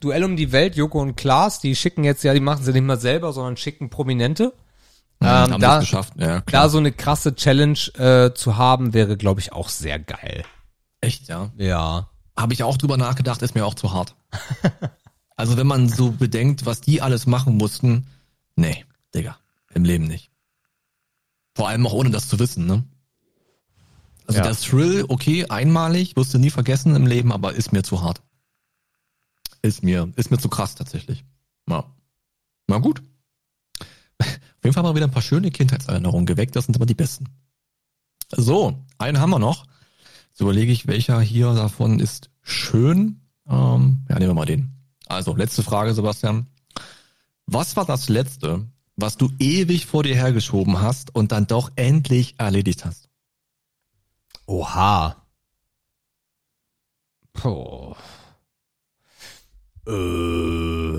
Duell um die Welt, Joko und Klaas, die schicken jetzt, ja, die machen sie nicht mal selber, sondern schicken Prominente. Mhm, Ähm, haben da- das geschafft, ja, klar. Da so eine krasse Challenge äh, zu haben, wäre, glaube ich, auch sehr geil. Echt, ja. Ja. Habe ich auch drüber nachgedacht, ist mir auch zu hart. also wenn man so bedenkt, was die alles machen mussten, nee, Digga, im Leben nicht. Vor allem auch ohne das zu wissen, ne? Also Ja. der Thrill, okay, einmalig, wirst du nie vergessen im Leben, aber ist mir zu hart. Ist mir, ist mir zu krass tatsächlich. Ja. Na gut. Auf jeden Fall mal wieder ein paar schöne Kindheitserinnerungen geweckt, das sind aber die besten. So, einen haben wir noch. Jetzt überlege ich, welcher hier davon ist schön. Ähm, ja, nehmen wir mal den. Also, letzte Frage, Sebastian. Was war das letzte, was du ewig vor dir hergeschoben hast und dann doch endlich erledigt hast? Oha. Puh. Äh.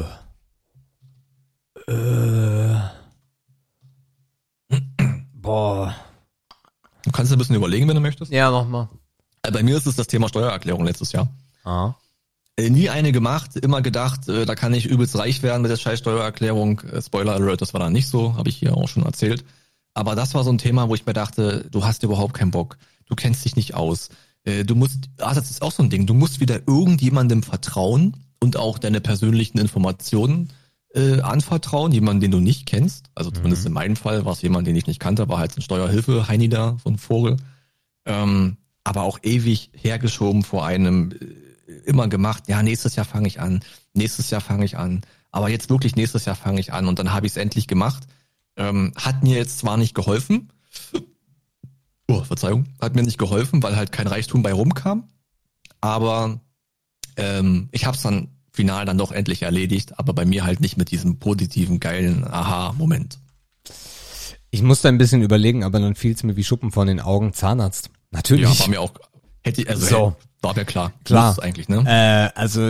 Äh. Boah. Du kannst ein bisschen überlegen, wenn du möchtest. Ja, mach mal. Äh, Bei mir ist es das Thema Steuererklärung letztes Jahr. Ah. Äh, Nie eine gemacht, immer gedacht, äh, da kann ich übelst reich werden mit der scheiß Steuererklärung. Äh, Spoiler Alert, das war dann nicht so, habe ich hier auch schon erzählt. Aber das war so ein Thema, wo ich mir dachte, du hast überhaupt keinen Bock, du kennst dich nicht aus. Äh, Du musst, ah, das ist auch so ein Ding, du musst wieder irgendjemandem vertrauen und auch deine persönlichen Informationen äh, anvertrauen, jemanden, den du nicht kennst. Also zumindest in meinem Fall war es jemand, den ich nicht kannte, war halt so ein Steuerhilfe, Heini da, so ein Vogel. Ähm, aber auch ewig hergeschoben vor einem, äh, immer gemacht, ja, nächstes Jahr fange ich an, nächstes Jahr fange ich an, aber jetzt wirklich nächstes Jahr fange ich an und dann habe ich es endlich gemacht. Ähm, hat mir jetzt zwar nicht geholfen, oh, Verzeihung, hat mir nicht geholfen, weil halt kein Reichtum bei rumkam, aber ähm, ich habe es dann final dann doch endlich erledigt, aber bei mir halt nicht mit diesem positiven, geilen Aha-Moment. Ich musste ein bisschen überlegen, aber dann fiel es mir wie Schuppen von den Augen. Zahnarzt. Natürlich. Ja, war mir auch, hätte, also So. War mir klar. Klar. Eigentlich, ne? Äh, also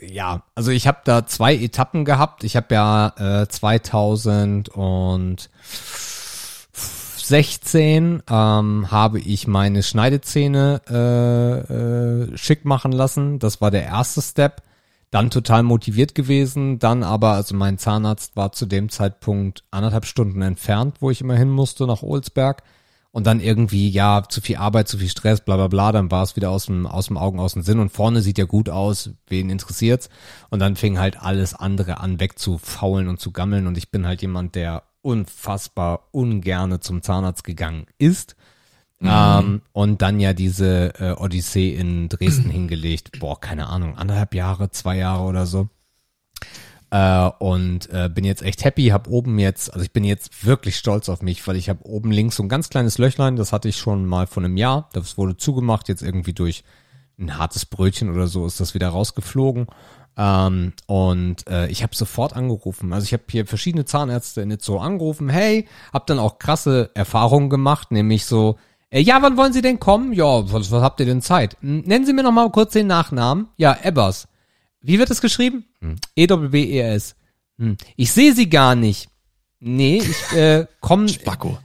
ja, also ich habe da zwei Etappen gehabt. Ich habe ja äh, 2016 ähm, habe ich meine Schneidezähne äh, äh, schick machen lassen. Das war der erste Step. Dann total motiviert gewesen. Dann aber, also mein Zahnarzt war zu dem Zeitpunkt anderthalb Stunden entfernt, wo ich immer hin musste nach Olsberg. Und dann irgendwie, ja, zu viel Arbeit, zu viel Stress, bla bla bla, dann war es wieder aus dem, aus dem Augen, aus dem Sinn und vorne sieht ja gut aus, wen interessiert's. Und dann fing halt alles andere an wegzufaulen und zu gammeln und ich bin halt jemand, der unfassbar ungerne zum Zahnarzt gegangen ist. Ähm, und dann ja diese äh, Odyssee in Dresden hingelegt. Boah, keine Ahnung, anderthalb Jahre, zwei Jahre oder so. Äh, und äh, bin jetzt echt happy, hab oben jetzt, also ich bin jetzt wirklich stolz auf mich, weil ich habe oben links so ein ganz kleines Löchlein, das hatte ich schon mal vor einem Jahr, das wurde zugemacht, jetzt irgendwie durch ein hartes Brötchen oder so ist das wieder rausgeflogen. Ähm, und äh, ich habe sofort angerufen. Also ich habe hier verschiedene Zahnärzte in Itzo angerufen. Hey, hab dann auch krasse Erfahrungen gemacht, nämlich so, äh, ja, wann wollen Sie denn kommen? Ja, was, was habt ihr denn Zeit? Nennen Sie mir noch mal kurz den Nachnamen. Ja, Ebbers. Wie wird es geschrieben? Hm. E-W-B-E-S. Hm. Ich sehe Sie gar nicht. Nee, ich äh, komme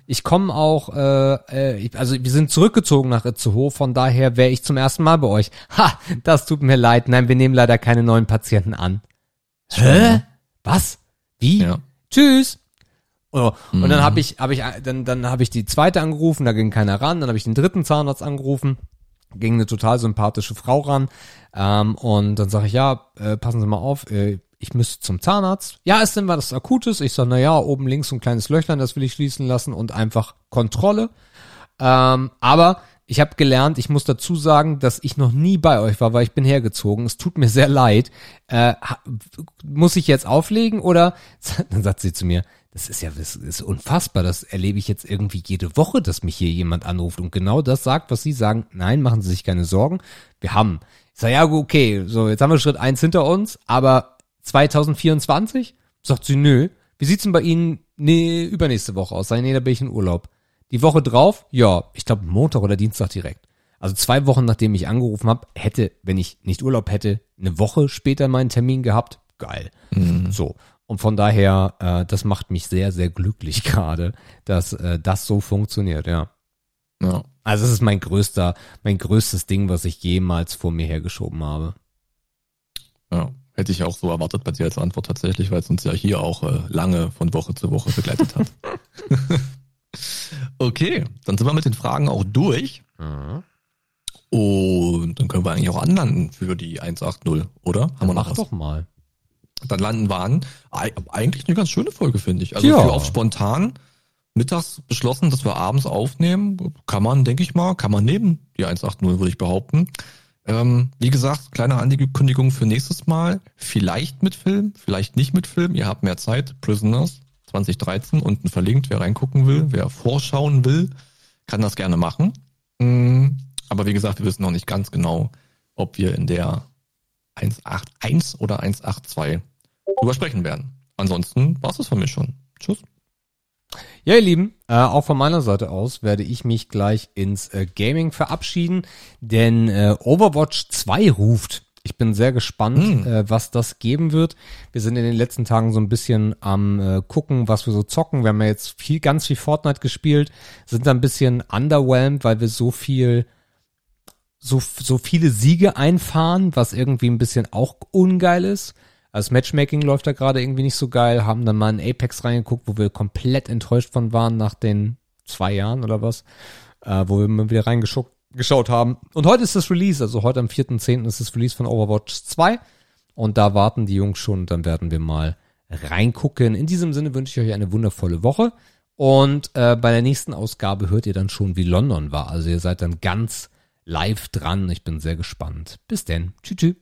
ich komme auch, äh, äh, ich, also wir sind zurückgezogen nach Itzehoe, von daher wäre ich zum ersten Mal bei euch. Ha, das tut mir leid. Nein, wir nehmen leider keine neuen Patienten an. Hä? Was? Wie? Ja. Tschüss. Oh, und Mhm. dann habe ich, habe ich, dann, dann habe ich die zweite angerufen, da ging keiner ran. Dann habe ich den dritten Zahnarzt angerufen, ging eine total sympathische Frau ran. Ähm, und dann sage ich, ja, äh, passen Sie mal auf, äh, ich müsste zum Zahnarzt. Ja, ist denn was Akutes? Ich sage, na ja, oben links so ein kleines Löchlein, das will ich schließen lassen und einfach Kontrolle. Ähm, aber Ich habe gelernt, ich muss dazu sagen, dass ich noch nie bei euch war, weil ich bin hergezogen. Es tut mir sehr leid. Äh, muss ich jetzt auflegen oder? Dann sagt sie zu mir, das ist ja das ist unfassbar. Das erlebe ich jetzt irgendwie jede Woche, dass mich hier jemand anruft und genau das sagt, was Sie sagen. Nein, machen Sie sich keine Sorgen. Wir haben. Ich sage, ja, okay, so, jetzt haben wir Schritt eins hinter uns, aber 2024? Sagt sie, nö. Wie sieht's denn bei Ihnen nee, übernächste Woche aus? Sei, nee, da bin ich in Urlaub. Die Woche drauf? Ja, ich glaube Montag oder Dienstag direkt. Also zwei Wochen nachdem ich angerufen habe, hätte, wenn ich nicht Urlaub hätte, eine Woche später meinen Termin gehabt. Geil. Mhm. So. Und von daher, äh, das macht mich sehr, sehr glücklich gerade, dass äh, das so funktioniert, ja. Ja. Also es ist mein größter, mein größtes Ding, was ich jemals vor mir hergeschoben habe. Ja, hätte ich auch so erwartet bei dir als Antwort tatsächlich, weil es uns ja hier auch äh, lange von Woche zu Woche begleitet hat. okay, dann sind wir mit den Fragen auch durch. Mhm. Und dann können wir eigentlich auch anlanden für die 180, oder? Haben wir noch Mach was? doch mal dann landen wir an. Eigentlich eine ganz schöne Folge, finde ich. Also ja. oft spontan. Mittags beschlossen, dass wir abends aufnehmen. Kann man, denke ich mal, kann man nehmen. Die 180 würde ich behaupten. Ähm, wie gesagt, kleine Ankündigung für nächstes Mal. Vielleicht mit Film, vielleicht nicht mit Film. Ihr habt mehr Zeit. Prisoners 2013 unten verlinkt. Wer reingucken will, wer vorschauen will, kann das gerne machen. Mm, aber wie gesagt, wir wissen noch nicht ganz genau, ob wir in der 181 oder 182 drüber sprechen werden. Ansonsten war es von mir schon. Tschüss. Ja, ihr Lieben, äh, auch von meiner Seite aus werde ich mich gleich ins äh, Gaming verabschieden, denn äh, Overwatch 2 ruft. Ich bin sehr gespannt, mm. was das geben wird. Wir sind in den letzten Tagen so ein bisschen am äh, gucken, was wir so zocken. Wir haben ja jetzt viel, ganz viel Fortnite gespielt, sind da ein bisschen underwhelmed, weil wir so viel so, so viele Siege einfahren, was irgendwie ein bisschen auch ungeil ist. Also das Matchmaking läuft da gerade irgendwie nicht so geil, haben dann mal in Apex reingeguckt, wo wir komplett enttäuscht von waren nach den zwei Jahren oder was, äh, wo wir mal wieder reingeschaut haben. Und heute ist das Release, also heute am 4.10. ist das Release von Overwatch 2 und da warten die Jungs schon und dann werden wir mal reingucken. In diesem Sinne wünsche ich euch eine wundervolle Woche und äh, bei der nächsten Ausgabe hört ihr dann schon, wie London war. Also ihr seid dann ganz live dran. Ich bin sehr gespannt. Bis denn. Tschüss. tschüss.